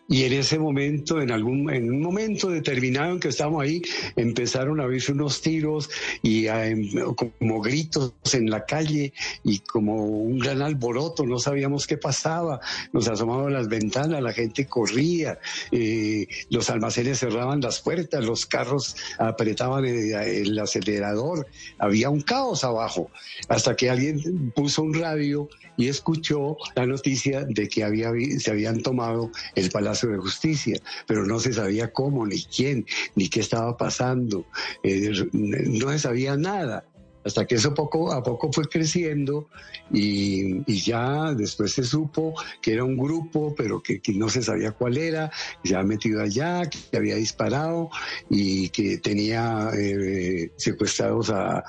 Y en ese momento, en algún en un momento determinado en que estábamos ahí, empezaron a oírse unos tiros y em, como gritos en la calle y como un gran alboroto, no sabíamos qué pasaba, nos asomaban las ventanas, la gente corría, eh, los almacenes cerraban las puertas, los carros apretaban el, el acelerador, había un caos abajo, hasta que alguien puso un radio y escuchó la noticia de que había, se habían tomado el Palacio de Justicia, pero no se sabía cómo, ni quién, ni qué estaba pasando, eh, no se sabía nada hasta que eso poco a poco fue creciendo y, ya después se supo que era un grupo, pero que, no se sabía cuál era, había metido allá, que había disparado y que tenía eh, secuestrados a,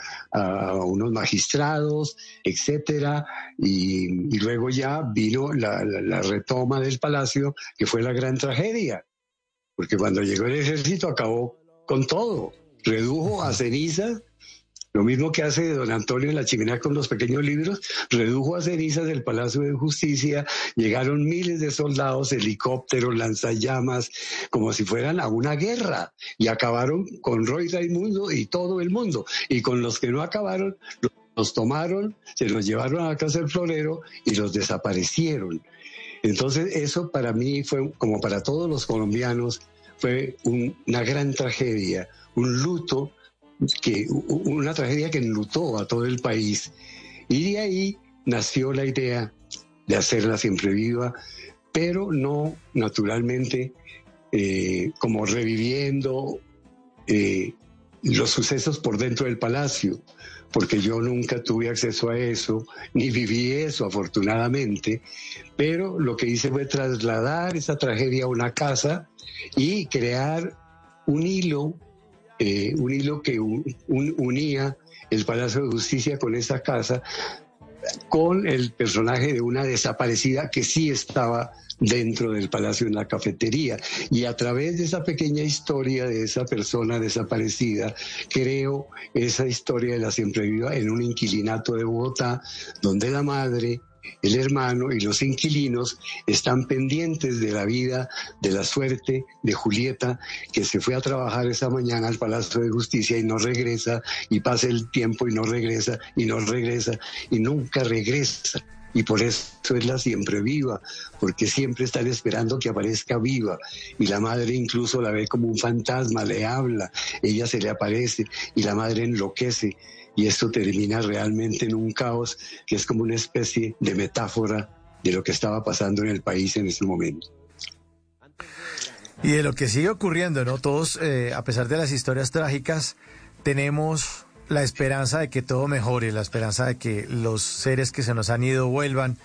unos magistrados, etcétera, y, luego ya vino la, la retoma del palacio, que fue la gran tragedia, porque cuando llegó el ejército acabó con todo, redujo a cenizas lo mismo que hace don Antonio en la chimenea con los pequeños libros, redujo a cenizas el Palacio de Justicia, llegaron miles de soldados, helicópteros, lanzallamas, como si fueran a una guerra, y acabaron con Roy Raimundo y todo el mundo. Y con los que no acabaron, los tomaron, se los llevaron a la casa del florero y los desaparecieron. Entonces eso para mí fue, como para todos los colombianos, fue una gran tragedia, un luto que una tragedia que enlutó a todo el país. Y de ahí nació la idea de hacerla siempre viva, pero no naturalmente eh, como reviviendo eh, los sucesos por dentro del palacio, porque yo nunca tuve acceso a eso, ni viví eso afortunadamente, pero lo que hice fue trasladar esa tragedia a una casa y crear un hilo eh, un hilo que unía el Palacio de Justicia con esa casa, con el personaje de una desaparecida que sí estaba dentro del palacio en la cafetería. Y a través de esa pequeña historia de esa persona desaparecida, creo esa historia de la siempre viva en un inquilinato de Bogotá, donde la madre el hermano y los inquilinos están pendientes de la vida, de la suerte de Julieta, que se fue a trabajar esa mañana al Palacio de Justicia y no regresa, y pasa el tiempo y no regresa, y no regresa, y nunca regresa. y por eso es la siempre viva, porque siempre están esperando que aparezca viva y la madre incluso la ve como un fantasma, le habla, ella se le aparece y la madre enloquece y esto termina realmente en un caos que es como una especie de metáfora de lo que estaba pasando en el país en este momento.
Y de lo que sigue ocurriendo, ¿no? Todos, eh, a pesar de las historias trágicas, tenemos la esperanza de que todo mejore, la esperanza de que los seres que se nos han ido vuelvan,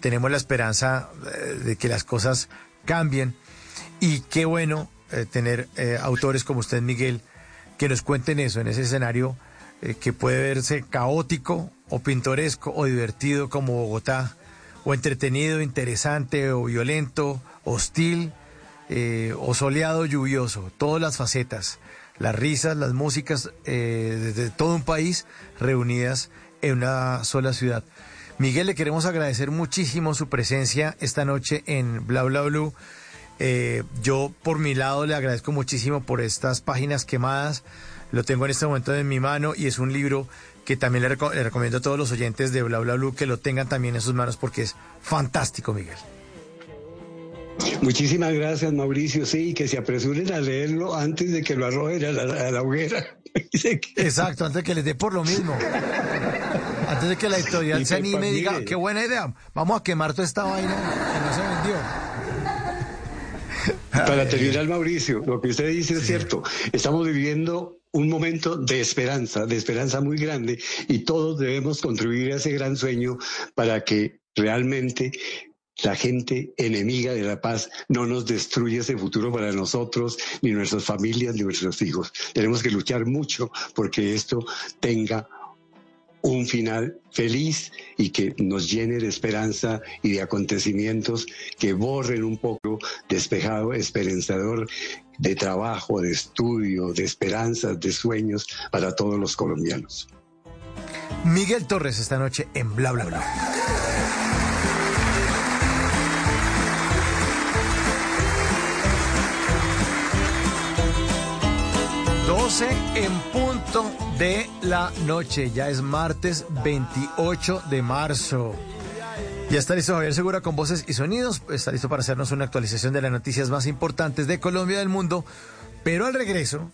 tenemos la esperanza eh, de que las cosas cambien. Y qué bueno eh, tener autores como usted, Miguel, que nos cuenten eso en ese escenario que puede verse caótico o pintoresco o divertido como Bogotá, o entretenido, interesante o violento, hostil eh, o soleado, lluvioso, todas las facetas, las risas, las músicas eh, de, todo un país reunidas en una sola ciudad. Miguel, le queremos agradecer muchísimo su presencia esta noche en Bla Bla Blue. Eh, yo por mi lado le agradezco muchísimo por estas páginas quemadas. Lo tengo en este momento en mi mano y es un libro que también le, le recomiendo a todos los oyentes de Bla Bla Blue que lo tengan también en sus manos porque es fantástico, Miguel.
Muchísimas gracias, Mauricio. Sí, que se apresuren a leerlo antes de que lo arrojen a la, hoguera. [laughs]
Exacto, antes de que les dé por lo mismo. Antes de que la editorial se anime y diga, qué buena idea, vamos a quemar toda esta vaina que no se vendió.
Para terminar, Mauricio, lo que usted dice es cierto. Estamos viviendo un momento de esperanza, de esperanza muy grande, y todos debemos contribuir a ese gran sueño para que realmente la gente enemiga de la paz no nos destruye ese futuro para nosotros, ni nuestras familias, ni nuestros hijos. Tenemos que luchar mucho porque esto tenga un final feliz y que nos llene de esperanza y de acontecimientos que borren un poco despejado, esperanzador de trabajo, de estudio, de esperanzas, de sueños para todos los colombianos.
Miguel Torres esta noche en Bla Bla Bla. 12 en punto de la noche. Ya es martes 28 de marzo. Ya está listo Javier Segura con voces y sonidos. Está listo para hacernos una actualización de las noticias más importantes de Colombia del mundo. Pero al regreso,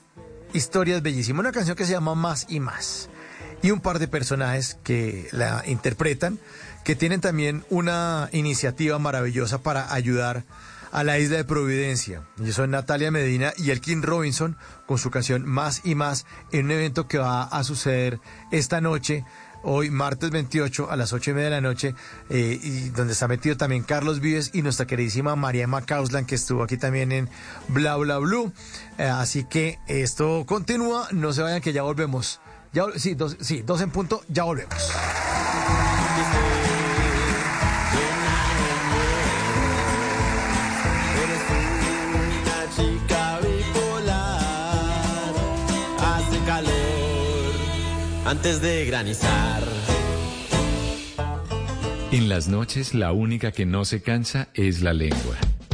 historias bellísimas. Una canción que se llama Más y Más. Y un par de personajes que la interpretan, que tienen también una iniciativa maravillosa para ayudar a la isla de Providencia. Y son Natalia Medina y Elkin Robinson con su canción Más y Más en un evento que va a suceder esta noche hoy martes 28 a las 8 y media de la noche, eh, y donde está metido también Carlos Vives y nuestra queridísima María Macauslan, que estuvo aquí también en Bla Bla Blue. Eh, así que esto continúa, no se vayan que ya volvemos. Ya, sí, dos, sí, dos en punto, ya volvemos.
Antes de granizar.
En las noches la única que no se cansa es la lengua.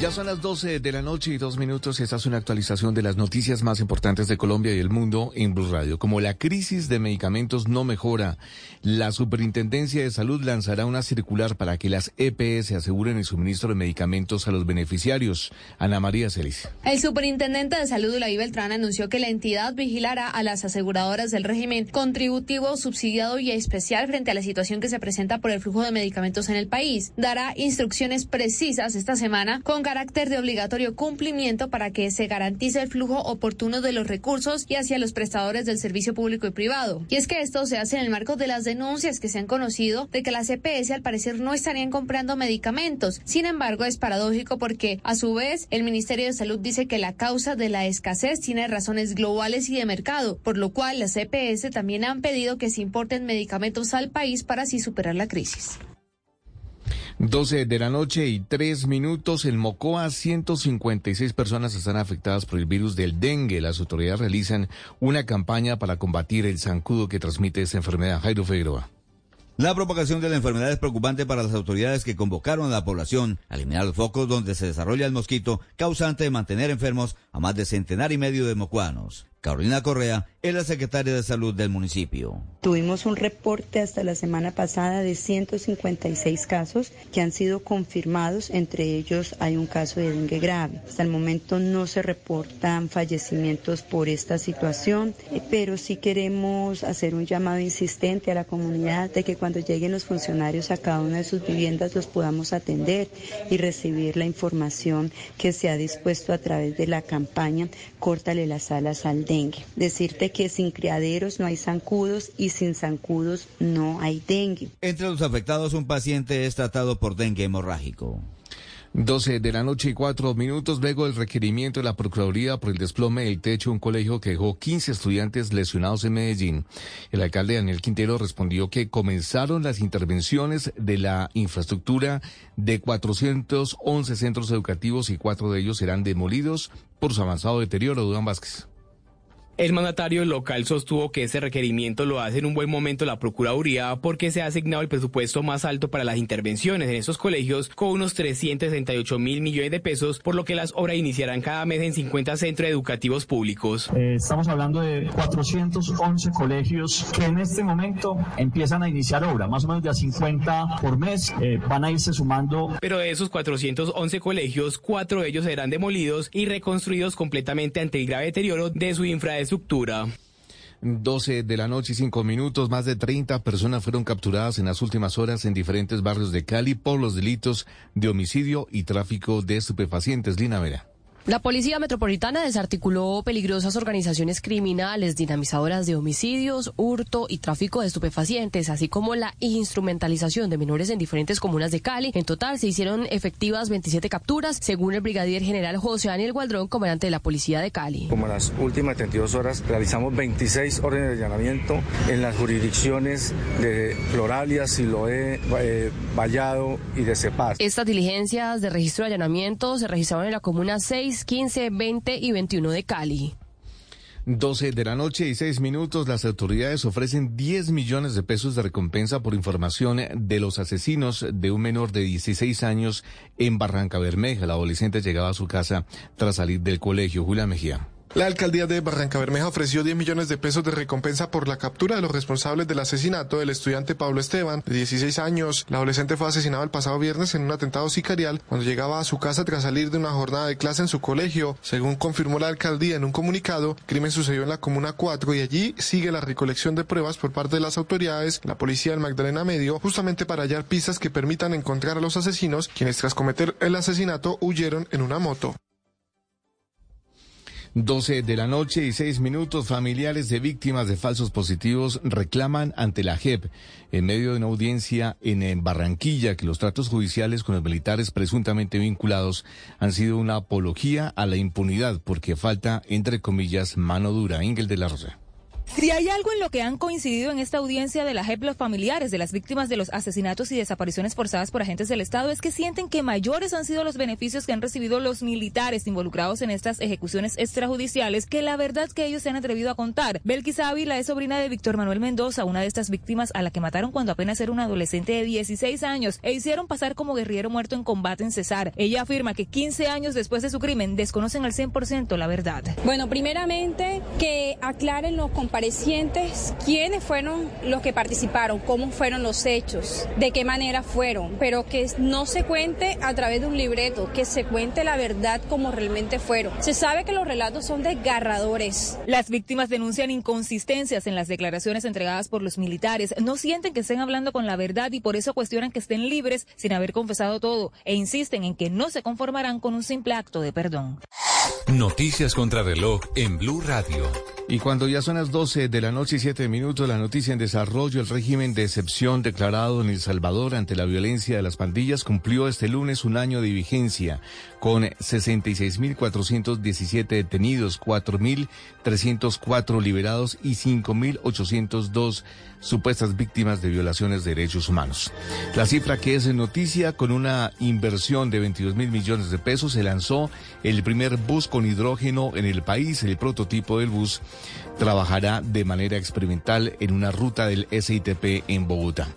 Ya son las 12 de la noche y dos minutos y esta es una actualización de las noticias más importantes de Colombia y el mundo en Blue Radio. Como la crisis de medicamentos no mejora, la Superintendencia de Salud lanzará una circular para que las EPS aseguren el suministro de medicamentos a los beneficiarios. Ana María Celis.
El superintendente de Salud, Ulaí Beltrán, anunció que la entidad vigilará a las aseguradoras del régimen contributivo, subsidiado y especial frente a la situación que se presenta por el flujo de medicamentos en el país. Dará instrucciones precisas esta semana con carácter de obligatorio cumplimiento para que se garantice el flujo oportuno de los recursos y hacia los prestadores del servicio público y privado. Y es que esto se hace en el marco de las denuncias que se han conocido de que las CPS al parecer no estarían comprando medicamentos. Sin embargo, es paradójico porque a su vez el Ministerio de Salud dice que la causa de la escasez tiene razones globales y de mercado, por lo cual las CPS también han pedido que se importen medicamentos al país para así superar la crisis.
12 de la noche y 3 minutos. En Mocoa, 156 personas están afectadas por el virus del dengue. Las autoridades realizan una campaña para combatir el zancudo que transmite esta enfermedad. Jairo Figueroa.
La propagación de la enfermedad es preocupante para las autoridades que convocaron a la población a eliminar los focos donde se desarrolla el mosquito causante de mantener enfermos a más de centenar y medio de mocuanos. Carolina Correa es la secretaria de salud del municipio.
Tuvimos un reporte hasta la semana pasada de 156 casos que han sido confirmados, entre ellos hay un caso de dengue grave. Hasta el momento no se reportan fallecimientos por esta situación, eh, pero sí queremos hacer un llamado insistente a la comunidad de que cuando lleguen los funcionarios a cada una de sus viviendas los podamos atender y recibir la información que se ha dispuesto a través de la campaña Córtale las alas al dengue. Decirte que sin criaderos no hay zancudos y sin zancudos no hay dengue.
Entre los afectados, un paciente es tratado por dengue hemorrágico.
12 de la noche y cuatro minutos luego del requerimiento de la Procuraduría por el desplome del techo de un colegio que dejó 15 estudiantes lesionados en Medellín. El alcalde Daniel Quintero respondió que comenzaron las intervenciones de la infraestructura de 411 centros educativos y cuatro de ellos serán demolidos por su avanzado deterioro. Dudan Vázquez.
El mandatario local sostuvo que ese requerimiento lo hace en un buen momento la Procuraduría porque se ha asignado el presupuesto más alto para las intervenciones en esos colegios con unos 368 mil millones de pesos, por lo que las obras iniciarán cada mes en 50 centros educativos públicos.
Eh, estamos hablando de 411 colegios que en este momento empiezan a iniciar obra, más o menos de a 50 por mes, eh, van a irse sumando.
Pero de esos 411 colegios, cuatro de ellos serán demolidos y reconstruidos completamente ante el grave deterioro de su infraestructura estructura.
12 de la noche y 5 minutos, más de 30 personas fueron capturadas en las últimas horas en diferentes barrios de Cali por los delitos de homicidio y tráfico de estupefacientes. Lina Vera.
La Policía Metropolitana desarticuló peligrosas organizaciones criminales, dinamizadoras de homicidios, hurto y tráfico de estupefacientes, así como la instrumentalización de menores en diferentes comunas de Cali. En total se hicieron efectivas 27 capturas, según el brigadier general José Daniel Gualdrón, comandante de la Policía de Cali.
Como en las últimas 32 horas realizamos 26 órdenes de allanamiento en las jurisdicciones de Floralia, Siloé, eh, Vallado y de Cepaz.
Estas diligencias de registro de allanamiento se registraron en la comuna 6 15, 20 y 21 de Cali.
12 de la noche y 6 minutos, las autoridades ofrecen 10 millones de pesos de recompensa por información de los asesinos de un menor de 16 años en Barranca Bermeja. La adolescente llegaba a su casa tras salir del colegio. Julia Mejía.
La alcaldía de Barranca Bermeja ofreció 10 millones de pesos de recompensa por la captura de los responsables del asesinato del estudiante Pablo Esteban, de 16 años. La adolescente fue asesinado el pasado viernes en un atentado sicarial cuando llegaba a su casa tras salir de una jornada de clase en su colegio. Según confirmó la alcaldía en un comunicado, el crimen sucedió en la Comuna 4 y allí sigue la recolección de pruebas por parte de las autoridades, la policía del Magdalena Medio, justamente para hallar pistas que permitan encontrar a los asesinos, quienes tras cometer el asesinato huyeron en una moto.
12 de la noche y 6 minutos, familiares de víctimas de falsos positivos reclaman ante la JEP, en medio de una audiencia en Barranquilla, que los tratos judiciales con los militares presuntamente vinculados han sido una apología a la impunidad porque falta, entre comillas, mano dura. Ingel de la Rosa.
Si hay algo en lo que han coincidido en esta audiencia de la JEP familiares de las víctimas de los asesinatos y desapariciones forzadas por agentes del Estado es que sienten que mayores han sido los beneficios que han recibido los militares involucrados en estas ejecuciones extrajudiciales que la verdad que ellos se han atrevido a contar. Belkis Ávila es sobrina de Víctor Manuel Mendoza, una de estas víctimas a la que mataron cuando apenas era un adolescente de 16 años e hicieron pasar como guerrillero muerto en combate en Cesar. Ella afirma que 15 años después de su crimen desconocen al 100% la verdad.
Bueno, primeramente que aclaren los compañeros
comparecientes quiénes fueron los que participaron, cómo fueron los hechos, de qué manera fueron, pero que no se cuente a través de un libreto, que se cuente la verdad como realmente fueron. Se sabe que los relatos son desgarradores.
Las víctimas denuncian inconsistencias en las declaraciones entregadas por los militares, no sienten que estén hablando con la verdad y por eso cuestionan que estén libres sin haber confesado todo e insisten en que no se conformarán con un simple acto de perdón.
Noticias contra reloj en Blue Radio.
Y cuando ya son las 12 de la noche y 7 minutos, la noticia en desarrollo, el régimen de excepción declarado en El Salvador ante la violencia de las pandillas cumplió este lunes un año de vigencia con 66.417 detenidos, 4.304 liberados y 5.802 supuestas víctimas de violaciones de derechos humanos. La cifra que es en noticia, con una inversión de 22 mil millones de pesos, se lanzó el primer bus con hidrógeno en el país. El prototipo del bus trabajará de manera experimental en una ruta del SITP en Bogotá.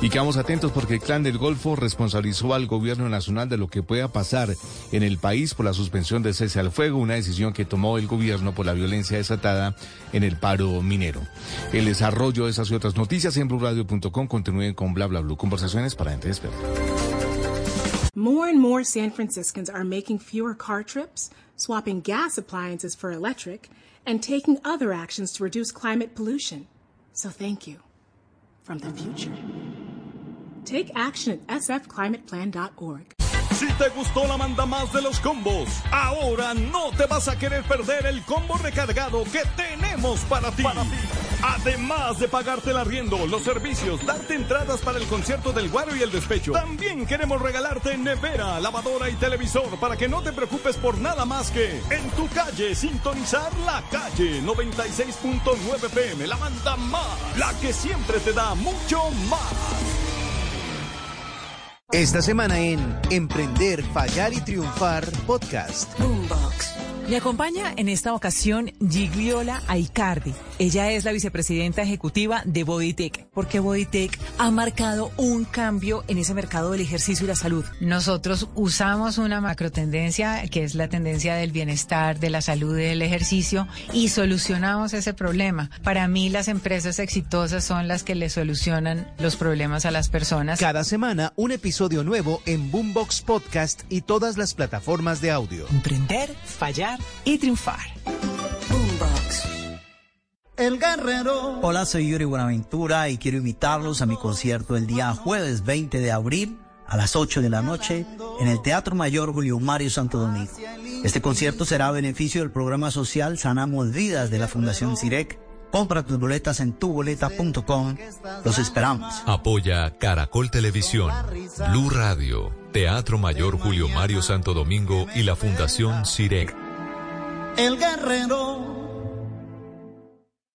Y quedamos atentos porque el Clan del Golfo responsabilizó al gobierno nacional de lo que pueda pasar en el país por la suspensión del cese al fuego, una decisión que tomó el gobierno por la violencia desatada en el paro minero. El desarrollo de esas y otras noticias en blurradio.com continúen con bla bla bla conversaciones para gente.
More and more San Franciscans are making fewer car trips, swapping gas appliances for electric, and taking other actions to reduce climate pollution. So thank you from the future. Take action at sfclimateplan.org.
Si te gustó la manda más de los combos, ahora no te vas a querer perder el combo recargado que tenemos para ti. Además de pagarte el arriendo, los servicios, darte entradas para el concierto del Guaro y el Despecho, también queremos regalarte nevera, lavadora y televisor para que no te preocupes por nada más que en tu calle sintonizar la calle 96.9 PM, la manda más, la que siempre te da mucho más.
Esta semana en Emprender, Fallar y Triunfar Podcast.
Boombox. Me acompaña en esta ocasión Gigliola Aicardi. Ella es la vicepresidenta ejecutiva de Bodytech, porque Bodytech ha marcado un cambio en ese mercado del ejercicio y la salud.
Nosotros usamos una macro tendencia, que es la tendencia del bienestar, de la salud y del ejercicio, y solucionamos ese problema. Para mí, las empresas exitosas son las que le solucionan los problemas a las personas.
Cada semana, un episodio nuevo en Boombox Podcast y todas las plataformas de audio.
Emprender, fallar y triunfar.
El Guerrero.
Hola, soy Yuri Buenaventura y quiero invitarlos a mi concierto el día jueves 20 de abril a las 8 de la noche en el Teatro Mayor Julio Mario Santo Domingo. Este concierto será a beneficio del programa social Sanamos Vidas de la Fundación CIREC. Compra tus boletas en tuboleta.com. Los esperamos.
Apoya Caracol Televisión, Blue Radio, Teatro Mayor Julio Mario Santo Domingo y la Fundación CIREC.
El Guerrero.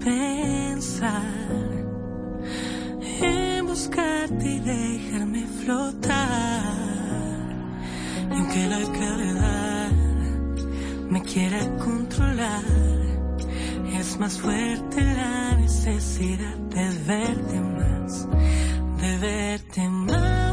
Pensar en buscarte y dejarme flotar. Y aunque la gravedad me quiera controlar, es más fuerte la necesidad de verte más, de verte más.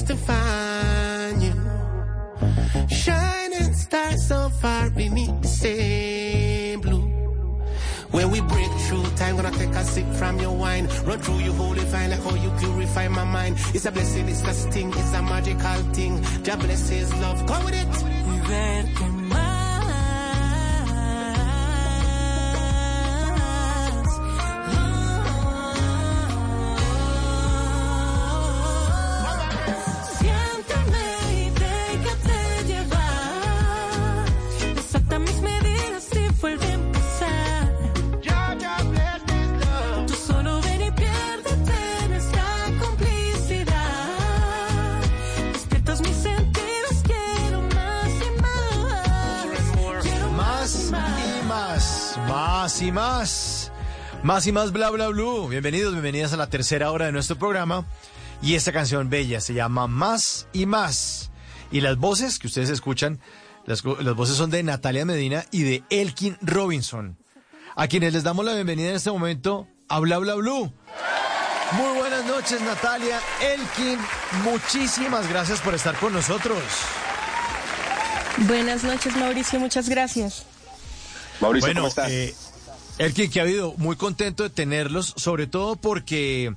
To find you. Shining star so far beneath the same blue. When we break through time, gonna take a sip from your wine. Run through your holy vine, like how you purify my mind. It's a blessing, it's a sting, it's a magical thing. God bless his love, come with it.
Verte más. Más y más,
más y más bla bla blue. Bienvenidos, bienvenidas a la tercera hora de nuestro programa. Y esta canción bella se llama Más y más. Y las voces que ustedes escuchan, las, voces son de Natalia Medina y de Elkin Robinson, a quienes les damos la bienvenida en este momento a Bla Bla Blue. Muy buenas noches, Natalia, Elkin. Muchísimas gracias por estar con nosotros.
Buenas noches, Mauricio, muchas gracias.
Mauricio,
¿cómo
estás? Elkin, que ha habido muy contento de tenerlos, sobre todo porque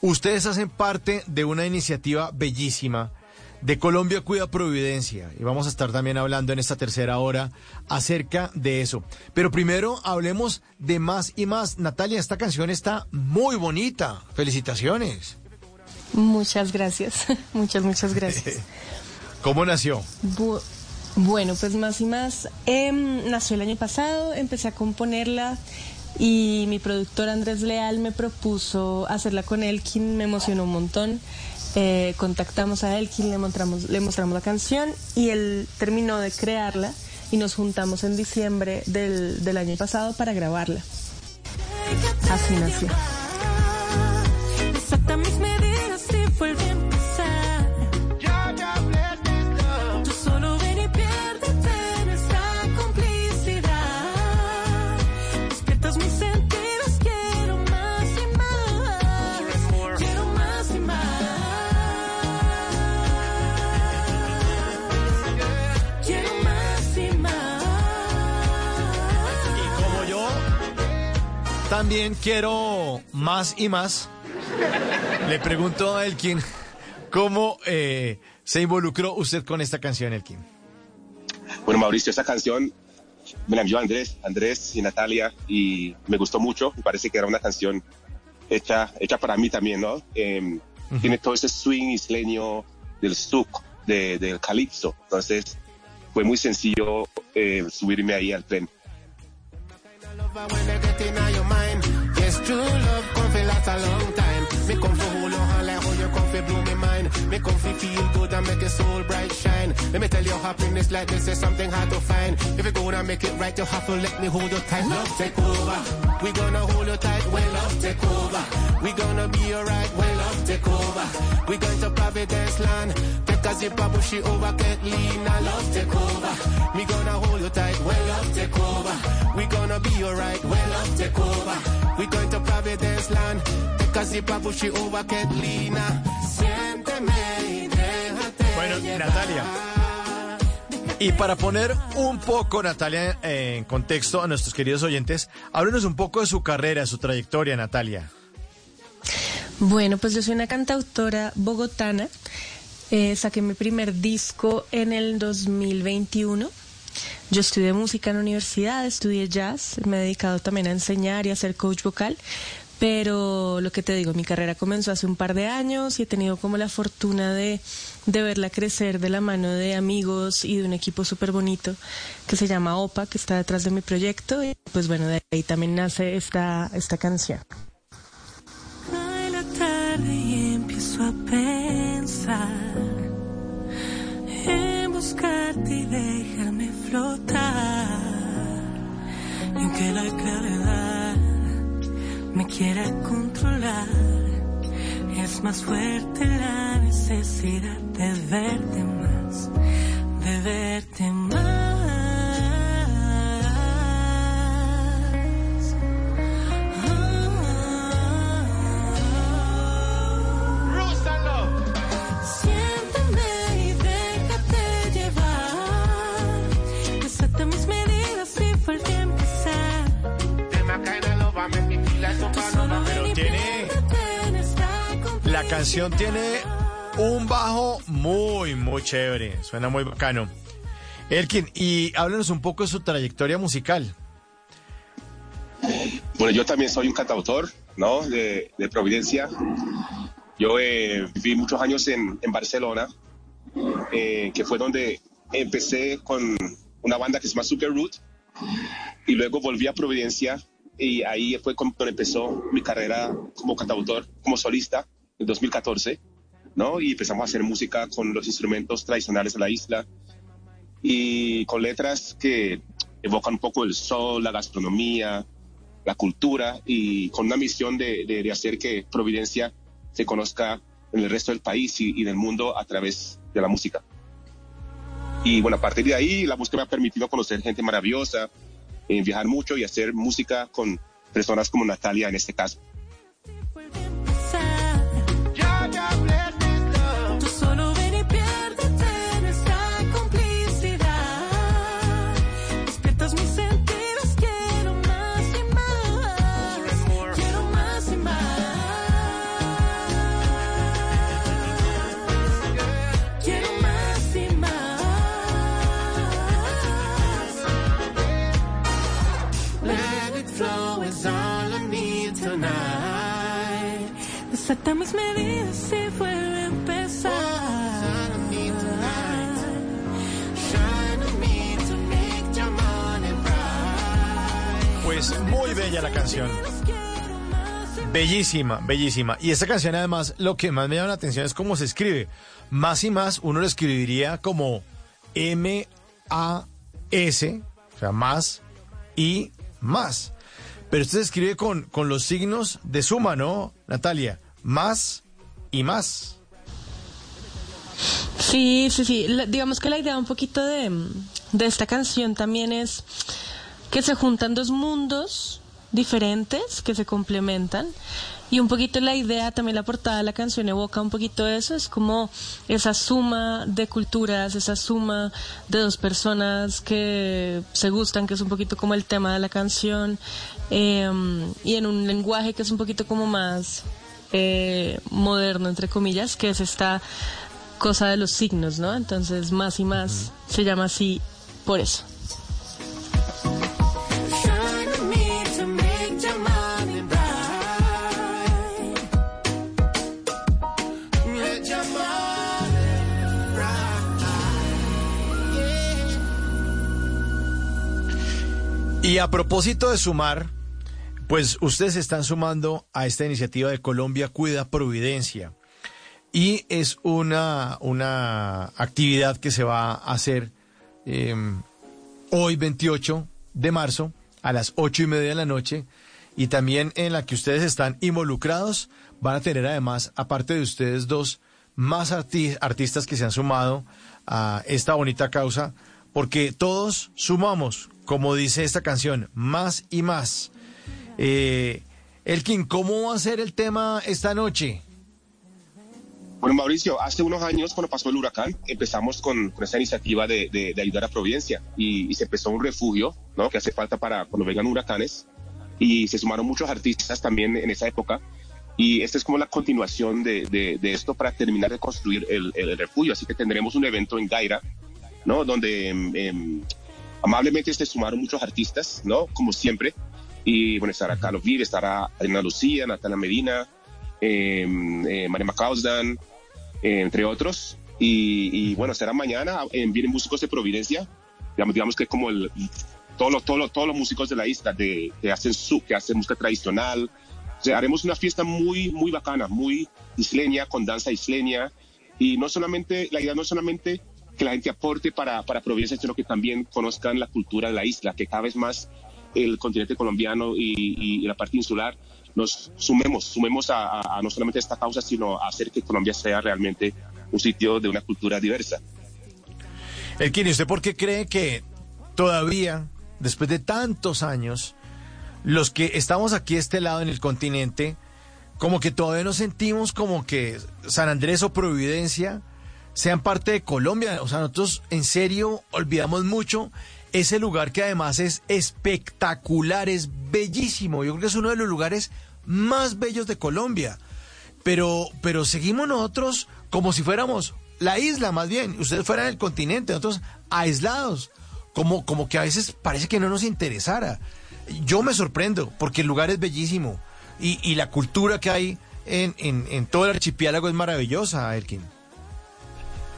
ustedes hacen parte de una iniciativa bellísima de Colombia Cuida Providencia. Y vamos a estar también hablando en esta tercera hora acerca de eso. Pero primero hablemos de más y más. Natalia, esta canción está muy bonita. Felicitaciones.
Muchas gracias, [laughs] muchas, muchas gracias. [laughs]
¿Cómo nació?
Bu- bueno, pues más y más. em, nació el año pasado, empecé a componerla y mi productor Andrés Leal me propuso hacerla con Elkin, me emocionó un montón. Eh, contactamos a Elkin, le mostramos, le mostramos la canción y él terminó de crearla y nos juntamos en diciembre del, del año pasado para grabarla. Así nació.
Quiero más y más,
le pregunto a Elkin, ¿cómo eh, se involucró usted con esta canción, Elkin?
Bueno, Mauricio, esta canción me la envió Andrés, Andrés y Natalia, y me gustó mucho. Me parece que era una canción hecha, hecha para mí también, ¿no? Eh, Tiene todo ese swing isleño del zouk, de, del calipso. Entonces, fue muy sencillo eh, subirme ahí al tren.
True love come for last a long time. Me come for hold your hand like how you come for blow me mind. Me come for feel good and make your soul bright shine. Let me tell you happiness like this is something hard to find. If you're gonna make it right, you have to let me hold you tight. Love take over. We gonna hold you tight when love take over. We gonna be alright when love take over. We going to Providence land. Take a zip push it over, get lean and love take over. Me gonna hold you tight when love take over. We gonna be alright when love take over. We going to Providence land. Take a zip push it over, get lean siénteme
Natalia. Y para poner un poco, Natalia, en contexto a nuestros queridos oyentes, háblenos un poco de su carrera, su trayectoria, Natalia.
Bueno, pues yo soy una cantautora bogotana. Eh, saqué mi primer disco en el 2021. Yo estudié música en la universidad, estudié jazz, me he dedicado también a enseñar y a ser coach vocal, pero lo que te digo, mi carrera comenzó hace un par de años y he tenido como la fortuna de, de verla crecer de la mano de amigos y de un equipo súper bonito que se llama OPA, que está detrás de mi proyecto y pues bueno, de ahí también nace esta, esta canción.
Cae la tarde y empiezo a pensar en buscarte y dejarme flotar. Y aunque la gravedad me quiera controlar, es más fuerte la necesidad de verte más, de verte más.
Canción tiene un bajo muy, muy chévere. Suena muy bacano. Elkin, y háblanos un poco de su trayectoria musical.
Bueno, yo también soy un cantautor, ¿no? De, de Providencia. Yo eh, viví muchos años en, en Barcelona, eh, que fue donde empecé con una banda que se llama Super Root, y luego volví a Providencia, y ahí fue cuando empezó mi carrera como cantautor, como solista, en 2014, ¿no? Y empezamos a hacer música con los instrumentos tradicionales de la isla, y con letras que evocan un poco el sol, la gastronomía, la cultura y con una misión de, de, de hacer que Providencia se conozca en el resto del país y, y, del mundo a través de la música. Y bueno, a partir de ahí la música me ha permitido conocer gente maravillosa, eh, viajar mucho y hacer música con personas como Natalia en este caso.
Mis medidas vuelve a empezar.
Pues muy bella la canción. Bellísima, bellísima. Y esta canción además lo que más me llama la atención es cómo se escribe. Más y más uno lo escribiría como M-A-S, o sea, más y más. Pero se escribe con, con los signos de suma, ¿no, Natalia? Más y más.
Sí, sí, sí. Digamos que la idea un poquito de, de esta canción también es que se juntan dos mundos diferentes que se complementan. Y un poquito la idea, también la portada de la canción evoca un poquito eso, es como esa suma de culturas, esa suma de dos personas que se gustan, que es un poquito como el tema de la canción, eh, y en un lenguaje que es un poquito como más eh, moderno, entre comillas, que es esta cosa de los signos, ¿no? Entonces, más y más se llama así por eso.
Y a propósito de sumar, pues ustedes están sumando a esta iniciativa de Colombia Cuida Providencia. Y es una, una actividad que se va a hacer eh, hoy 28 de marzo a las ocho y media de la noche y también en la que ustedes están involucrados. Van a tener además, aparte de ustedes dos, más arti- artistas que se han sumado a esta bonita causa, porque todos sumamos, como dice esta canción, más y más. Eh, Elkin, ¿cómo va a ser el tema esta noche?
Bueno, Mauricio, hace unos años, cuando pasó el huracán, empezamos con, con esta iniciativa de, ayudar a Providencia y, se empezó un refugio, ¿no? Que hace falta para cuando vengan huracanes y se sumaron muchos artistas también en esa época y esta es como la continuación de, esto para terminar de construir el, el refugio. Así que tendremos un evento en Gaira, ¿no? Donde em, em, amablemente se sumaron muchos artistas, ¿no? Como siempre. Y bueno, estará Carlos Vive, estará Adriana Lucía, Natalia Medina, em, eh, eh, entre otros. Y, y, bueno, será mañana. eh, vienen músicos de Providencia, digamos, digamos que como el, todos, los, todos, los, todos los músicos de la isla de, que, hacen su, que hacen música tradicional. O sea, haremos una fiesta muy, muy bacana, muy isleña, con danza isleña. Y no solamente, la idea no es solamente que la gente aporte para, para Providencia, sino que también conozcan la cultura de la isla, que cada vez más el continente colombiano y, la parte insular nos sumemos, sumemos a, no solamente esta causa, sino a hacer que Colombia sea realmente un sitio de una cultura diversa.
Elkin, ¿y usted por qué cree que todavía, después de tantos años, los que estamos aquí este lado en el continente, como que todavía nos sentimos como que San Andrés o Providencia sean parte de Colombia? O sea, nosotros en serio olvidamos mucho ese lugar que además es espectacular, es bellísimo. Yo creo que es uno de los lugares más bellos de Colombia. pero, pero seguimos nosotros como si fuéramos la isla más bien, ustedes fueran el continente, nosotros aislados, como, como que a veces parece que no nos interesara. Yo me sorprendo porque el lugar es bellísimo y, la cultura que hay en, en, en todo el archipiélago es maravillosa, Elkin.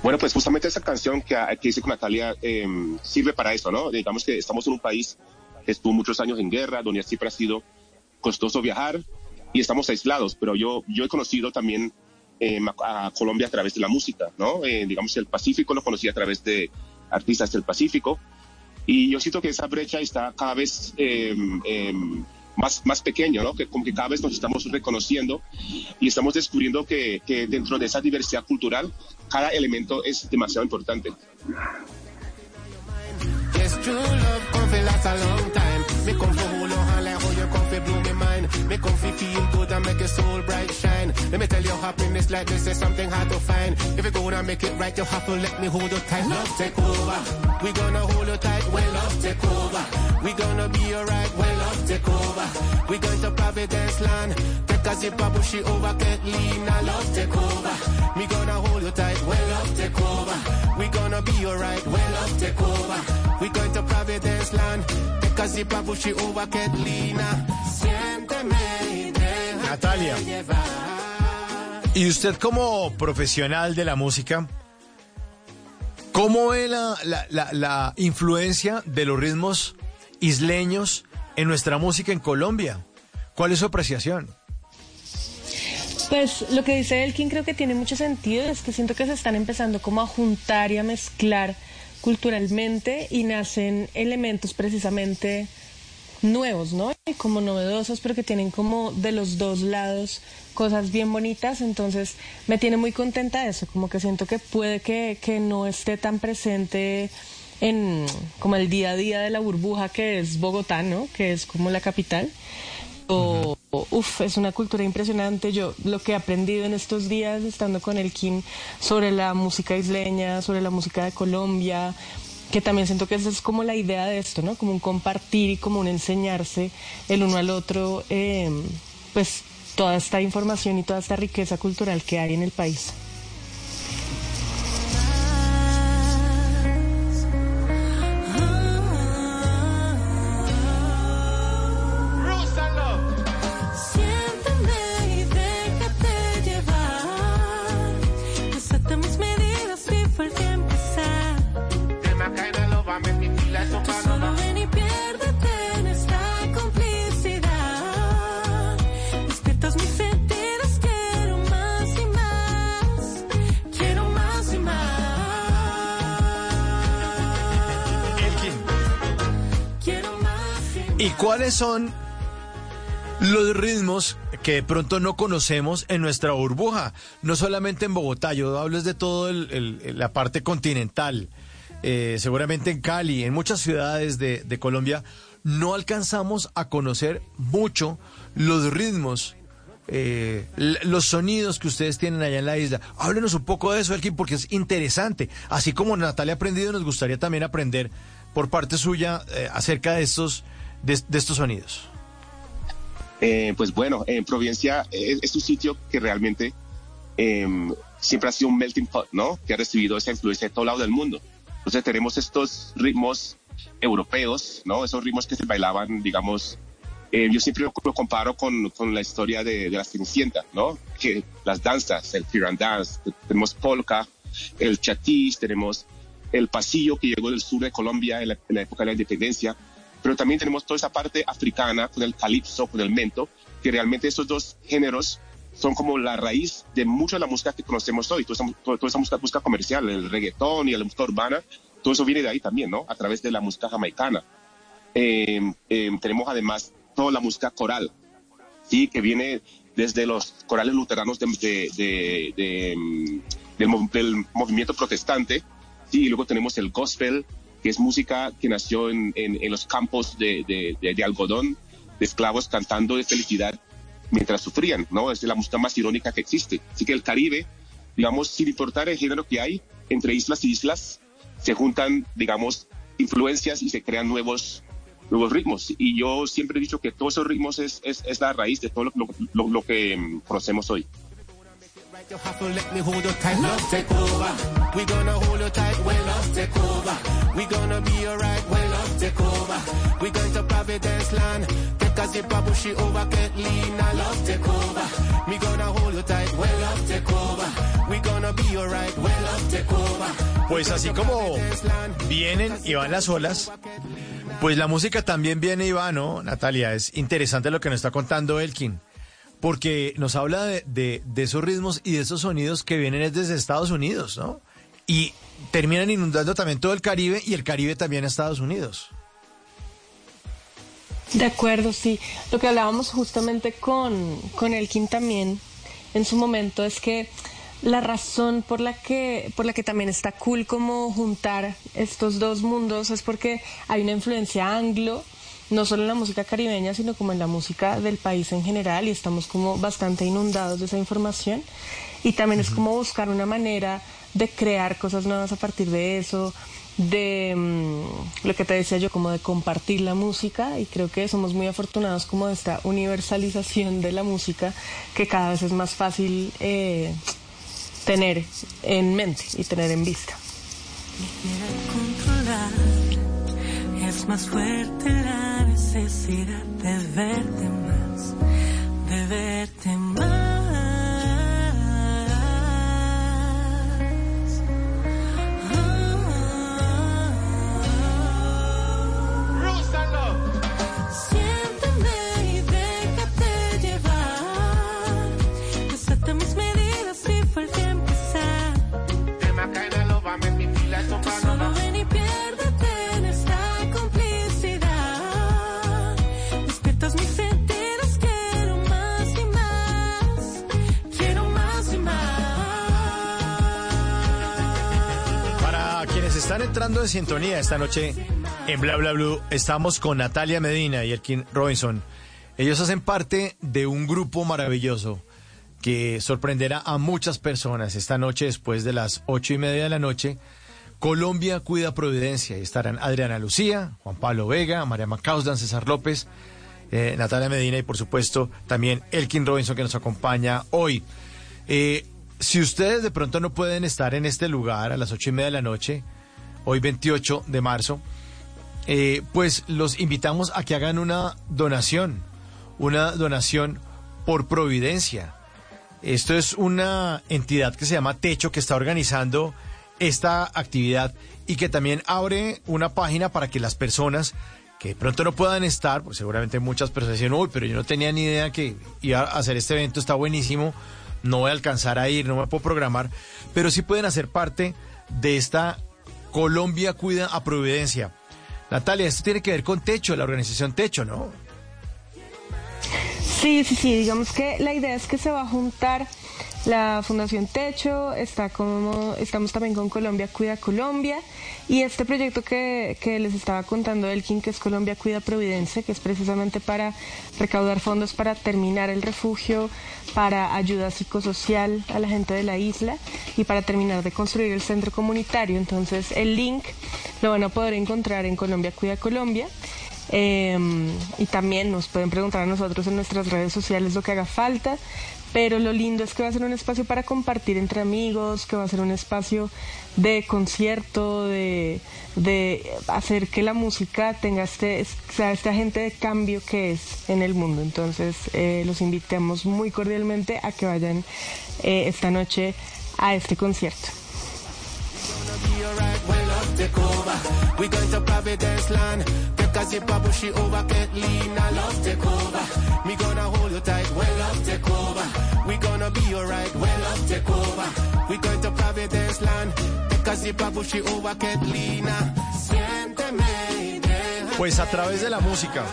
Bueno, pues justamente esa canción que, que hice con Natalia eh, sirve para eso, ¿no? Digamos que estamos en un país que estuvo muchos años en guerra, donde siempre ha sido costoso viajar y estamos aislados, pero yo, yo he conocido también eh, a Colombia a través de la música, ¿no? Eh, digamos, el Pacífico lo conocí a través de artistas del Pacífico y yo siento que esa brecha está cada vez eh, más, más pequeño, ¿no? Que como que cada vez nos estamos reconociendo y estamos descubriendo que, que dentro de esa diversidad cultural cada elemento es demasiado importante.
Yes, find. If and push it over, can't lean. Now love take over. Me gonna hold you tight when love take over. We gonna be alright when love take over. We going to Providence land. Take a zip and push it over, can't lean. Now Siénteme y déjate
Natalia. Y usted como profesional de la música, ¿cómo ve la, la- la- la influencia de los ritmos isleños en nuestra música en Colombia? ¿Cuál es su apreciación?
Pues lo que dice Elkin creo que tiene mucho sentido, es que siento que se están empezando como a juntar y a mezclar culturalmente y nacen elementos precisamente nuevos, ¿no? Y como novedosos, pero que tienen como de los dos lados cosas bien bonitas, entonces me tiene muy contenta eso, como que siento que puede que, que no esté tan presente en como el día a día de la burbuja que es Bogotá, ¿no? Que es como la capital. O, uf, es una cultura impresionante. Yo lo que he aprendido en estos días estando con el Kim sobre la música isleña, sobre la música de Colombia, que también siento que esa es como la idea de esto, ¿no? Como un compartir y como un enseñarse el uno al otro, eh, pues toda esta información y toda esta riqueza cultural que hay en el país.
Y más. ¿Y
cuáles son los ritmos que de pronto no conocemos en nuestra burbuja? No solamente en Bogotá, yo hablo de el- la parte continental, eh, seguramente en Cali, en muchas ciudades de, Colombia, no alcanzamos a conocer mucho los ritmos. eh, los sonidos que ustedes tienen allá en la isla. Háblenos un poco de eso, Elkin, porque es interesante. Así como Natalia ha aprendido, nos gustaría también aprender por parte suya eh, acerca de estos, de- de estos sonidos.
Eh, pues bueno, en Providencia es, es un sitio que realmente eh, siempre ha sido un melting pot, ¿no? Que ha recibido esa influencia de todo lado del mundo. Entonces tenemos estos ritmos europeos, ¿no? Esos ritmos que se bailaban, digamos, eh, yo siempre lo, comparo con, con la historia de, de la Cenicienta, ¿no? Que las danzas, el Piran Dance, tenemos polka, el chatis, tenemos el pasillo que llegó del sur de Colombia en la, en la época de la independencia, pero también tenemos toda esa parte africana con el calipso, con el mento, que realmente esos dos géneros son como la raíz de mucha de la música que conocemos hoy, toda esa, toda, esa música, música comercial, el reggaetón y la música urbana, todo eso viene de ahí también, ¿no? A través de la música jamaicana. Eh, eh, tenemos además toda la música coral, sí, que viene desde los corales luteranos de, de- de- mm, del, del movimiento protestante, sí, y luego tenemos el gospel, que es música que nació en, en- en los campos de, de- de- de algodón, de esclavos cantando de felicidad mientras sufrían, ¿no? Es la música más irónica que existe. Así que el Caribe, digamos, sin importar el género que hay, entre islas y islas, se juntan, digamos, influencias y se crean nuevos, nuevos ritmos. Y yo siempre he dicho que todos esos ritmos es, es, es la raíz de todo lo, lo- lo- que mm, conocemos hoy.
We gonna be alright when love take over. We going to Providence land. Take a push it over, get lean and love take over. Me gonna hold you tight when love take over. We gonna be alright when love take over.
Pues así como vienen y van las olas, pues la música también viene y va, ¿no, Natalia? Es interesante lo que nos está contando Elkin, porque nos habla de, de- de esos ritmos y de esos sonidos que vienen desde Estados Unidos, ¿no? Y terminan inundando también todo el Caribe y el Caribe también a Estados Unidos.
De acuerdo, sí. Lo que hablábamos justamente con, con Elkin también en su momento es que la razón por la que por la que también está cool como juntar estos dos mundos es porque hay una influencia anglo no solo en la música caribeña sino como en la música del país en general y estamos como bastante inundados de esa información y también es como buscar una manera de crear cosas nuevas a partir de eso de mm, lo que te decía yo, como de compartir la música y creo que somos muy afortunados como de esta universalización de la música que cada vez es más fácil eh, tener en mente y tener en vista.
Es más fuerte la necesidad de verte más, de verte más.
Están entrando en sintonía esta noche en Bla Bla Blue, estamos con Natalia Medina y Elkin Robinson. Ellos hacen parte de un grupo maravilloso que sorprenderá a muchas personas esta noche después de las ocho y media de la noche. Colombia Cuida Providencia y estarán Adriana Lucía, Juan Pablo Vega, María Macausdan, César López, eh, Natalia Medina y por supuesto también Elkin Robinson que nos acompaña hoy. Eh, si ustedes de pronto no pueden estar en este lugar a las ocho y media de la noche, hoy 28 de marzo, eh, pues los invitamos a que hagan una donación, una donación por Providencia. Esto es una entidad que se llama Techo que está organizando esta actividad y que también abre una página para que las personas que de pronto no puedan estar, pues seguramente muchas personas dicen, uy, pero yo no tenía ni idea que iba a hacer este evento, está buenísimo, no voy a alcanzar a ir, no me puedo programar, pero sí pueden hacer parte de esta Colombia Cuida a Providencia. Natalia, esto tiene que ver con Techo, la organización Techo, ¿no?
Sí, sí, sí, digamos que la idea es que se va a juntar la Fundación Techo, está como, estamos también con Colombia Cuida Colombia y este proyecto que, que les estaba contando Elkin, que es Colombia Cuida Providencia, que es precisamente para recaudar fondos para terminar el refugio, para ayuda psicosocial a la gente de la isla y para terminar de construir el centro comunitario. Entonces el link lo van a poder encontrar en Colombia Cuida Colombia. Eh, y también nos pueden preguntar a nosotros en nuestras redes sociales lo que haga falta. Pero lo lindo es que va a ser un espacio para compartir entre amigos, que va a ser un espacio de concierto, de, hacer que la música tenga este, sea este agente de cambio que es en el mundo. Entonces eh, los invitamos muy cordialmente a que vayan eh, esta noche a este concierto.
Alright when love take over. Get lean and love take over. Me gonna hold you tight when love take over. We gonna be alright when love take over. We going to Providence land. Zip and push it over, get lean siénteme
Pues a través de la música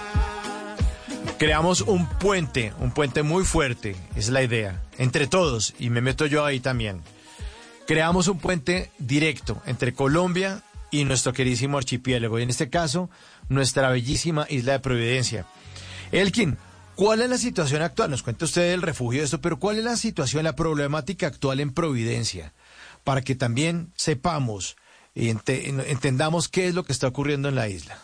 creamos un puente, un puente muy fuerte, es la idea, entre todos, y me meto yo ahí también. Creamos un puente directo entre Colombia y nuestro queridísimo archipiélago, y en este caso, nuestra bellísima isla de Providencia. Elkin, ¿cuál es la situación actual? Nos cuenta usted del refugio de esto, pero ¿cuál es la situación, la problemática actual en Providencia? Para que también sepamos y ente- entendamos qué es lo que está ocurriendo en la isla.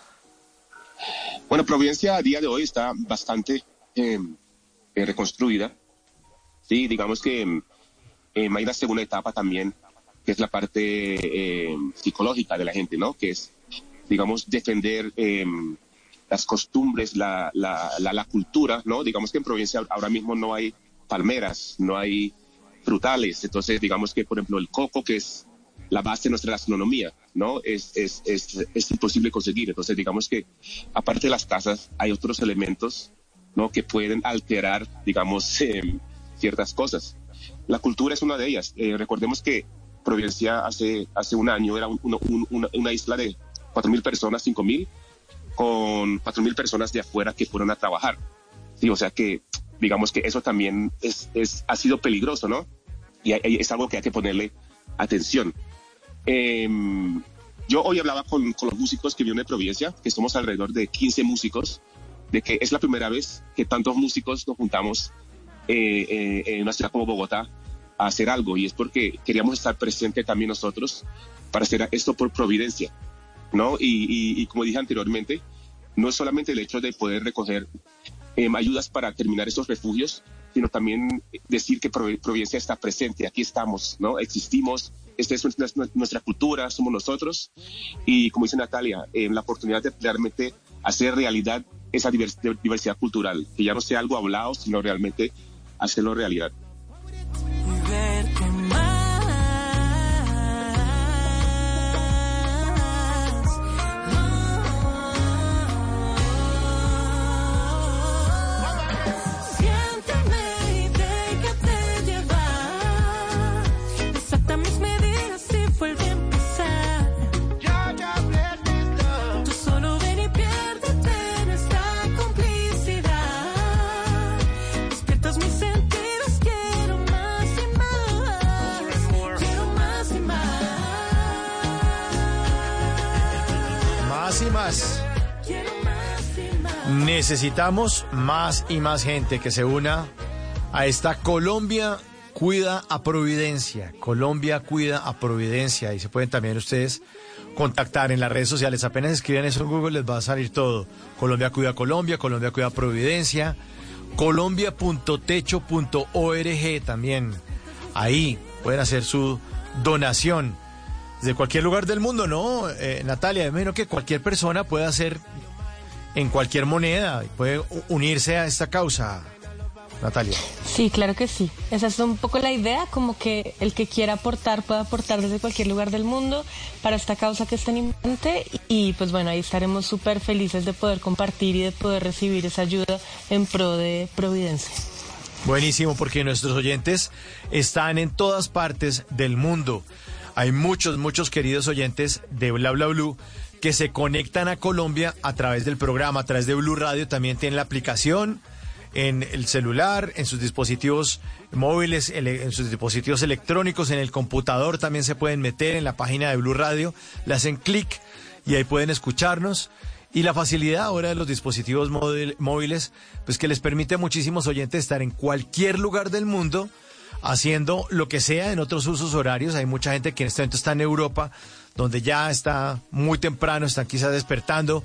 Bueno, Providencia a día de hoy está bastante eh, eh, reconstruida. Sí, digamos que eh, hay una segunda etapa también, que es la parte eh, psicológica de la gente, ¿no? Que es, digamos, defender eh, las costumbres, la, la, la, la cultura, ¿no? Digamos que en Providencia ahora mismo no hay palmeras, no hay frutales, entonces digamos que, por ejemplo, el coco, que es la base de nuestra gastronomía, ¿no? Es, es, es, es imposible conseguir. Entonces, digamos que aparte de las casas, hay otros elementos, ¿no? Que pueden alterar, digamos, [laughs] eh, ciertas cosas. La cultura es una de ellas. Eh, recordemos que Providencia hace, hace un año era un, un, una, isla de 4.000 personas, 5.000, con 4.000 personas de afuera que fueron a trabajar. Sí, o sea que, digamos que eso también es, es, ha sido peligroso, ¿no? Y hay, es algo que hay que ponerle atención. Eh, yo hoy hablaba con, con, los músicos que vienen de Providencia, que somos alrededor de 15 músicos, de que es la primera vez que tantos músicos nos juntamos eh, eh, en una ciudad como Bogotá hacer algo, y es porque queríamos estar presentes también nosotros para hacer esto por Providencia, ¿no? Y, como dije anteriormente, no es solamente el hecho de poder recoger eh, ayudas para terminar estos refugios, sino también decir que Providencia está presente, aquí estamos, ¿no? Existimos, esta es nuestra, nuestra cultura, somos nosotros, y como dice Natalia, eh, la oportunidad de realmente hacer realidad esa diversidad cultural, que ya no sea algo hablado, sino realmente hacerlo realidad.
Necesitamos más y más gente que se una a esta Colombia cuida a Providencia. Colombia cuida a Providencia. Y se pueden también ustedes contactar en las redes sociales. Apenas escriben eso en Google les va a salir todo. Colombia cuida a Colombia, Colombia cuida a Providencia, colombia.techo.org también. Ahí pueden hacer su donación. De cualquier lugar del mundo, ¿no? Eh, Natalia, menos que cualquier persona puede hacer en cualquier moneda y puede unirse a esta causa. Natalia.
Sí, claro que sí. Esa es un poco la idea, como que el que quiera aportar pueda aportar desde cualquier lugar del mundo para esta causa que es tan importante y pues bueno, ahí estaremos súper felices de poder compartir y de poder recibir esa ayuda en pro de Providencia.
Buenísimo, porque nuestros oyentes están en todas partes del mundo. Hay muchos, muchos queridos oyentes de Bla Bla Blue que se conectan a Colombia a través del programa, a través de Blue Radio, también tienen la aplicación en el celular, en sus dispositivos móviles, en sus dispositivos electrónicos, en el computador también se pueden meter en la página de Blue Radio, le hacen clic y ahí pueden escucharnos. Y la facilidad ahora de los dispositivos móviles, pues que les permite a muchísimos oyentes estar en cualquier lugar del mundo haciendo lo que sea en otros usos horarios. Hay mucha gente que en este momento está en Europa, donde ya está muy temprano, están quizás despertando.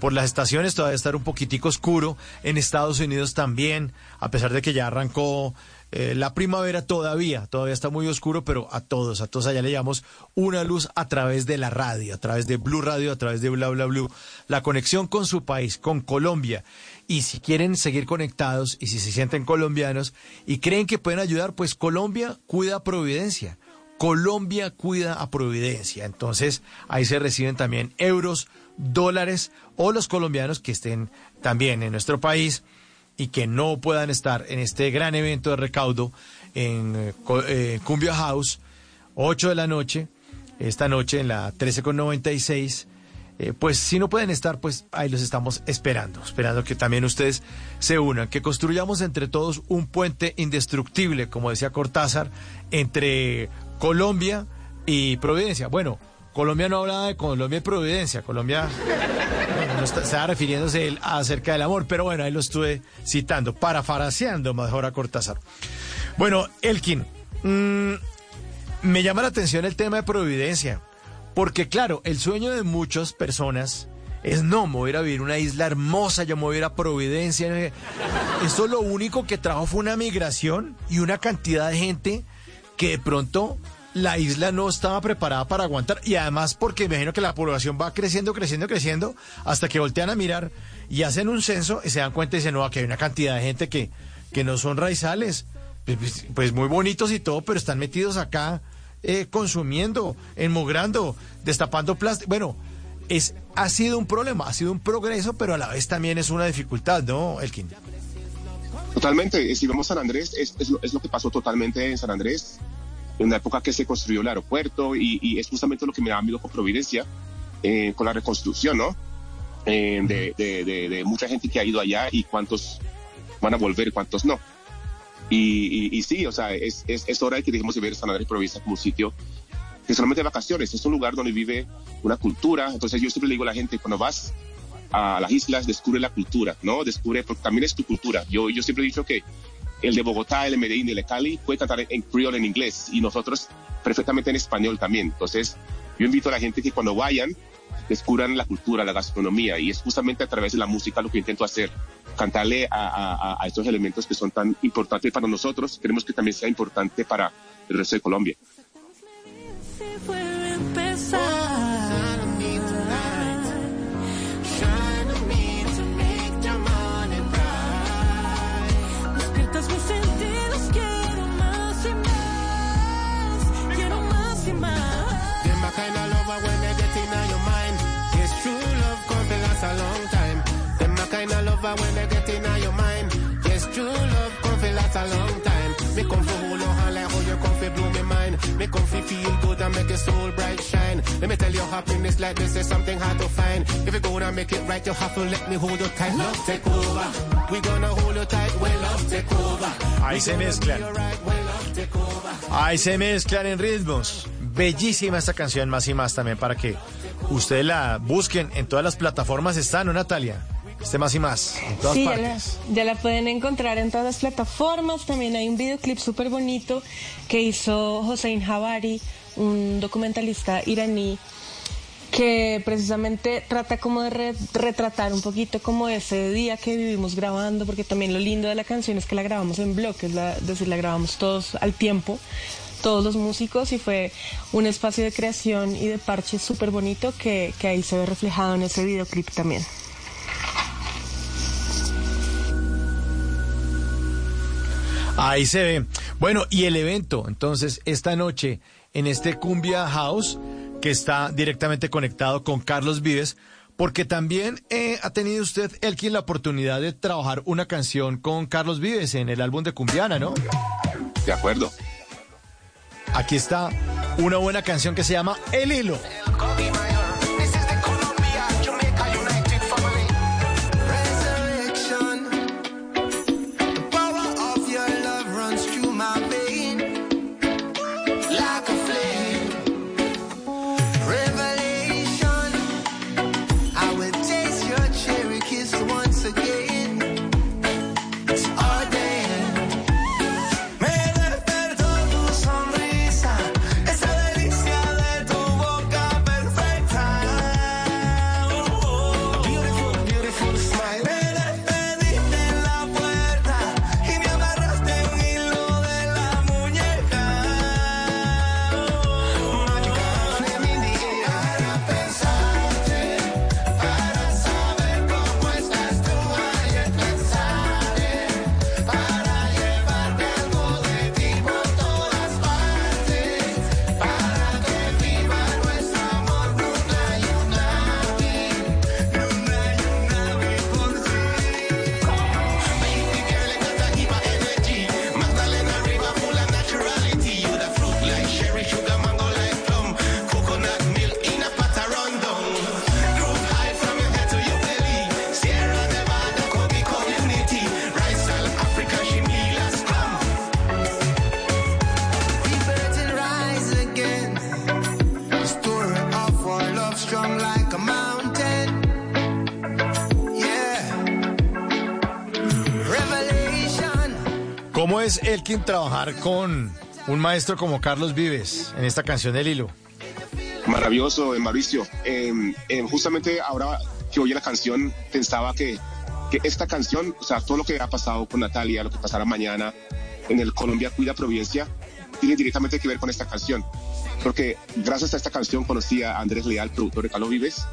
Por las estaciones todavía estar un poquitico oscuro. En Estados Unidos también, a pesar de que ya arrancó eh, la primavera todavía, todavía está muy oscuro, pero a todos, a todos allá le llamamos una luz a través de la radio, a través de Blue Radio, a través de Bla Bla Blue. La conexión con su país, con Colombia. Y si quieren seguir conectados y si se sienten colombianos y creen que pueden ayudar, pues Colombia cuida Providencia. Colombia cuida a Providencia. Entonces ahí se reciben también euros, dólares o los colombianos que estén también en nuestro país y que no puedan estar en este gran evento de recaudo en eh, Cumbia House, 8 de la noche, esta noche en la 13.96. Eh, pues si no pueden estar, pues ahí los estamos esperando, esperando que también ustedes se unan, que construyamos entre todos un puente indestructible, como decía Cortázar, entre Colombia y Providencia. Bueno, Colombia no hablaba de Colombia y Providencia. Colombia no está, estaba refiriéndose acerca del amor, pero bueno, ahí lo estuve citando, parafraseando mejor a Cortázar. Bueno, Elkin, mmm, me llama la atención el tema de Providencia, porque claro, el sueño de muchas personas es no, voy a ir a vivir una isla hermosa, yo voy a a Providencia. Esto lo único que trajo fue una migración y una cantidad de gente que de pronto la isla no estaba preparada para aguantar y además porque imagino que la población va creciendo, creciendo, creciendo hasta que voltean a mirar y hacen un censo y se dan cuenta y dicen, no, aquí hay una cantidad de gente que, que no son raizales, pues, pues, pues muy bonitos y todo, pero están metidos acá eh, consumiendo, enmogrando, destapando plástico. Bueno, es, ha sido un problema, ha sido un progreso, pero a la vez también es una dificultad, ¿no, Elkin?
Totalmente. Si vemos San Andrés, es, es, lo, es lo que pasó totalmente en San Andrés, en una época que se construyó el aeropuerto y, y es justamente lo que me da miedo con Providencia, eh, con la reconstrucción, ¿no? Eh, de, de, de, de, mucha gente que ha ido allá y cuántos van a volver y cuántos no. Y, y, y sí, o sea, es, es, es, hora de que dejemos de ver San Andrés Providencia como un sitio que solamente vacaciones, es un lugar donde vive una cultura. Entonces yo siempre le digo a la gente, cuando vas a las islas, descubre la cultura, ¿no? Descubre, porque también es tu cultura. Yo, yo siempre he dicho que el de Bogotá, el de Medellín, el de Cali puede cantar en creole, en inglés, y nosotros perfectamente en español también. Entonces, yo invito a la gente que cuando vayan, descubran la cultura, la gastronomía, y es justamente a través de la música lo que intento hacer, cantarle a, a, a estos elementos que son tan importantes para nosotros, queremos que también sea importante para el resto de Colombia.
Me come for feel good and make your soul bright shine. Let me tell you happiness like this is something hard to find. If you gonna make it right, you have to let me hold you tight. Love take over. We gonna hold you tight when love take over.
Ahí se mezclan. Ahí se mezclan en ritmos. Bellísima esta canción, más y más también para que ustedes la busquen en todas las plataformas. Está, ¿no, Natalia? Este más y más, en todas
Sí, ya la,
partes.
ya la pueden encontrar en todas las plataformas. También hay un videoclip súper bonito que hizo Hossein Javari, un documentalista iraní, que precisamente trata como de re- retratar un poquito como ese día que vivimos grabando, porque también lo lindo de la canción es que la grabamos en bloques, la- es decir, la grabamos todos al tiempo, todos los músicos, y fue un espacio de creación y de parche súper bonito que, que ahí se ve reflejado en ese videoclip también.
Ahí se ve. Bueno, y el evento, entonces, esta noche en este Cumbia House, que está directamente conectado con Carlos Vives, porque también eh, ha tenido usted, Elkin, la oportunidad de trabajar una canción con Carlos Vives en el álbum de Cumbiana, ¿no?
De acuerdo.
Aquí está una buena canción que se llama El Hilo.
Resurrection.
Es Elkin trabajar con un maestro como Carlos Vives en esta canción El Hilo?
Maravilloso, eh, Mauricio. Eh, justamente ahora que oí la canción, pensaba que, que esta canción, o sea, todo lo que ha pasado con Natalia, lo que pasará mañana en el Colombia Cuida Providencia, tiene directamente que ver con esta canción. Porque gracias a esta canción conocí a Andrés Leal, productor de Carlos Vives.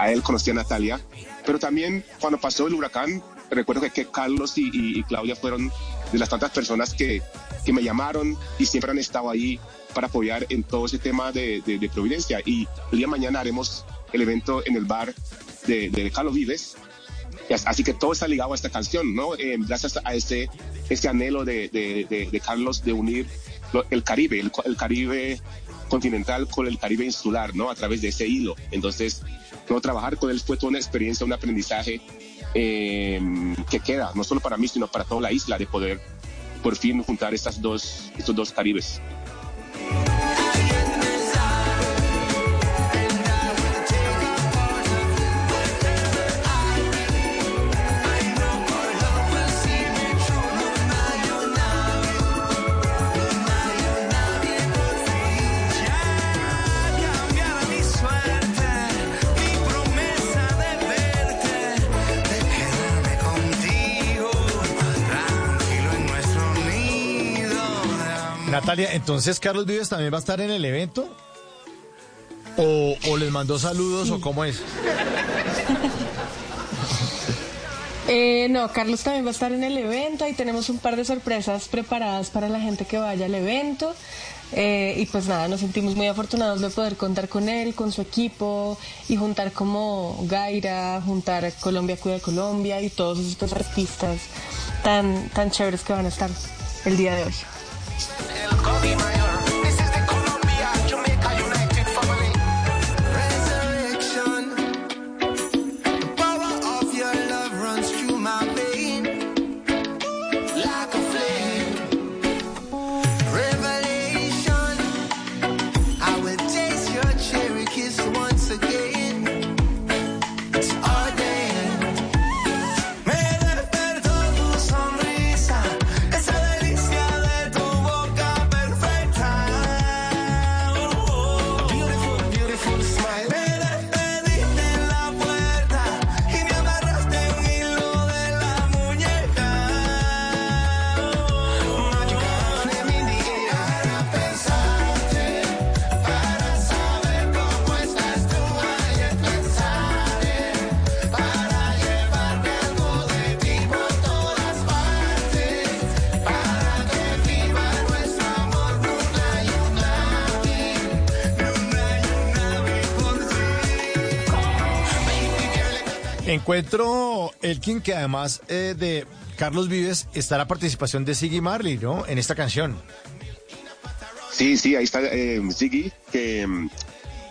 A él conocí a Natalia. Pero también cuando pasó el huracán, recuerdo que, que Carlos y, y- y Claudia fueron de las tantas personas que, que me llamaron y siempre han estado ahí para apoyar en todo ese tema de, de- de Providencia. Y el día de mañana haremos el evento en el bar de, de Carlos Vives. Así que todo está ligado a esta canción, ¿no? Eh, gracias a este, este anhelo de- de- de Carlos de unir lo- el Caribe, el, el Caribe continental con el Caribe insular, ¿no? A través de ese hilo. Entonces, no trabajar con él fue toda una experiencia, un aprendizaje eh, que queda, no solo para mí, sino para toda la isla, de poder por fin juntar estas dos, estos dos Caribes.
Natalia, entonces Carlos Vives también va a estar en el evento. ¿O, o les mandó saludos o cómo es? [laughs]
Eh, no, Carlos también va a estar en el evento y tenemos un par de sorpresas preparadas para la gente que vaya al evento. Eh, y pues nada, nos sentimos muy afortunados de poder contar con él, con su equipo y juntar como Gaira, juntar Colombia Cuida Colombia y todos estos artistas tan, tan chéveres que van a estar el día de hoy.
This
Encuentro Elkin que además eh, de Carlos Vives está la participación de Siggy Marley, ¿no? En esta canción.
Sí, sí, ahí está eh, Ziggy, que mm,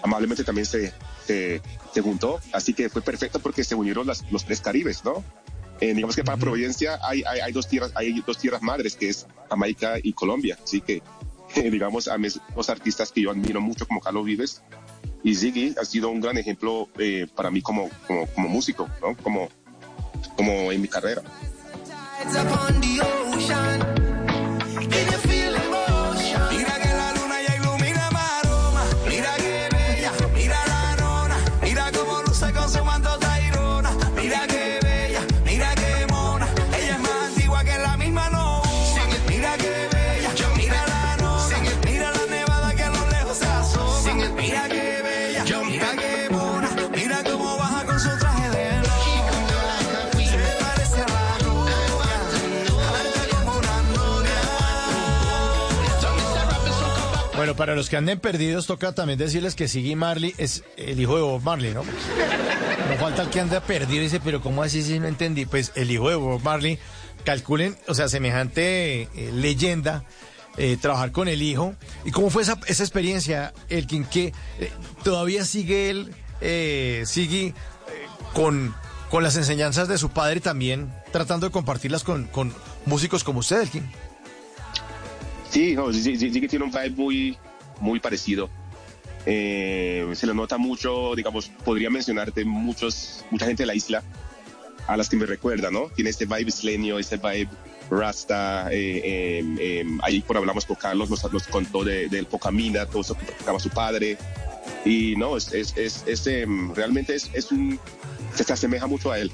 amablemente también se, se, se juntó, así que fue perfecto porque se unieron las- los tres Caribes, ¿no? Eh, digamos que para Providencia hay, hay, hay dos tierras, hay dos tierras madres, que es Jamaica y Colombia, así que [laughs] digamos a mis dos artistas que yo admiro mucho como Carlos Vives y Ziggy ha sido un gran ejemplo eh, para mí como, como, como músico, ¿no? Como, como en mi carrera.
Bueno, para los que anden perdidos, toca también decirles que Siggy Marley es el hijo de Bob Marley, ¿no? No falta el que anda perdido y dice, pero ¿cómo así si no entendí? Pues el hijo de Bob Marley, calculen, o sea, semejante eh, leyenda, eh, trabajar con el hijo. ¿Y cómo fue esa, experiencia, Elkin? Que eh, todavía sigue él, eh, sigue con, con las enseñanzas de su padre también, tratando de compartirlas con, con músicos como usted, Elkin.
Sí, no, sí, sí, sí que tiene un vibe muy, muy parecido. Eh, se lo nota mucho, digamos, podría mencionarte muchos, mucha gente de la isla a las que me recuerda, ¿no? Tiene este vibe isleño, este vibe rasta. eh, eh, ahí por hablamos con Carlos, nos, nos contó de- del Pocamina, todo eso que practicaba su padre. Y no, es, es, es, es, em, realmente es un, se, se asemeja mucho a él.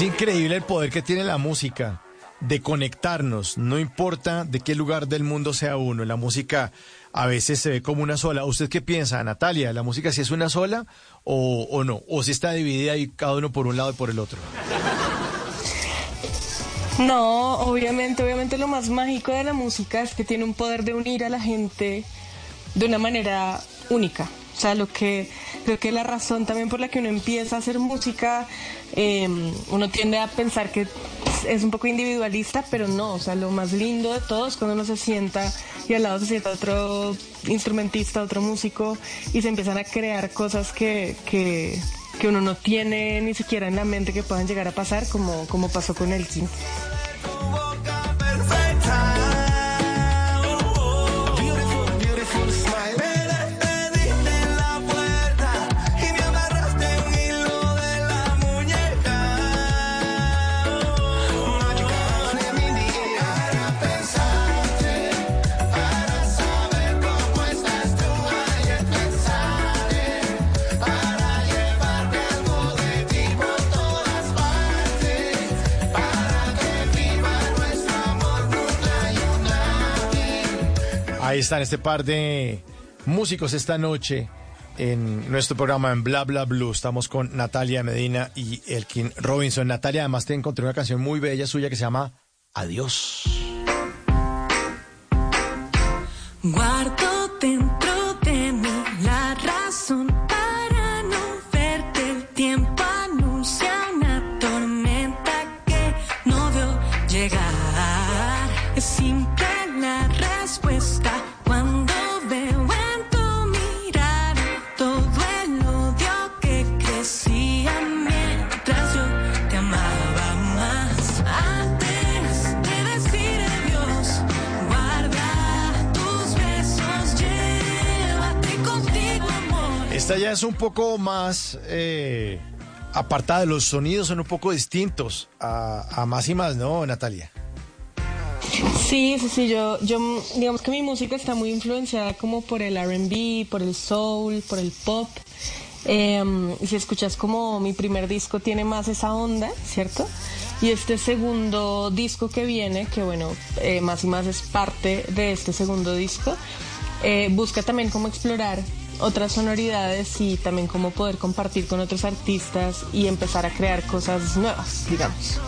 Es increíble el poder que tiene la música de conectarnos, no importa de qué lugar del mundo sea uno, la música a veces se ve como una sola. ¿Usted qué piensa, Natalia? ¿La música si es una sola o, o no? ¿O si está dividida y cada uno por un lado y por el otro?
No, obviamente, obviamente lo más mágico de la música es que tiene un poder de unir a la gente de una manera única. O sea, lo que creo que la razón también por la que uno empieza a hacer música, eh, uno tiende a pensar que es un poco individualista, pero no, o sea, lo más lindo de todo es cuando uno se sienta y al lado se sienta otro instrumentista, otro músico y se empiezan a crear cosas que, que, que uno no tiene ni siquiera en la mente que puedan llegar a pasar, como, como pasó con el
Ahí están este par de músicos esta noche en nuestro programa en Bla Bla Blue. Estamos con Natalia Medina y Elkin Robinson. Natalia, además te encontré una canción muy bella suya que se llama Adiós.
Guardo dentro
Esta ya es un poco más eh, apartada los sonidos, son un poco distintos a, más y más, ¿no, Natalia?
Sí, sí, sí, yo, digamos que mi música está muy influenciada como por el RB, por el soul, por el pop. Eh, si escuchas como mi primer disco tiene más esa onda, ¿cierto? Y este segundo disco que viene, que bueno, eh, más y más es parte de este segundo disco, eh, busca también cómo explorar otras sonoridades y también cómo poder compartir con otros artistas y empezar a crear cosas nuevas, digamos.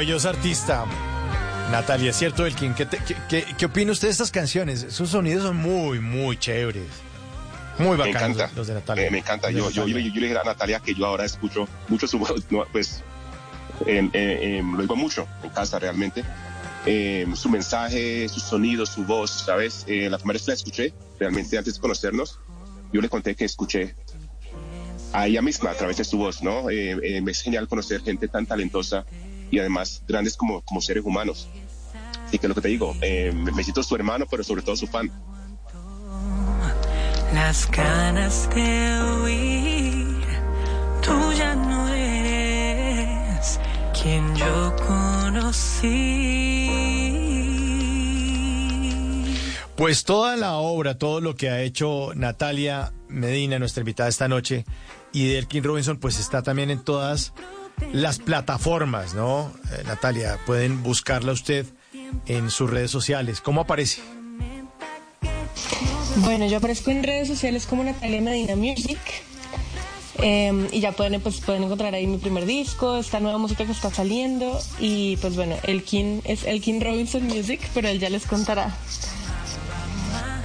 Maravillosa artista. Natalia, ¿cierto, Elkin? ¿Qué, te- qué, qué- qué opina usted de estas canciones? Sus sonidos son muy, muy chéveres. Muy
Me
bacanos
encanta.
los de Natalia.
Eh, me encanta. Yo, yo, yo, yo le dije a Natalia que yo ahora escucho mucho su pues en- en- lo digo mucho en casa realmente. Eh, su mensaje, sus sonidos, su voz, ¿sabes? Eh, la primera vez que la escuché, realmente antes de conocernos, yo le conté que escuché a ella misma a través de su voz, ¿no? Eh, eh, me es genial conocer gente tan talentosa y además grandes como, como seres humanos. Así que lo que te digo, eh, me siento su hermano, pero sobre todo su fan.
Las ganas de huir, tú ya no eres quien yo conocí.
Pues toda la obra, todo lo que ha hecho Natalia Medina, nuestra invitada esta noche, y de Elkin Robinson, pues está también en todas las plataformas, ¿no? Eh, Natalia, pueden buscarla usted en sus redes sociales. ¿Cómo aparece?
Bueno, yo aparezco en redes sociales como Natalia Medina Music. eh, y ya pueden, pues, pueden encontrar ahí mi primer disco, esta nueva música que está saliendo. Y pues bueno, Elkin es Elkin Robinson Music, pero él ya les contará.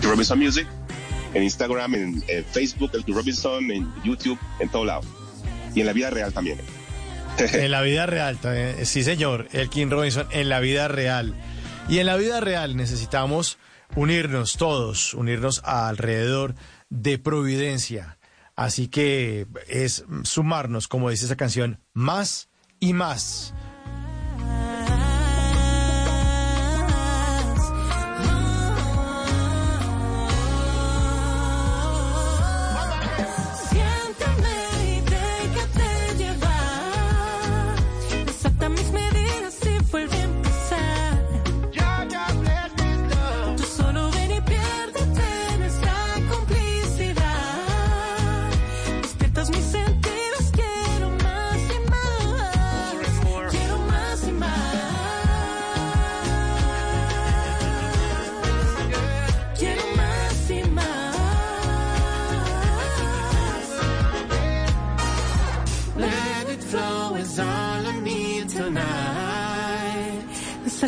Robinson Music, en Instagram, en, en Facebook, el The Robinson, en YouTube, en todo lado. Y en la vida real también. [laughs]
En la vida real, también. sí señor, Elkin Robinson, en la vida real. Y en la vida real necesitamos unirnos todos, unirnos alrededor de Providencia. Así que es sumarnos, como dice esa canción, más y más.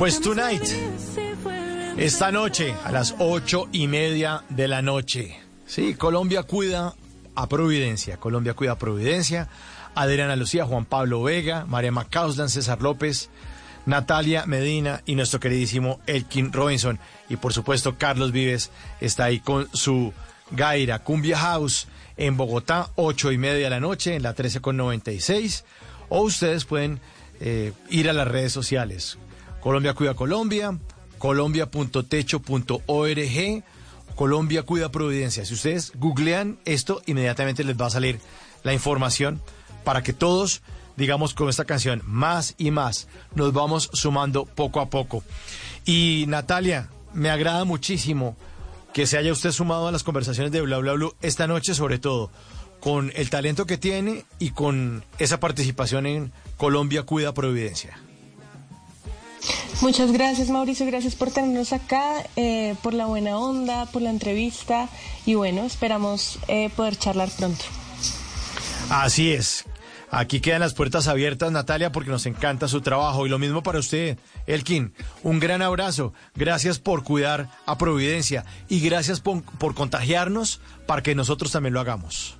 Pues tonight, esta noche a las ocho y media de la noche. Sí, Colombia cuida a Providencia. Colombia cuida a Providencia. Adriana Lucía, Juan Pablo Vega, María Macauslan, César López, Natalia Medina y nuestro queridísimo Elkin Robinson. Y por supuesto, Carlos Vives está ahí con su Gaira Cumbia House en Bogotá, ocho y media de la noche, en la 13 con 96. O ustedes pueden eh, ir a las redes sociales. Colombia Cuida Colombia, colombia.techo.org, Colombia Cuida Providencia. Si ustedes googlean esto, inmediatamente les va a salir la información para que todos, digamos, con esta canción, más y más, nos vamos sumando poco a poco. Y Natalia, me agrada muchísimo que se haya usted sumado a las conversaciones de Bla Bla Blue esta noche, sobre todo con el talento que tiene y con esa participación en Colombia Cuida Providencia.
Muchas gracias Mauricio, gracias por tenernos acá, eh, por la buena onda, por la entrevista y bueno, esperamos eh, poder charlar pronto.
Así es. Aquí quedan las puertas abiertas, Natalia, porque nos encanta su trabajo. Y lo mismo para usted, Elkin. Un gran abrazo. Gracias por cuidar a Providencia y gracias por, por contagiarnos para que nosotros también lo hagamos.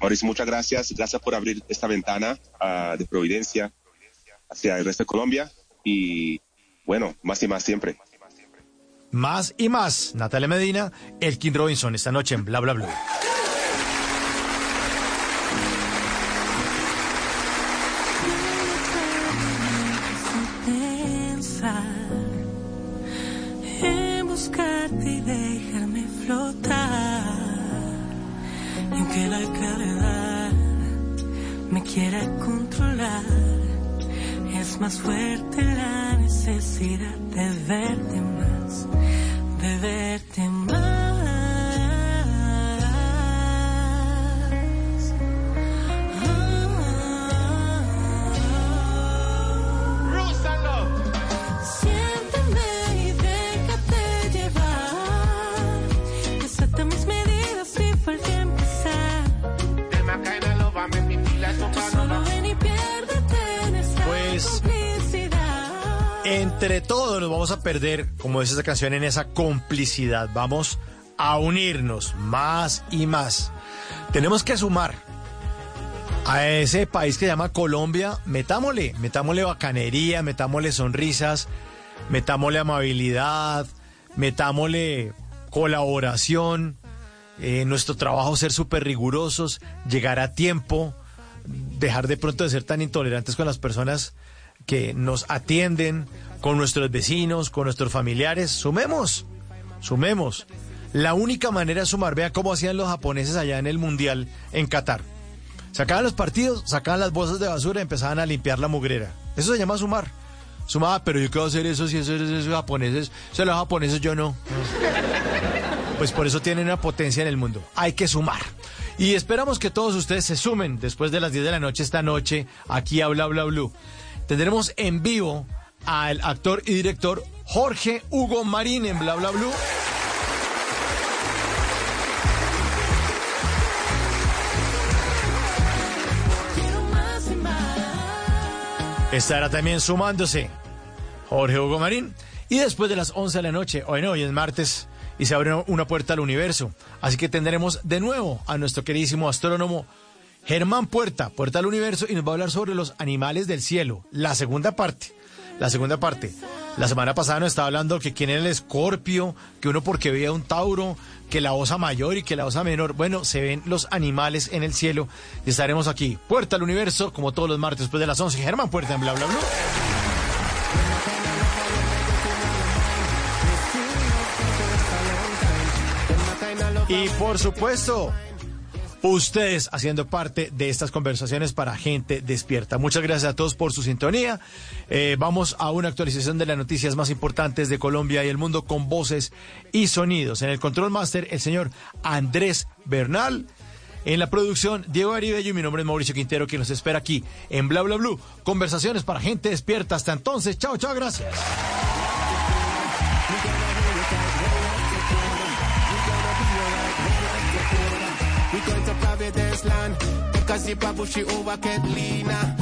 Mauricio, muchas gracias. Gracias por abrir esta ventana ah, de Providencia hacia el resto de Colombia. Y bueno, más y más siempre.
Más y más. Natalia Medina, Elkin Robinson, esta noche en Bla Bla Bla.
pensar en buscarte y dejarme flotar. Y aunque la gravedad me quiera controlar, más fuerte la necesidad de verte más, de verte más.
Entre todos nos vamos a perder, como dice esa canción, en esa complicidad. Vamos a unirnos más y más. Tenemos que sumar a ese país que se llama Colombia. Metámosle, metámosle bacanería, metámosle sonrisas, metámosle amabilidad, metámosle colaboración. eh, nuestro trabajo ser súper rigurosos, llegar a tiempo, dejar de pronto de ser tan intolerantes con las personas que nos atienden, con nuestros vecinos, con nuestros familiares. Sumemos, sumemos. La única manera de sumar, vea cómo hacían los japoneses allá en el Mundial en Qatar. Sacaban los partidos, sacaban las bolsas de basura y empezaban a limpiar la mugrera. Eso se llama sumar. Sumaba, pero yo quiero hacer eso si eso es esos japoneses. Si los japoneses yo no. Pues por eso tienen una potencia en el mundo. Hay que sumar. Y esperamos que todos ustedes se sumen después de las 10 de la noche esta noche aquí a Bla Bla Blue. Tendremos en vivo al actor y director Jorge Hugo Marín en Bla Bla Blue. Estará también sumándose Jorge Hugo Marín. Y después de las 11 de la noche, hoy no, hoy es martes, y se abre una puerta al universo. Así que tendremos de nuevo a nuestro queridísimo astrónomo Germán Puerta, Puerta al Universo, y nos va a hablar sobre los animales del cielo. La segunda parte, la segunda parte. La semana pasada nos estaba hablando que quién era el escorpio, que uno porque veía un tauro, que la osa mayor y que la osa menor. Bueno, se ven los animales en el cielo y estaremos aquí. Puerta al universo, como todos los martes después de las 11. Germán Puerta en Bla Bla Bla. Y por supuesto, ustedes haciendo parte de estas conversaciones para gente despierta. Muchas gracias a todos por su sintonía. Eh, vamos a una actualización de las noticias más importantes de Colombia y el mundo con voces y sonidos. En el control master, el señor Andrés Bernal. En la producción, Diego Aribello y mi nombre es Mauricio Quintero, quien nos espera aquí en Bla Bla Blue. Conversaciones para gente despierta. Hasta entonces, chao, chao, gracias.
To Providence land. Take a sip of bushy over Catalina.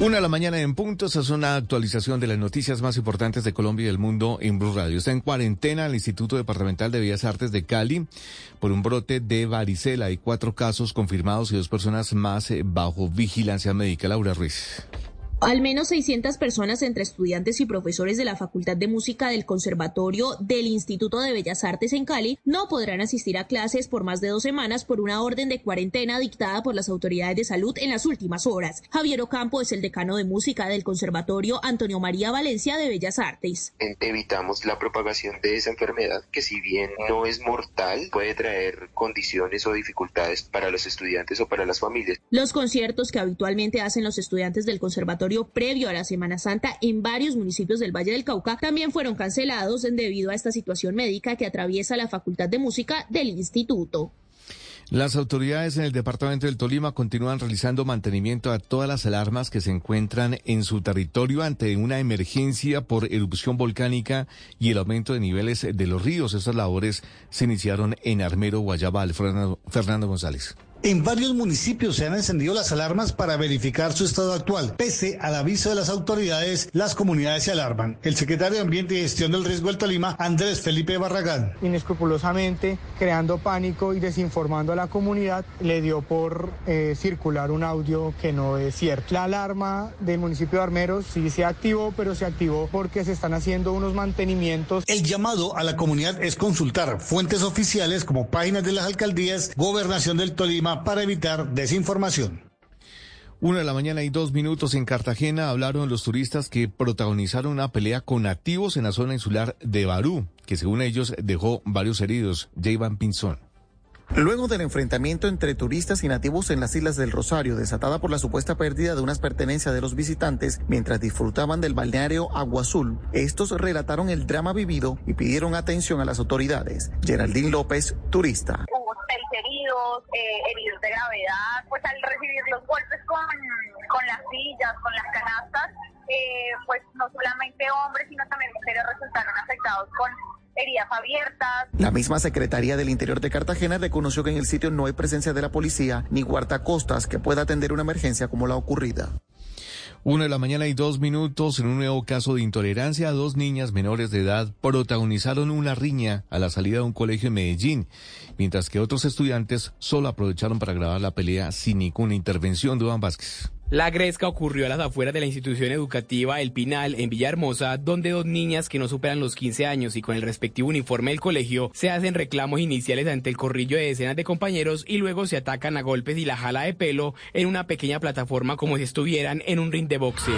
Una de la mañana en punto, esa es una actualización de las noticias más importantes de Colombia y del mundo en Blue Radio. Está en cuarentena el Instituto Departamental de Bellas Artes de Cali por un brote de varicela. Hay cuatro casos confirmados y dos personas más eh, bajo vigilancia médica. Laura Ruiz.
Al menos 600 personas entre estudiantes y profesores de la Facultad de Música del Conservatorio del Instituto de Bellas Artes en Cali no podrán asistir a clases por más de dos semanas por una orden de cuarentena dictada por las autoridades de salud en las últimas horas. Javier Ocampo es el decano de música del Conservatorio Antonio María Valencia de Bellas Artes.
evitamos la propagación de esa enfermedad que si bien no es mortal puede traer condiciones o dificultades para los estudiantes o para las familias.
Los conciertos que habitualmente hacen los estudiantes del conservatorio previo a la Semana Santa en varios municipios del Valle del Cauca también fueron cancelados debido a esta situación médica que atraviesa la Facultad de Música del instituto.
Las autoridades en el departamento del Tolima continúan realizando mantenimiento a todas las alarmas que se encuentran en su territorio ante una emergencia por erupción volcánica y el aumento de niveles de los ríos. Estas labores se iniciaron en Armero. Fernando, Fernando González.
En varios municipios se han encendido las alarmas para verificar su estado actual. Pese al aviso de las autoridades, las comunidades se alarman. El secretario de Ambiente y Gestión del Riesgo del Tolima, Andrés Felipe Barragán.
inescrupulosamente creando pánico y desinformando a la comunidad, le dio por eh, circular un audio que no es cierto. La alarma del municipio de Armeros sí se activó, pero se activó porque se están haciendo unos mantenimientos.
El llamado a la comunidad es consultar fuentes oficiales como páginas de las alcaldías, gobernación del Tolima para evitar desinformación.
Una de la mañana y dos minutos en Cartagena hablaron los turistas que protagonizaron una pelea con nativos en la zona insular de Barú, que según ellos dejó varios heridos. J. Pinzón.
Luego del enfrentamiento entre turistas y nativos en las Islas del Rosario, desatada por la supuesta pérdida de unas pertenencias de los visitantes mientras disfrutaban del balneario Agua Azul, estos relataron el drama vivido y pidieron atención a las autoridades. Geraldine López, turista.
Eh, heridos de gravedad, pues al recibir los golpes con, con las sillas, con las canastas, eh, pues no solamente hombres, sino también mujeres resultaron afectados con heridas abiertas.
La misma Secretaría del Interior de Cartagena reconoció que en el sitio no hay presencia de la policía ni guardacostas que pueda atender una emergencia como la ocurrida.
Una de la mañana y dos minutos en un nuevo caso de intolerancia, dos niñas menores de edad protagonizaron una riña a la salida de un colegio en Medellín, mientras que otros estudiantes solo aprovecharon para grabar la pelea sin ninguna intervención de Iván Vázquez.
La gresca ocurrió a las afueras de la institución educativa El Pinal en Villahermosa, donde dos niñas que no superan los 15 años y con el respectivo uniforme del colegio se hacen reclamos iniciales ante el corrillo de decenas de compañeros y luego se atacan a golpes y la jala de pelo en una pequeña plataforma como si estuvieran en un ring de boxeo.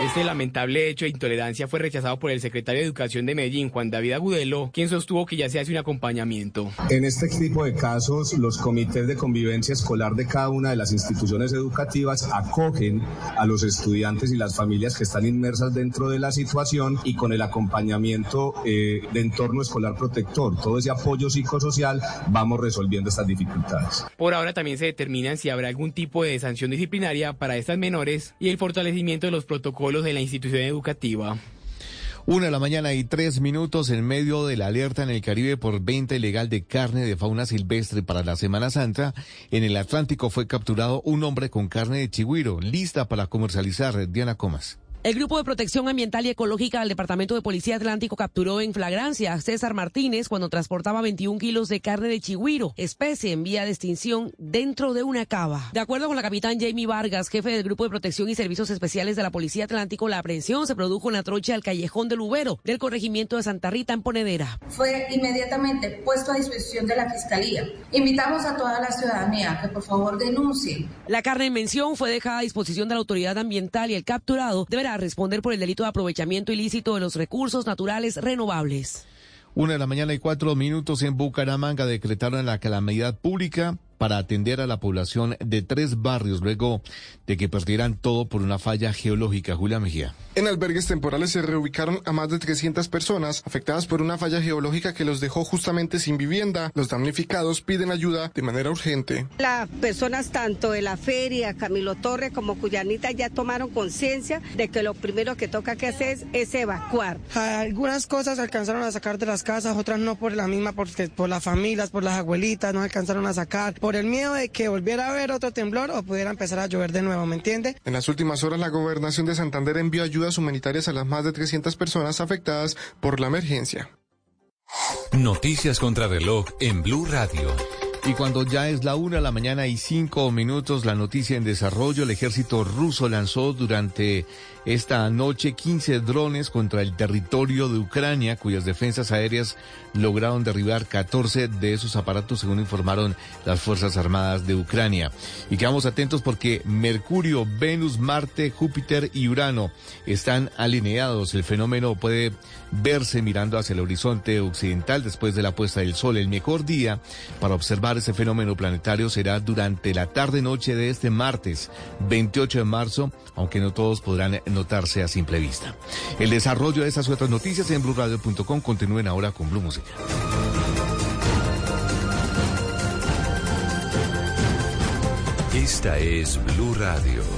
Este lamentable hecho de intolerancia fue rechazado por el secretario de Educación de Medellín, Juan David Agudelo, quien sostuvo que ya se hace un acompañamiento.
En este tipo de casos, los comités de convivencia escolar de cada una de las instituciones educativas acogen a los estudiantes y las familias que están inmersas dentro de la situación y con el acompañamiento eh, de entorno escolar protector, todo ese apoyo psicosocial, vamos resolviendo estas dificultades.
Por ahora también se determinan si habrá algún tipo de sanción disciplinaria para estas menores y el fortalecimiento de los protocolos de la institución educativa.
Una de la mañana y tres minutos en medio de la alerta en el Caribe por venta ilegal de carne de fauna silvestre para la Semana Santa. En el Atlántico fue capturado un hombre con carne de chigüiro, lista para comercializar. Diana Comas.
El Grupo de Protección Ambiental y Ecológica del Departamento de Policía Atlántico capturó en flagrancia a César Martínez cuando transportaba 21 kilos de carne de chigüiro, especie en vía de extinción, dentro de una cava. De acuerdo con la capitán Jamie Vargas, jefe del Grupo de Protección y Servicios Especiales de la Policía Atlántico, la aprehensión se produjo en la trocha del Callejón del Ubero, del corregimiento de Santa Rita en Ponedera.
Fue inmediatamente puesto a disposición de la Fiscalía. Invitamos a toda la ciudadanía que por favor denuncie.
La carne en mención fue dejada a disposición de la autoridad ambiental y el capturado deberá responder por el delito de aprovechamiento ilícito de los recursos naturales renovables.
Una de la mañana y cuatro minutos en Bucaramanga decretaron la calamidad pública para atender a la población de tres barrios luego de que perdieran todo por una falla geológica. Julia Mejía.
En albergues temporales se reubicaron a más de 300 personas afectadas por una falla geológica que los dejó justamente sin vivienda. Los damnificados piden ayuda de manera urgente.
Las personas tanto de la feria, Camilo Torre como Cuyanita ya tomaron conciencia de que lo primero que toca que hacer es evacuar.
Algunas cosas alcanzaron a sacar de las casas, otras no por la misma, porque por las familias, por las abuelitas, no alcanzaron a sacar, por el miedo de que volviera a haber otro temblor o pudiera empezar a llover de nuevo, ¿me entiende?
En las últimas horas, la gobernación de Santander envió ayudas humanitarias a las más de 300 personas afectadas por la emergencia.
Noticias contra reloj en Blue Radio.
Y cuando ya es la una de la mañana y cinco minutos, la noticia en desarrollo, el ejército ruso lanzó durante esta noche 15 drones contra el territorio de Ucrania, cuyas defensas aéreas lograron derribar 14 de esos aparatos, según informaron las Fuerzas Armadas de Ucrania. Y quedamos atentos porque Mercurio, Venus, Marte, Júpiter y Urano están alineados. El fenómeno puede verse mirando hacia el horizonte occidental después de la puesta del sol. El mejor día para observar ese fenómeno planetario será durante la tarde-noche de este martes, 28 de marzo, aunque no todos podrán notarse a simple vista. El desarrollo de esas y otras noticias en blueradio.com continúen ahora con Blue Música.
Esta es Blue Radio.